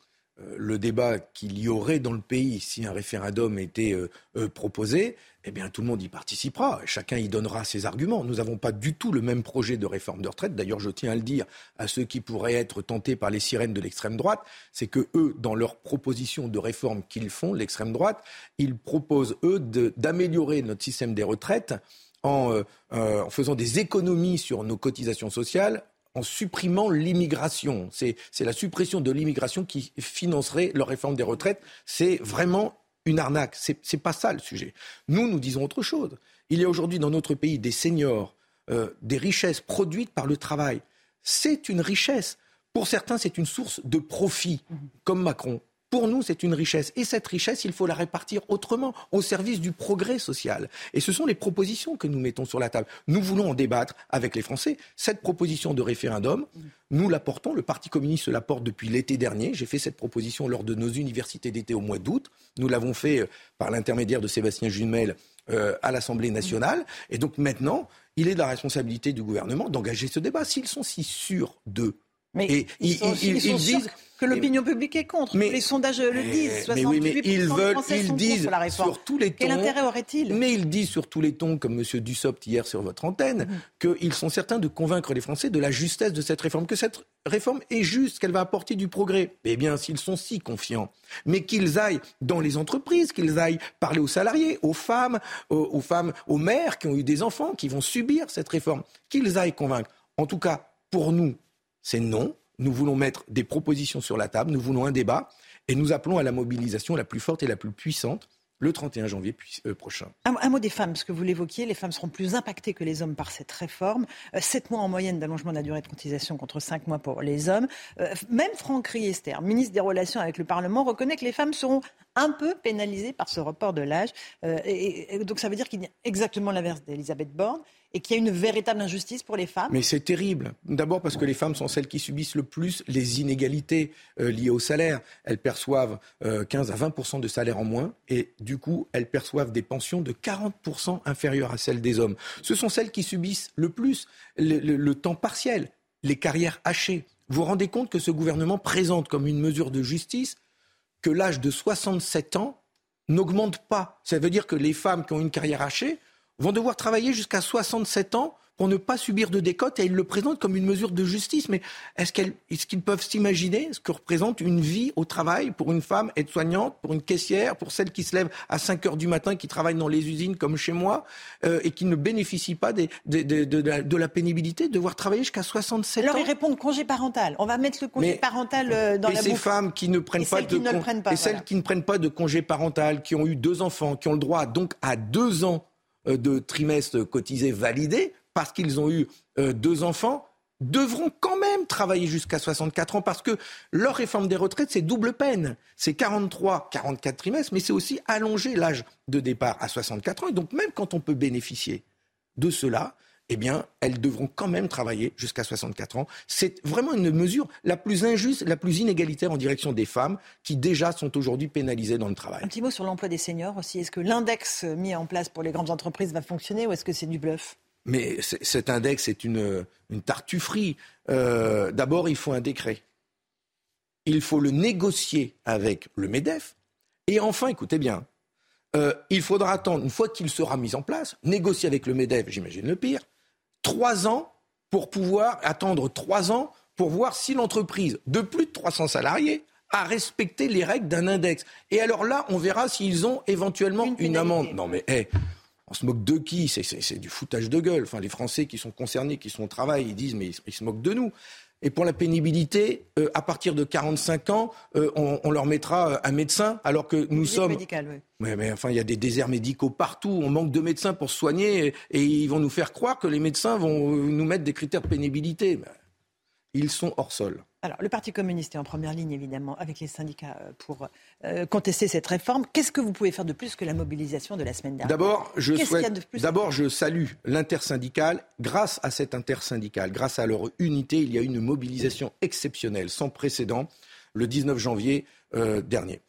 le débat qu'il y aurait dans le pays si un référendum était euh, euh, proposé, eh bien tout le monde y participera. Chacun y donnera ses arguments. Nous n'avons pas du tout le même projet de réforme de retraite. D'ailleurs, je tiens à le dire à ceux qui pourraient être tentés par les sirènes de l'extrême droite, c'est que eux, dans leurs propositions de réforme qu'ils font, l'extrême droite, ils proposent eux d'améliorer notre système des retraites en, euh, euh, en faisant des économies sur nos cotisations sociales en supprimant l'immigration. C'est la suppression de l'immigration qui financerait leur réforme des retraites. C'est vraiment une arnaque. C'est c'est pas ça le sujet. Nous, nous disons autre chose. Il y a aujourd'hui dans notre pays des seniors, euh, des richesses produites par le travail. C'est une richesse. Pour certains, c'est une source de profit, comme Macron. Pour nous, c'est une richesse. Et cette richesse, il faut la répartir autrement, au service du progrès social. Et ce sont les propositions que nous mettons sur la table. Nous voulons en débattre avec les Français. Cette proposition de référendum, nous la portons. Le Parti communiste la porte depuis l'été dernier. J'ai fait cette proposition lors de nos universités d'été au mois d'août. Nous l'avons fait euh, par l'intermédiaire de Sébastien Jumel euh, à l'Assemblée nationale. Et donc maintenant, il est de la responsabilité du gouvernement d'engager ce débat. S'ils sont si sûrs d'eux, Mais et ils, sûrs que l'opinion publique est contre. les sondages le disent. mais oui, mais 68% ils veulent, ils sont disent la réforme. sur tous les tons. Quel intérêt aurait-il? Mais ils disent sur tous les tons, comme M. Dussopt hier sur votre antenne, qu'ils sont certains de convaincre les Français de la justesse de cette réforme, que cette réforme est juste, qu'elle va apporter du progrès. Eh bien, s'ils sont si confiants, mais qu'ils aillent dans les entreprises, qu'ils aillent parler aux salariés, aux femmes, aux, aux femmes, aux mères qui ont eu des enfants, qui vont subir cette réforme, qu'ils aillent convaincre. En tout cas, pour nous, c'est non. Nous voulons mettre des propositions sur la table, nous voulons un débat, et nous appelons à la mobilisation la plus forte et la plus puissante le 31 janvier euh, prochain. Un, mot des femmes, parce que vous l'évoquiez, les femmes seront plus impactées que les hommes par cette réforme. Euh, Sept mois en moyenne d'allongement de la durée de cotisation contre cinq mois pour les hommes. Euh, même Franck Riester, ministre des Relations avec le Parlement, reconnaît que les femmes seront un peu pénalisées par ce report de l'âge. Euh, et donc ça veut dire qu'il y a exactement l'inverse d'Elisabeth Borne et qu'il y a une véritable injustice pour les femmes. Mais c'est terrible. D'abord parce que les femmes sont celles qui subissent le plus les inégalités euh, liées au salaire. Elles perçoivent euh, 15 à 20% de salaire en moins et du coup, elles perçoivent des pensions de 40 inférieures à celles des hommes. Ce sont celles qui subissent le plus le, le- temps partiel, les carrières hachées. Vous vous rendez compte que ce gouvernement présente comme une mesure de justice que l'âge de 67 ans n'augmente pas. Ça veut dire que les femmes qui ont une carrière hachée vont devoir travailler jusqu'à 67 ans pour ne pas subir de décote et ils le présentent comme une mesure de justice. Mais est-ce qu'ils peuvent s'imaginer ce que représente une vie au travail pour une femme aide-soignante, pour une caissière, pour celle qui se lève à 5 heures du matin, qui travaille dans les usines comme chez moi euh, et qui ne bénéficie pas des- des- des- de, la, de la pénibilité de devoir travailler jusqu'à 67 Alors ans ils répondent congé parental. On va mettre le congé Mais- parental euh, dans et la ces boucle. femmes qui ne prennent Et pas de ne prennent pas, et celles qui ne prennent pas de congé parental, qui ont eu deux enfants, qui ont le droit donc à deux ans de trimestre cotisé validé parce qu'ils ont eu euh, deux enfants devront quand même travailler jusqu'à 64 ans parce que leur réforme des retraites, c'est double peine. C'est 43, 44 trimestres, mais c'est aussi allonger l'âge de départ à 64 ans. Et donc même quand on peut bénéficier de cela, eh bien, elles devront quand même travailler jusqu'à 64 ans. C'est vraiment une mesure la plus injuste, la plus inégalitaire en direction des femmes qui déjà sont aujourd'hui pénalisées dans le travail. Un petit mot sur l'emploi des seniors aussi. Est-ce que l'index mis en place pour les grandes entreprises va fonctionner ou est-ce que c'est du bluff? Mais cet index est une, une tartufferie. Euh, D'abord, il faut un décret. il faut le négocier avec le MEDEF. Et enfin, écoutez bien, euh, il faudra attendre, une fois qu'il sera mis en place, négocier avec le MEDEF, j'imagine le pire, trois ans pour pouvoir attendre trois ans pour voir si l'entreprise de plus de 300 salariés a respecté les règles d'un index. Et alors là, on verra s'ils ont éventuellement une, amende. Non mais, hé, on se moque de qui? C'est du foutage de gueule. Enfin, les Français qui sont concernés, qui sont au travail, ils disent mais ils se moquent de nous. Et pour la pénibilité, euh, à partir de 45 ans, euh, on, leur mettra un médecin, alors que nous sommes. Médical, oui. mais enfin, il y a des déserts médicaux partout. On manque de médecins pour soigner, et, ils vont nous faire croire que les médecins vont euh, nous mettre des critères de pénibilité. Ils sont hors sol. Alors, le Parti communiste est en première ligne, évidemment, avec les syndicats pour contester cette réforme. Qu'est-ce que vous pouvez faire de plus que la mobilisation de la semaine dernière? D'abord, je, d'abord, je salue l'intersyndicale. Grâce à cette intersyndicale, grâce à leur unité, il y a eu une mobilisation exceptionnelle, sans précédent, le 19 janvier euh, dernier.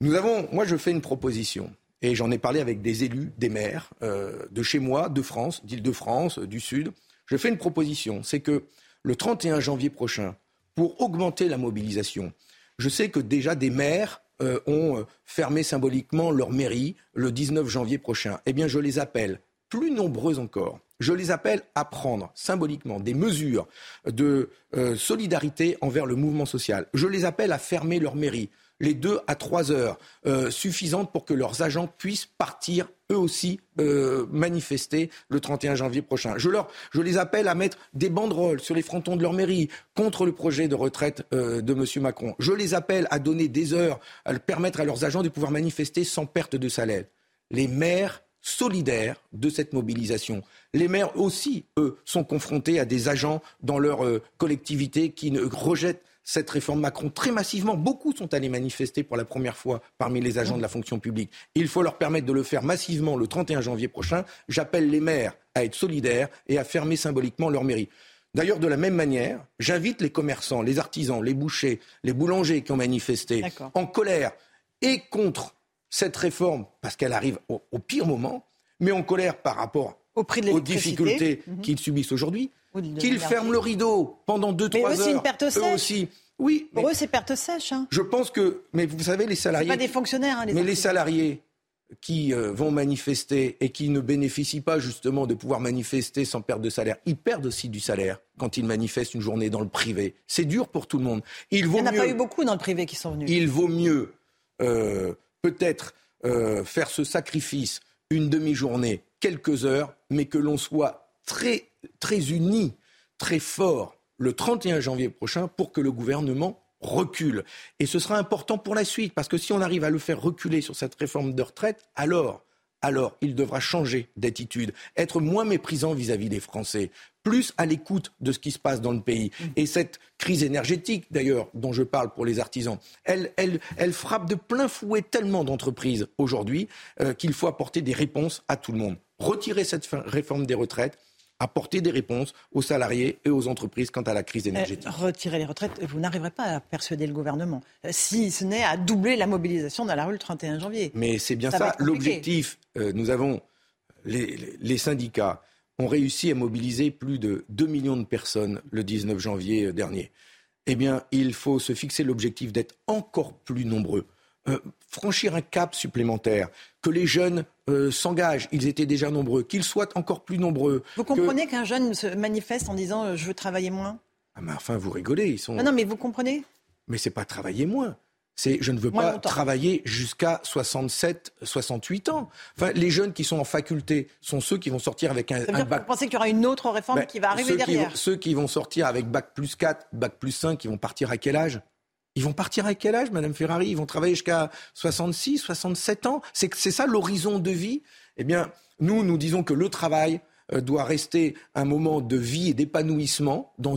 Nous avons, moi, je fais une proposition. Et j'en ai parlé avec des élus, des maires euh, de chez moi, de France, d'Île-de-France, du Sud. Je fais une proposition, c'est que le 31 janvier prochain, pour augmenter la mobilisation. Je sais que déjà des maires euh, ont euh, fermé symboliquement leur mairie le 19 janvier prochain. Eh bien, je les appelle, plus nombreux encore, je les appelle à prendre symboliquement des mesures de euh, solidarité envers le mouvement social. Je les appelle à fermer leur mairie les deux à trois heures euh, suffisantes pour que leurs agents puissent partir eux aussi euh, manifester le 31 janvier prochain. Je, leur, les appelle à mettre des banderoles sur les frontons de leur mairie contre le projet de retraite euh, de M. Macron. Je les appelle à donner des heures, à permettre à leurs agents de pouvoir manifester sans perte de salaire. Les maires solidaires de cette mobilisation. Les maires aussi, eux, sont confrontés à des agents dans leur collectivité qui ne rejettent cette réforme Macron très massivement. Beaucoup sont allés manifester pour la première fois parmi les agents de la fonction publique. Il faut leur permettre de le faire massivement le 31 janvier prochain. J'appelle les maires à être solidaires et à fermer symboliquement leur mairie. D'ailleurs, de la même manière, j'invite les commerçants, les artisans, les bouchers, les boulangers qui ont manifesté en colère et contre cette réforme, parce qu'elle arrive au, pire moment, mais en colère par rapport aux difficultés mhm. qu'ils subissent aujourd'hui, qu'ils ferment le rideau pendant 2-3 heures. c'est une perte sèche. Eux aussi. Oui. Pour eux, c'est perte sèche. Hein. Je pense que, mais vous savez, les salariés. pas des fonctionnaires. Hein, mais les salariés qui euh, vont manifester et qui ne bénéficient pas justement de pouvoir manifester sans perte de salaire, ils perdent aussi du salaire quand ils manifestent une journée dans le privé. C'est dur pour tout le monde. Il n'y en a pas eu beaucoup dans le privé qui sont venus. Il vaut mieux euh, peut-être euh, faire ce sacrifice une demi-journée, quelques heures, mais que l'on soit très très unis, très forts le 31 janvier prochain pour que le gouvernement recule. Et ce sera important pour la suite, parce que si on arrive à le faire reculer sur cette réforme de retraite, alors, alors il devra changer d'attitude, être moins méprisant vis-à-vis des Français, plus à l'écoute de ce qui se passe dans le pays. Et cette crise énergétique, d'ailleurs, dont je parle pour les artisans, elle, elle, elle frappe de plein fouet tellement d'entreprises aujourd'hui euh, qu'il faut apporter des réponses à tout le monde. Retirer cette réforme des retraites, apporter des réponses aux salariés et aux entreprises quant à la crise énergétique. Euh, retirer les retraites, vous n'arriverez pas à persuader le gouvernement, euh, si ce n'est à doubler la mobilisation dans la rue le 31 janvier. Mais c'est bien ça, l'objectif. Euh, nous avons, les, syndicats ont réussi à mobiliser plus de 2 millions de personnes le 19 janvier dernier. Eh bien, il faut se fixer l'objectif d'être encore plus nombreux. franchir un cap supplémentaire, que les jeunes euh, s'engagent, ils étaient déjà nombreux, qu'ils soient encore plus nombreux. Vous comprenez qu'un jeune se manifeste en disant euh, je veux travailler moins? Ah, mais Enfin, vous rigolez. Ils sont... non, mais vous comprenez? Mais c'est pas travailler moins. C'est je ne veux pas travailler jusqu'à 67, 68 ans. Enfin, les jeunes qui sont en faculté sont ceux qui vont sortir avec un, bac. Vous pensez qu'il y aura une autre réforme ben, qui va arriver derrière Ceux qui vont sortir avec bac plus 4, bac plus 5, qui vont partir à quel âge? Ils vont partir à quel âge, Madame Ferrari? Ils vont travailler jusqu'à 66, 67 ans? C'est ça l'horizon de vie? Eh bien, nous, nous disons que le travail euh, doit rester un moment de vie et d'épanouissement dans,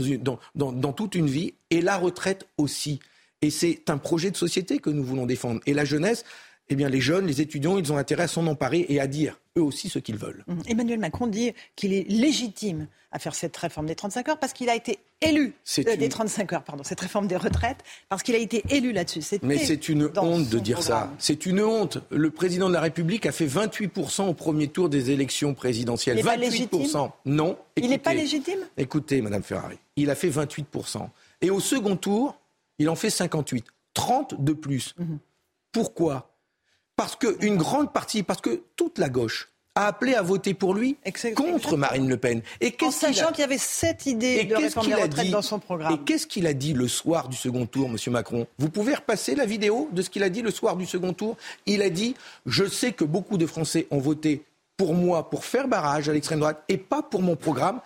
dans, dans toute une vie, et la retraite aussi. Et c'est un projet de société que nous voulons défendre. Et la jeunesse, eh bien, les jeunes, les étudiants, ils ont intérêt à s'en emparer et à dire eux aussi ce qu'ils veulent. Mmh. Emmanuel Macron dit qu'il est légitime à faire cette réforme des 35 heures parce qu'il a été élu euh, des 35 heures, pardon, cette réforme des retraites parce qu'il a été élu là-dessus. Mais c'est une honte de dire ça. C'est une honte. Le président de la République a fait 28% au premier tour des élections présidentielles. Il 28%. non. il n'est pas légitime? Écoutez, Madame Ferrari, il a fait 28%. Et au second tour, Il en fait 58. 30 de plus. Mhm. Pourquoi? Parce qu'une grande partie, parce que toute la gauche a appelé à voter pour lui contre Marine Le Pen. Et En sachant qu'il y avait cette idée de qu'est-ce réforme qu'il des a retraites dit dans son programme. Et qu'est-ce qu'il a dit le soir du second tour, Monsieur Macron? Vous pouvez repasser la vidéo de ce qu'il a dit le soir du second tour Il a dit Je sais que beaucoup de Français ont voté pour moi pour faire barrage à l'extrême droite et pas pour mon programme.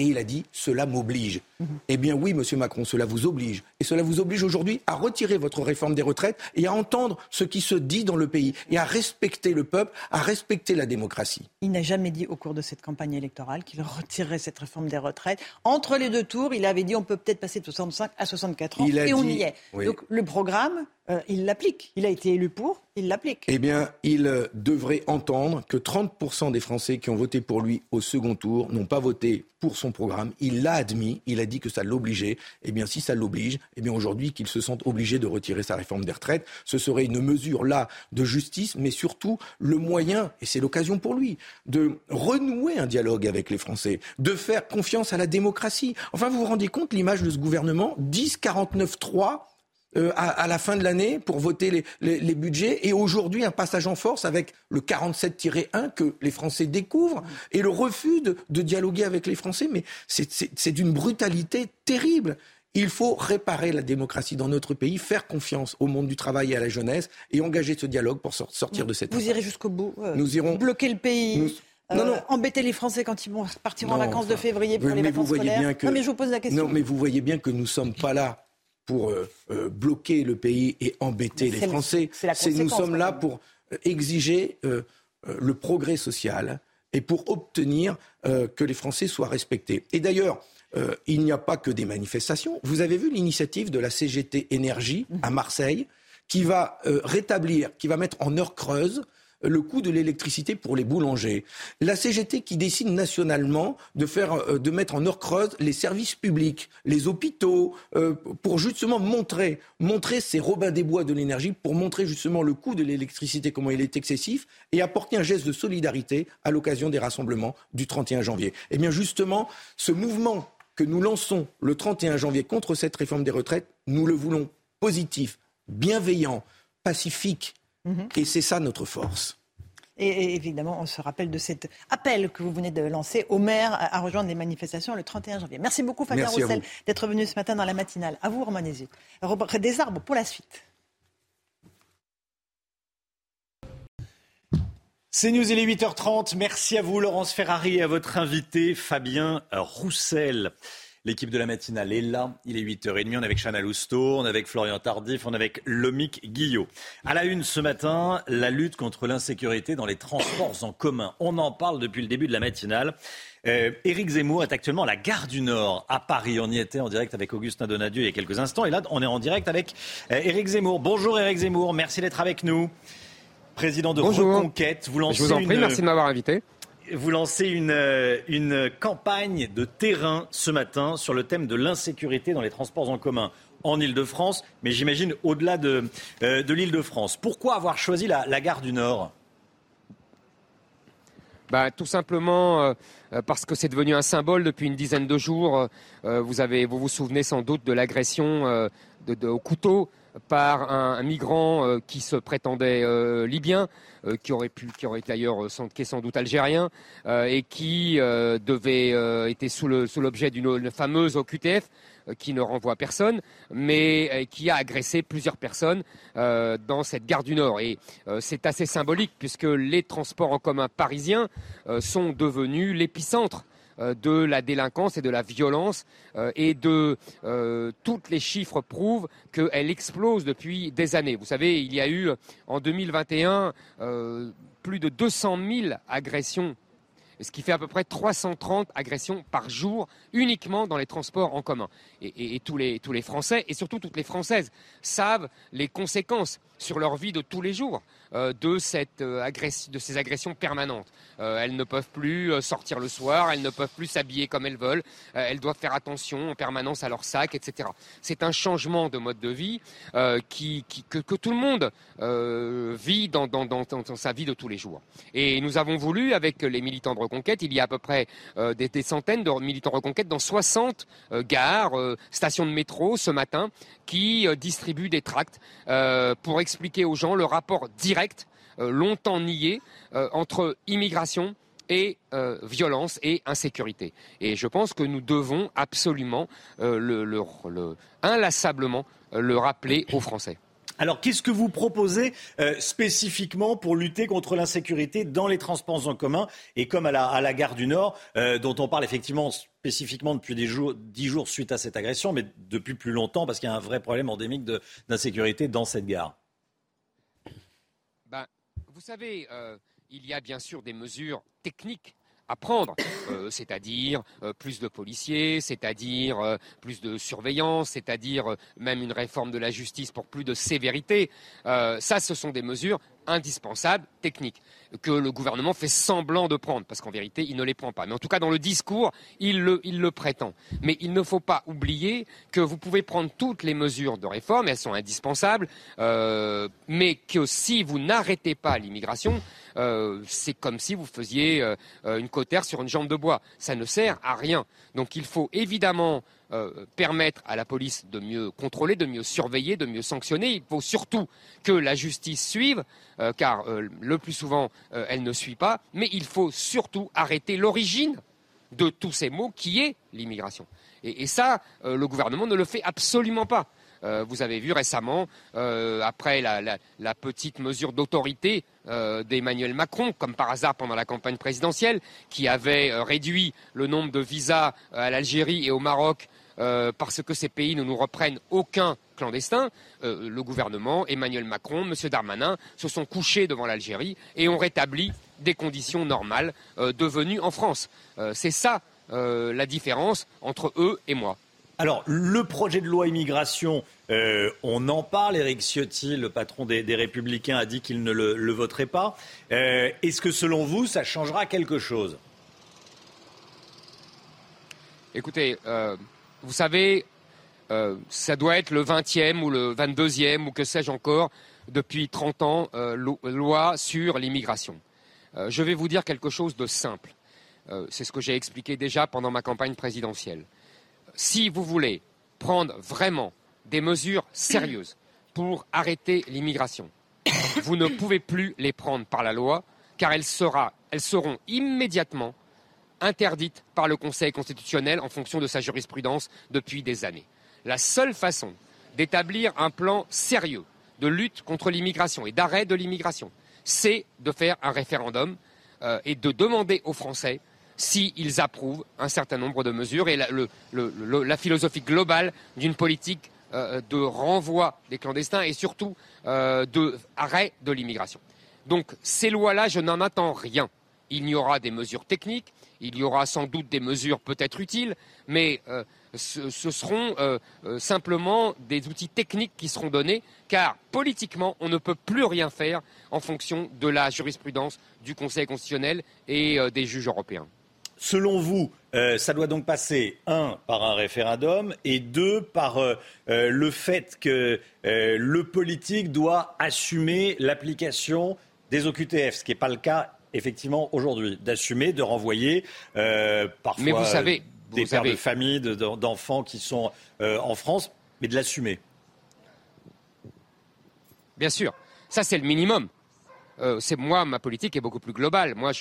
Et il a dit Cela m'oblige. Eh bien oui, Monsieur Macron, cela vous oblige. Et cela vous oblige aujourd'hui à retirer votre réforme des retraites et à entendre ce qui se dit dans le pays et à respecter le peuple, à respecter la démocratie. Il n'a jamais dit au cours de cette campagne électorale qu'il retirerait cette réforme des retraites. Entre les deux tours, il avait dit on peut peut-être passer de 65 à 64 ans. Il a et on y est. oui. Donc le programme, euh, il l'applique. Il a été élu pour, il l'applique. Eh bien, il euh, devrait entendre que 30% des Français qui ont voté pour lui au second tour n'ont pas voté pour son programme. Il l'a admis, il a dit que ça l'obligeait. Eh bien, si ça l'oblige, eh bien aujourd'hui qu'il se sente obligé de retirer sa réforme des retraites, ce serait une mesure là de justice, mais surtout le moyen, et c'est l'occasion pour lui, de renouer un dialogue avec les Français, de faire confiance à la démocratie. Enfin, vous vous rendez compte l'image de ce gouvernement 10 49 3 euh, à, à la fin de l'année pour voter les, les- les budgets et aujourd'hui un passage en force avec le 47-1 que les Français découvrent et le refus de, de dialoguer avec les Français. Mais c'est- d'une brutalité terrible. Il faut réparer la démocratie dans notre pays, faire confiance au monde du travail et à la jeunesse et engager ce dialogue pour sor- sortir de cette Vous impasse. irez jusqu'au bout. euh, Nous irons- bloquer le pays. Nous- euh, Non, non. embêter les Français quand ils vont partir en vacances de février pour oui, les mais vacances vous voyez scolaires. bien que- Non, mais je vous pose la question. Non, mais vous voyez bien que nous ne sommes pas là pour euh, euh, bloquer le pays et embêter les le- Français. nous sommes là pour euh, exiger le progrès social et pour obtenir euh, que les Français soient respectés. Et d'ailleurs, euh, il n'y a pas que des manifestations. Vous avez vu l'initiative de la CGT Énergie à Marseille qui va euh, rétablir, qui va mettre en heure creuse le coût de l'électricité pour les boulangers. La CGT qui décide nationalement de euh, mettre en heure creuse les services publics, les hôpitaux, euh, pour justement montrer, montrer ces Robins des Bois de l'énergie, pour montrer justement le coût de l'électricité, comment il est excessif, et apporter un geste de solidarité à l'occasion des rassemblements du 31 janvier. Eh bien justement, ce mouvement que nous lançons le 31 janvier contre cette réforme des retraites, nous le voulons positif, bienveillant, pacifique, Mhm. et c'est ça notre force. Et, évidemment, on se rappelle de cet appel que vous venez de lancer aux maires à, rejoindre les manifestations le 31 janvier. Merci beaucoup, Fabien Merci Roussel, d'être venu ce matin dans la matinale. À vous. Robert Des arbres pour la suite. C'est News, il est 8h30. Merci à vous, Laurence Ferrari, et à votre invité, Fabien Roussel. L'équipe de la matinale est là. Il est 8h30. On est avec Chana Lousteau, on est avec Florian Tardif, on est avec Lomic Guillot. À la une ce matin, la lutte contre l'insécurité dans les transports en commun. On en parle depuis le début de la matinale. Euh, Éric Zemmour est actuellement à la gare du Nord, à Paris. On y était en direct avec Augustin Donadieu il y a quelques instants. Et là, on est en direct avec euh, Éric Zemmour. Bonjour Éric Zemmour, merci d'être avec nous. Président de Bonjour. Reconquête, vous lancez Je vous en prie, une- merci de m'avoir invité. Vous lancez une, euh, une campagne de terrain ce matin sur le thème de l'insécurité dans les transports en commun en Ile-de-France, mais j'imagine au-delà de, euh, de l'Île-de-France. Pourquoi avoir choisi la, gare du Nord? Bah, tout simplement euh, parce que c'est devenu un symbole depuis une dizaine de jours. Vous, vous souvenez sans doute de l'agression de- au couteau par un, migrant euh, qui se prétendait euh, libyen, euh, qui aurait pu, qui aurait d'ailleurs euh, sans, est sans doute algérien, et qui devait était sous l'objet d'une une fameuse OQTF qui ne renvoie personne, mais qui a agressé plusieurs personnes dans cette gare du Nord. Et c'est assez symbolique puisque les transports en commun parisiens sont devenus l'épicentre de la délinquance et de la violence euh, et de euh, toutes les chiffres prouvent qu'elle explose depuis des années. Vous savez, il y a eu en 2021 euh, plus de 200 000 agressions ce qui fait à peu près 330 agressions par jour uniquement dans les transports en commun. Et tous, les, tous les Français, et surtout toutes les Françaises, savent les conséquences sur leur vie de tous les jours euh, de, cette, euh, de ces agressions permanentes. Euh, elles ne peuvent plus sortir le soir, elles ne peuvent plus s'habiller comme elles veulent, elles doivent faire attention en permanence à leur sac, etc. C'est un changement de mode de vie qui, que, tout le monde vit dans, dans- dans- sa vie de tous les jours. Et nous avons voulu, avec les militants de Reconquête, il y a à peu près des, centaines de militants Reconquête dans 60 gares, stations de métro ce matin, qui distribuent des tracts pour expliquer aux gens le rapport direct, longtemps nié, entre immigration et violence et insécurité. Et je pense que nous devons absolument, le, inlassablement, le rappeler aux Français. Alors, qu'est-ce que vous proposez euh, spécifiquement pour lutter contre l'insécurité dans les transports en commun et comme à la, gare du Nord, euh, dont on parle effectivement spécifiquement depuis des jours, dix jours suite à cette agression, mais depuis plus longtemps parce qu'il y a un vrai problème endémique d'insécurité dans cette gare? Vous savez, euh, il y a bien sûr des mesures techniques à prendre, euh, c'est-à-dire euh, plus de policiers, c'est-à-dire plus de surveillance, c'est-à-dire même une réforme de la justice pour plus de sévérité. ça, ce sont des mesures indispensables, techniques, que le gouvernement fait semblant de prendre, parce qu'en vérité, il ne les prend pas. Mais en tout cas, dans le discours, il le, prétend. Mais il ne faut pas oublier que vous pouvez prendre toutes les mesures de réforme, elles sont indispensables, mais que si vous n'arrêtez pas l'immigration, euh, c'est comme si vous faisiez euh, euh, une cotère sur une jambe de bois. Ça ne sert à rien. Donc il faut évidemment permettre à la police de mieux contrôler, de mieux surveiller, de mieux sanctionner. Il faut surtout que la justice suive, car le plus souvent, elle ne suit pas. Mais il faut surtout arrêter l'origine de tous ces maux qui est l'immigration. Et, ça, le gouvernement ne le fait absolument pas. Euh, vous avez vu récemment, euh, après la, petite mesure d'autorité euh, d'Emmanuel Macron, comme par hasard pendant la campagne présidentielle, qui avait réduit le nombre de visas à l'Algérie et au Maroc parce que ces pays ne nous reprennent aucun clandestin, le gouvernement, Emmanuel Macron, M. Darmanin, se sont couchés devant l'Algérie et ont rétabli des conditions normales devenues en France. C'est ça la différence entre eux et moi. Alors, le projet de loi immigration, euh, on en parle. Éric Ciotti, le patron des, Républicains, a dit qu'il ne le, voterait pas. Euh, est-ce que, selon vous, ça changera quelque chose? Écoutez, euh, vous savez, ça doit être le 20e ou le 22e ou que sais-je encore depuis 30 ans, loi sur l'immigration. je vais vous dire quelque chose de simple. C'est ce que j'ai expliqué déjà pendant ma campagne présidentielle si vous voulez prendre vraiment des mesures sérieuses pour arrêter l'immigration, vous ne pouvez plus les prendre par la loi, car elles, seront immédiatement interdites par le Conseil constitutionnel en fonction de sa jurisprudence depuis des années. La seule façon d'établir un plan sérieux de lutte contre l'immigration et d'arrêt de l'immigration, c'est de faire un référendum euh, et de demander aux Français s'ils approuvent un certain nombre de mesures et la, philosophie globale d'une politique euh, de renvoi des clandestins et surtout euh, d'arrêt de l'immigration. Donc ces lois-là, je n'en attends rien. Il y aura des mesures techniques, il y aura sans doute des mesures peut-être utiles, mais euh, ce, seront simplement des outils techniques qui seront donnés, car politiquement, on ne peut plus rien faire en fonction de la jurisprudence du Conseil constitutionnel et des juges européens. Selon vous, euh, ça doit donc passer, un, par un référendum, et deux, par euh, euh, le fait que le politique doit assumer l'application des OQTF, ce qui n'est pas le cas, effectivement, aujourd'hui, d'assumer, de renvoyer parfois mais vous savez, des pères de famille, d'enfants qui sont en France, mais de l'assumer. Bien sûr, ça c'est le minimum. Euh, c'est moi, ma politique est beaucoup plus globale. Moi,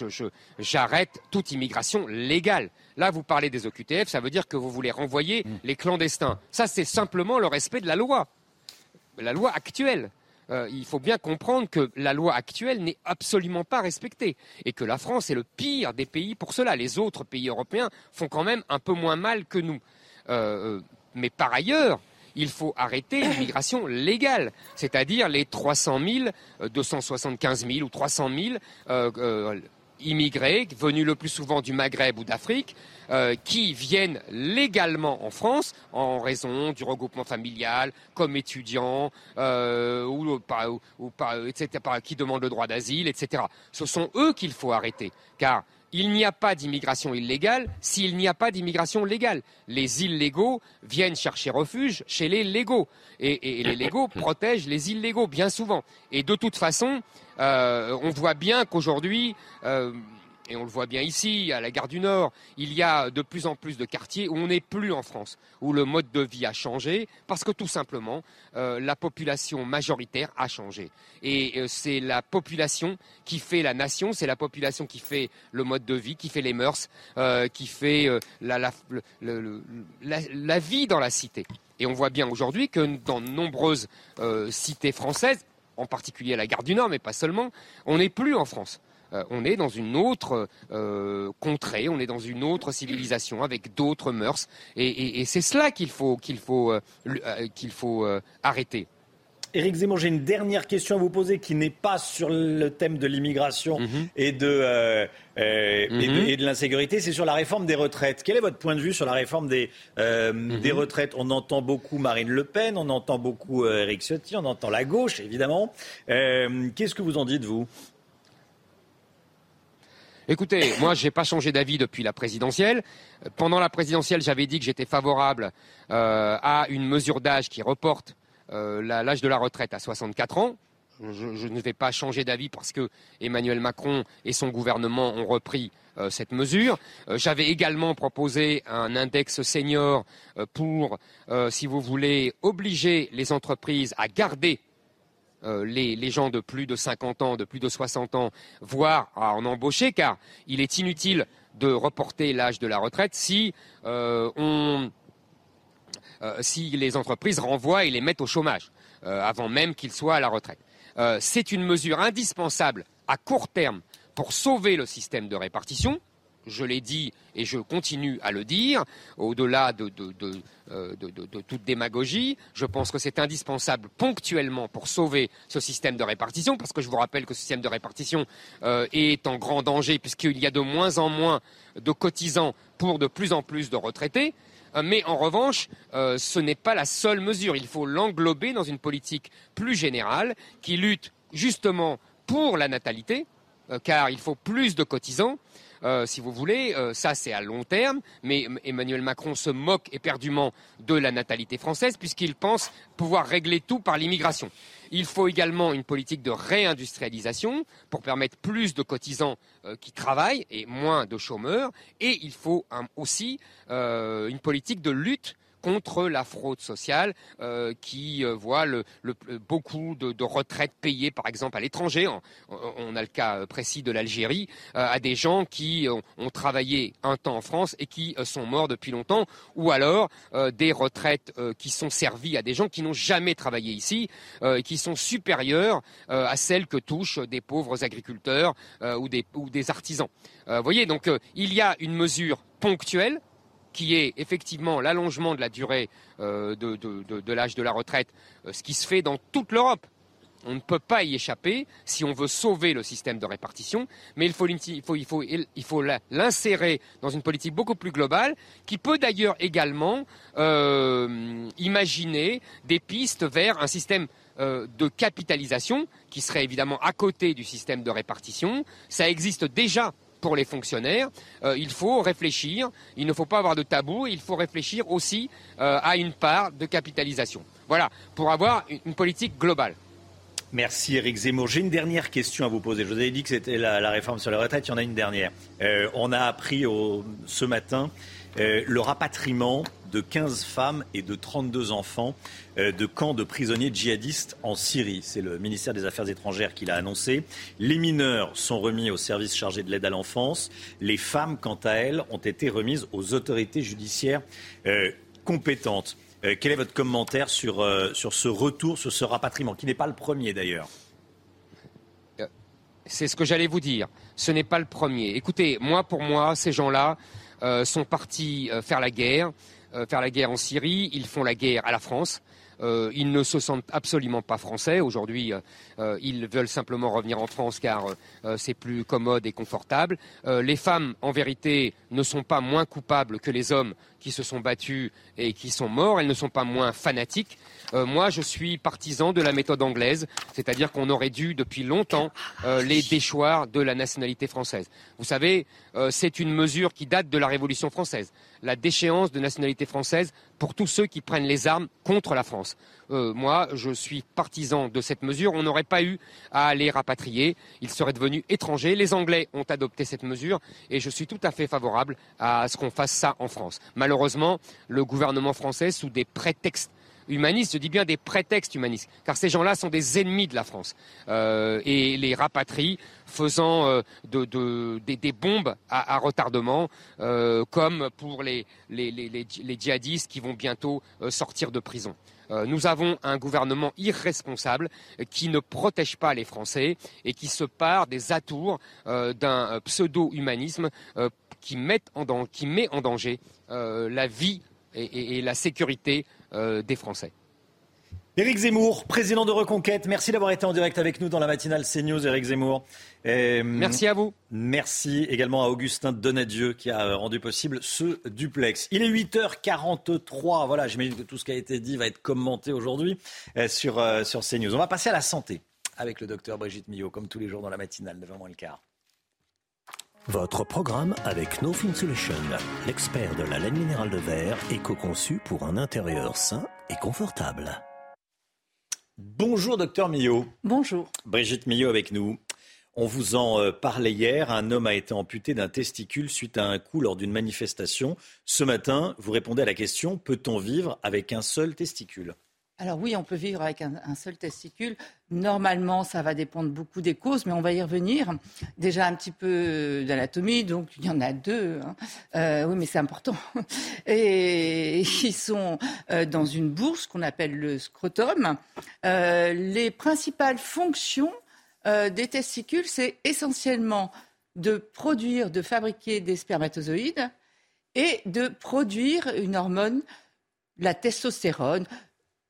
j'arrête toute immigration légale. Là, vous parlez des OQTF, ça veut dire que vous voulez renvoyer mm. les clandestins. Ça, c'est simplement le respect de la loi, la loi actuelle. Euh, il faut bien comprendre que la loi actuelle n'est absolument pas respectée et que la France est le pire des pays pour cela. Les autres pays européens font quand même un peu moins mal que nous. Euh, mais par ailleurs, il faut arrêter l'immigration légale, c'est-à-dire les 300 000, 275 000 ou 300 000 euh, euh, immigrés venus le plus souvent du Maghreb ou d'Afrique, euh, qui viennent légalement en France en raison du regroupement familial, comme étudiants, ou, ou, etc., qui demandent le droit d'asile, etc. Ce sont eux qu'il faut arrêter, car il n'y a pas d'immigration illégale s'il n'y a pas d'immigration légale. Les illégaux viennent chercher refuge chez les légaux. Et, les légaux protègent les illégaux, bien souvent. Et de toute façon, euh, on voit bien qu'aujourd'hui, euh, et on le voit bien ici, à la gare du Nord, il y a de plus en plus de quartiers où on n'est plus en France, où le mode de vie a changé, parce que tout simplement, euh, la population majoritaire a changé. Et c'est la population qui fait la nation, c'est la population qui fait le mode de vie, qui fait les mœurs, qui fait la, la, vie dans la cité. Et on voit bien aujourd'hui que dans de nombreuses cités françaises, en particulier à la gare du Nord, mais pas seulement, on n'est plus en France. Euh, on est dans une autre euh, contrée, on est dans une autre civilisation avec d'autres mœurs, et, c'est cela qu'il faut qu'il faut euh, qu'il faut arrêter. Éric Zemmour, j'ai une dernière question à vous poser qui n'est pas sur le thème de l'immigration mhm. et, de, mhm. et, de, l'insécurité, c'est sur la réforme des retraites. Quel est votre point de vue sur la réforme des, mhm. des retraites? On entend beaucoup Marine Le Pen, on entend beaucoup Éric Ciotti, on entend la gauche, évidemment. Qu'est-ce que vous en dites, vous? Écoutez, moi, je n'ai pas changé d'avis depuis la présidentielle. Pendant la présidentielle, j'avais dit que j'étais favorable euh, à une mesure d'âge qui reporte euh, l'âge de la retraite à 64 ans. Je, ne vais pas changer d'avis parce que Emmanuel Macron et son gouvernement ont repris euh, cette mesure. J'avais également proposé un index senior pour, si vous voulez, obliger les entreprises à garder euh, les, gens de plus de 50 ans, de plus de 60 ans, voire à en embaucher, car il est inutile de reporter l'âge de la retraite si, euh, on, euh, si les entreprises renvoient et les mettent au chômage, avant même qu'ils soient à la retraite. C'est une mesure indispensable à court terme pour sauver le système de répartition, je l'ai dit et je continue à le dire, au-delà de, euh, toute démagogie, je pense que c'est indispensable ponctuellement pour sauver ce système de répartition, parce que je vous rappelle que ce système de répartition euh, est en grand danger puisqu'il y a de moins en moins de cotisants pour de plus en plus de retraités. Euh, mais en revanche, ce n'est pas la seule mesure. Il faut l'englober dans une politique plus générale qui lutte justement pour la natalité, car il faut plus de cotisants euh, si vous voulez. Euh, ça, c'est à long terme. Mais Emmanuel Macron se moque éperdument de la natalité française puisqu'il pense pouvoir régler tout par l'immigration. Il faut également une politique de réindustrialisation pour permettre plus de cotisants euh, qui travaillent et moins de chômeurs. Et il faut aussi une politique de lutte contre la fraude sociale euh, qui euh, voit beaucoup de, retraites payées, par exemple, à l'étranger. On, a le cas précis de l'Algérie, euh, à des gens qui ont, travaillé un temps en France et qui sont morts depuis longtemps, ou alors des retraites qui sont servies à des gens qui n'ont jamais travaillé ici et qui sont supérieures à celles que touchent des pauvres agriculteurs ou des, ou, des, artisans. Vous voyez, donc il y a une mesure ponctuelle qui est effectivement l'allongement de la durée euh, de, l'âge de la retraite, euh, ce qui se fait dans toute l'Europe. On ne peut pas y échapper si on veut sauver le système de répartition, mais il faut, l'insérer dans une politique beaucoup plus globale, qui peut d'ailleurs également euh, imaginer des pistes vers un système de capitalisation qui serait évidemment à côté du système de répartition. Ça existe déjà pour les fonctionnaires. Euh, il faut réfléchir, il ne faut pas avoir de tabou, il faut réfléchir aussi euh, à une part de capitalisation. Voilà, pour avoir une, politique globale. Merci Eric Zemmour. J'ai une dernière question à vous poser. Je vous avais dit que c'était la, réforme sur la retraite, il y en a une dernière. Euh, on a appris ce matin le rapatriement de 15 femmes et de 32 enfants euh, de camps de prisonniers djihadistes en Syrie. C'est le ministère des Affaires étrangères qui l'a annoncé. Les mineurs sont remis au service chargé de l'aide à l'enfance. Les femmes, quant à elles, ont été remises aux autorités judiciaires euh, compétentes. Euh, quel est votre commentaire sur, sur ce retour, sur ce rapatriement, qui n'est pas le premier d'ailleurs? C'est ce que j'allais vous dire. Ce n'est pas le premier. Écoutez, moi, pour moi, ces gens-là sont partis faire la guerre. Euh, faire la guerre en Syrie, ils font la guerre à la France. Euh, ils ne se sentent absolument pas français. Aujourd'hui, euh, ils veulent simplement revenir en France car c'est plus commode et confortable. les femmes, en vérité, ne sont pas moins coupables que les hommes qui se sont battus et qui sont morts. Elles ne sont pas moins fanatiques. moi, je suis partisan de la méthode anglaise, c'est-à-dire qu'on aurait dû depuis longtemps les déchoir de la nationalité française. Vous savez, c'est une mesure qui date de la Révolution française. la déchéance de nationalité française pour tous ceux qui prennent les armes contre la France. Euh, moi, je suis partisan de cette mesure. On n'aurait pas eu à les rapatrier. Ils seraient devenus étrangers. Les Anglais ont adopté cette mesure et je suis tout à fait favorable à ce qu'on fasse ça en France. Malheureusement, le gouvernement français, sous des prétextes humanistes, je dis bien des prétextes humanistes, car ces gens-là sont des ennemis de la France euh, et les rapatrie faisant euh, de, des, bombes à, retardement, comme pour les, djihadistes qui vont bientôt sortir de prison. Nous avons un gouvernement irresponsable qui ne protège pas les Français et qui se part des atours d'un pseudo-humanisme qui, met en, qui met en danger la vie et la sécurité euh, des Français. Éric Zemmour, président de Reconquête, merci d'avoir été en direct avec nous dans la matinale CNews, Éric Zemmour. merci à vous. Merci également à Augustin Donadieu qui a rendu possible ce duplex. Il est 8h43, voilà, j'imagine que tout ce qui a été dit va être commenté aujourd'hui euh, sur, euh, sur CNews. On va passer à la santé avec le docteur Brigitte Millot, comme tous les jours dans la matinale, 9h moins le quart. Votre programme avec No Fin Solution, l'expert de la laine minérale de verre, éco-conçu pour un intérieur sain et confortable. Bonjour docteur Millot. Bonjour. Brigitte Millot avec nous. On vous en euh, parlait hier, un homme a été amputé d'un testicule suite à un coup lors d'une manifestation. Ce matin, vous répondez à la question, peut-on vivre avec un seul testicule? Alors oui, on peut vivre avec un, seul testicule. Normalement, ça va dépendre beaucoup des causes, mais on va y revenir. Déjà un petit peu d'anatomie, donc il y en a deux. Hein. Euh, oui, mais c'est important. Et ils sont euh, dans une bourse qu'on appelle le scrotum. Euh, les principales fonctions des testicules, c'est essentiellement de produire, de fabriquer des spermatozoïdes et de produire une hormone, la testostérone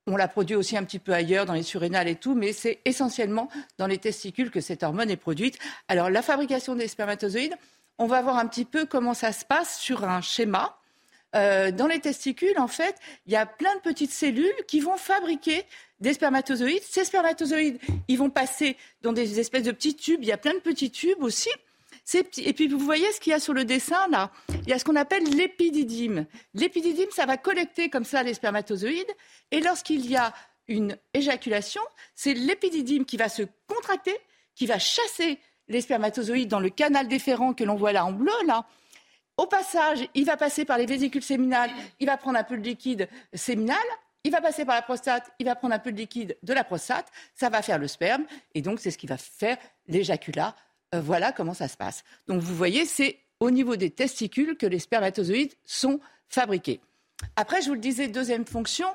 on la produit aussi un petit peu ailleurs, dans les surrénales et tout, mais c'est essentiellement dans les testicules que cette hormone est produite. Alors, la fabrication des spermatozoïdes, on va voir un petit peu comment ça se passe sur un schéma. Euh, dans les testicules, en fait, il y a plein de petites cellules qui vont fabriquer des spermatozoïdes. Ces spermatozoïdes, ils vont passer dans des espèces de petits tubes. Il y a plein de petits tubes aussi. Et puis vous voyez ce qu'il y a sur le dessin là Il y a ce qu'on appelle l'épididyme. L'épididyme, ça va collecter comme ça les spermatozoïdes. Et lorsqu'il y a une éjaculation, c'est l'épididyme qui va se contracter, qui va chasser les spermatozoïdes dans le canal déférent que l'on voit là en bleu là. Au passage, il va passer par les vésicules séminales, il va prendre un peu de liquide séminal, il va passer par la prostate, il va prendre un peu de liquide de la prostate, ça va faire le sperme, et donc c'est ce qui va faire l'éjaculat euh, voilà comment ça se passe. Donc vous voyez, c'est au niveau des testicules que les spermatozoïdes sont fabriqués. Après, je vous le disais, deuxième fonction,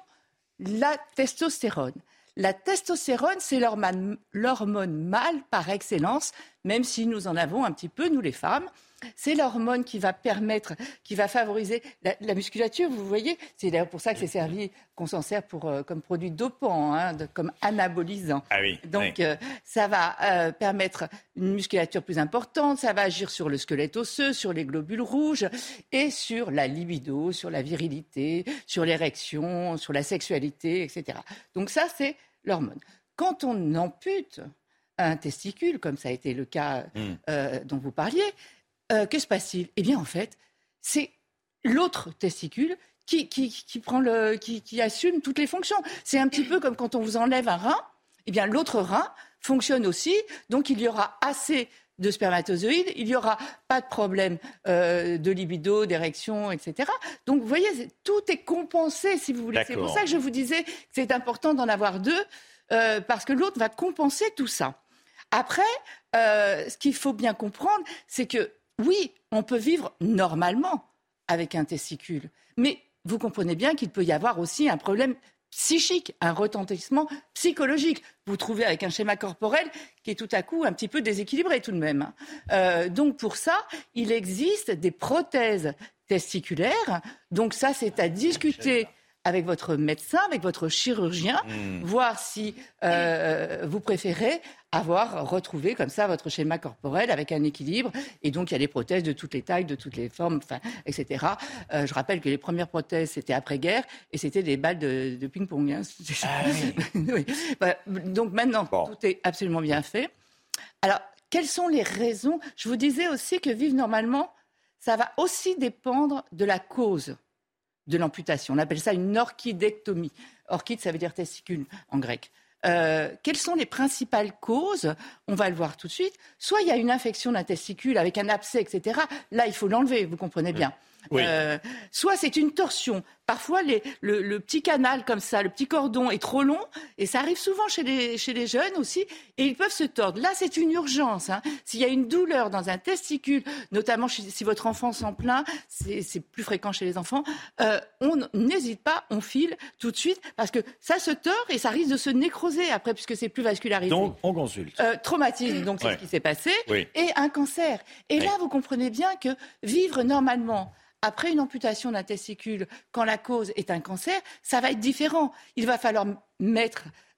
la testostérone. La testostérone, c'est l'hormone mâle par excellence, même si nous en avons un petit peu, nous les femmes. C'est l'hormone qui va permettre, qui va favoriser la, musculature. Vous voyez, c'est d'ailleurs pour ça que c'est servi, qu'on s'en sert pour, euh, comme produit dopant, hein, comme anabolisant. Ah oui, Donc, euh, ça va euh, permettre une musculature plus importante, ça va agir sur le squelette osseux, sur les globules rouges et sur la libido, sur la virilité, sur l'érection, sur la sexualité, etc. Donc ça, c'est l'hormone. Quand on ampute un testicule, comme ça a été le cas hmm. dont vous parliez, euh, que se passe-t-il? Eh bien, en fait, c'est l'autre testicule qui, prend le, qui, assume toutes les fonctions. C'est un petit peu comme quand on vous enlève un rein, eh bien, l'autre rein fonctionne aussi, donc il y aura assez de spermatozoïdes, il n'y aura pas de problème euh, de libido, d'érection, etc. Donc vous voyez, tout est compensé, si vous voulez. C'est pour ça que je vous disais que c'est important d'en avoir deux, euh, parce que l'autre va compenser tout ça. Après, ce qu'il faut bien comprendre, c'est que oui, on peut vivre normalement avec un testicule, mais vous comprenez bien qu'il peut y avoir aussi un problème psychique, un retentissement psychologique. Vous trouvez avec un schéma corporel qui est tout à coup un petit peu déséquilibré tout de même. Euh, donc pour ça, il existe des prothèses testiculaires. Donc ça, c'est à discuter avec votre médecin, avec votre chirurgien, hmm. voir si euh, vous préférez avoir retrouvé comme ça votre schéma corporel avec un équilibre. Et donc, il y a des prothèses de toutes les tailles, de toutes les formes, enfin, etc. Euh, je rappelle que les premières prothèses, c'était après-guerre et c'était des balles de, ping-pong. Hein. Ah donc maintenant, tout est absolument bien fait. Alors, quelles sont les raisons? Je vous disais aussi que vivre normalement, ça va aussi dépendre de la cause de l'amputation. On appelle ça une orchidectomie. Orchide, ça veut dire testicule en grec. Euh, quelles sont les principales causes? On va le voir tout de suite. Soit il y a une infection d'un testicule avec un abcès, etc. Là, il faut l'enlever, vous comprenez bien. Euh, soit c'est une torsion. Parfois, le, petit canal comme ça, le petit cordon est trop long, et ça arrive souvent chez les, chez les jeunes aussi, et ils peuvent se tordre. Là, c'est une urgence. Hein. S'il y a une douleur dans un testicule, notamment si votre enfant s'en plaint, c'est plus fréquent chez les enfants, euh, on n'hésite pas, on file tout de suite, parce que ça se tord et ça risque de se nécroser après, puisque c'est plus vascularisé. Donc, on consulte. Euh, traumatisme, donc c'est ce qui s'est passé, et un cancer. Et là, vous comprenez bien que vivre normalement, après une amputation d'un testicule, quand la cause est un cancer, ça va être différent. Il va falloir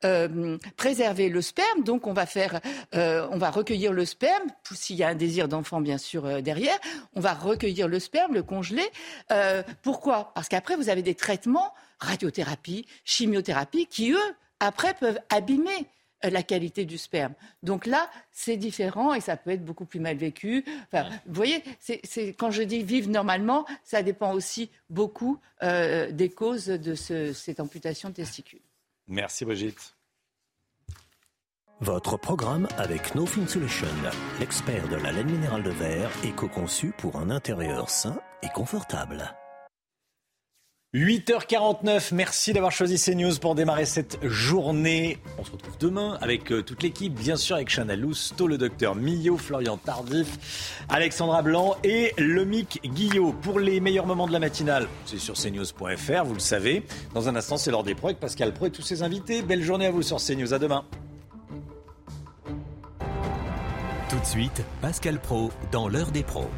euh, préserver le sperme, donc on va euh, recueillir le sperme, s'il y a un désir d'enfant bien sûr euh, derrière, on va recueillir le sperme, le congeler. pourquoi? Parce qu'après vous avez des traitements, radiothérapie, chimiothérapie, qui eux après peuvent abîmer la qualité du sperme. Donc là, c'est différent et ça peut être beaucoup plus mal vécu. Enfin, Vous voyez, c'est, quand je dis vivre normalement, ça dépend aussi beaucoup euh, des causes de cette amputation de testicules. Merci Brigitte. Votre programme avec No Fin Solution, l'expert de la laine minérale de verre, éco-conçu pour un intérieur sain et confortable. 8h49, merci d'avoir choisi CNews pour démarrer cette journée. On se retrouve demain avec euh, toute l'équipe, bien sûr avec Chana Lousteau, le docteur Millot, Florian Tardif, Alexandra Blanc et Lomic Guillot. Pour les meilleurs moments de la matinale, c'est sur cnews.fr, vous le savez. Dans un instant, c'est l'heure des pros avec Pascal Pro et tous ses invités. Belle journée à vous sur CNews, à demain. Tout de suite, Pascal Pro dans l'heure des pros.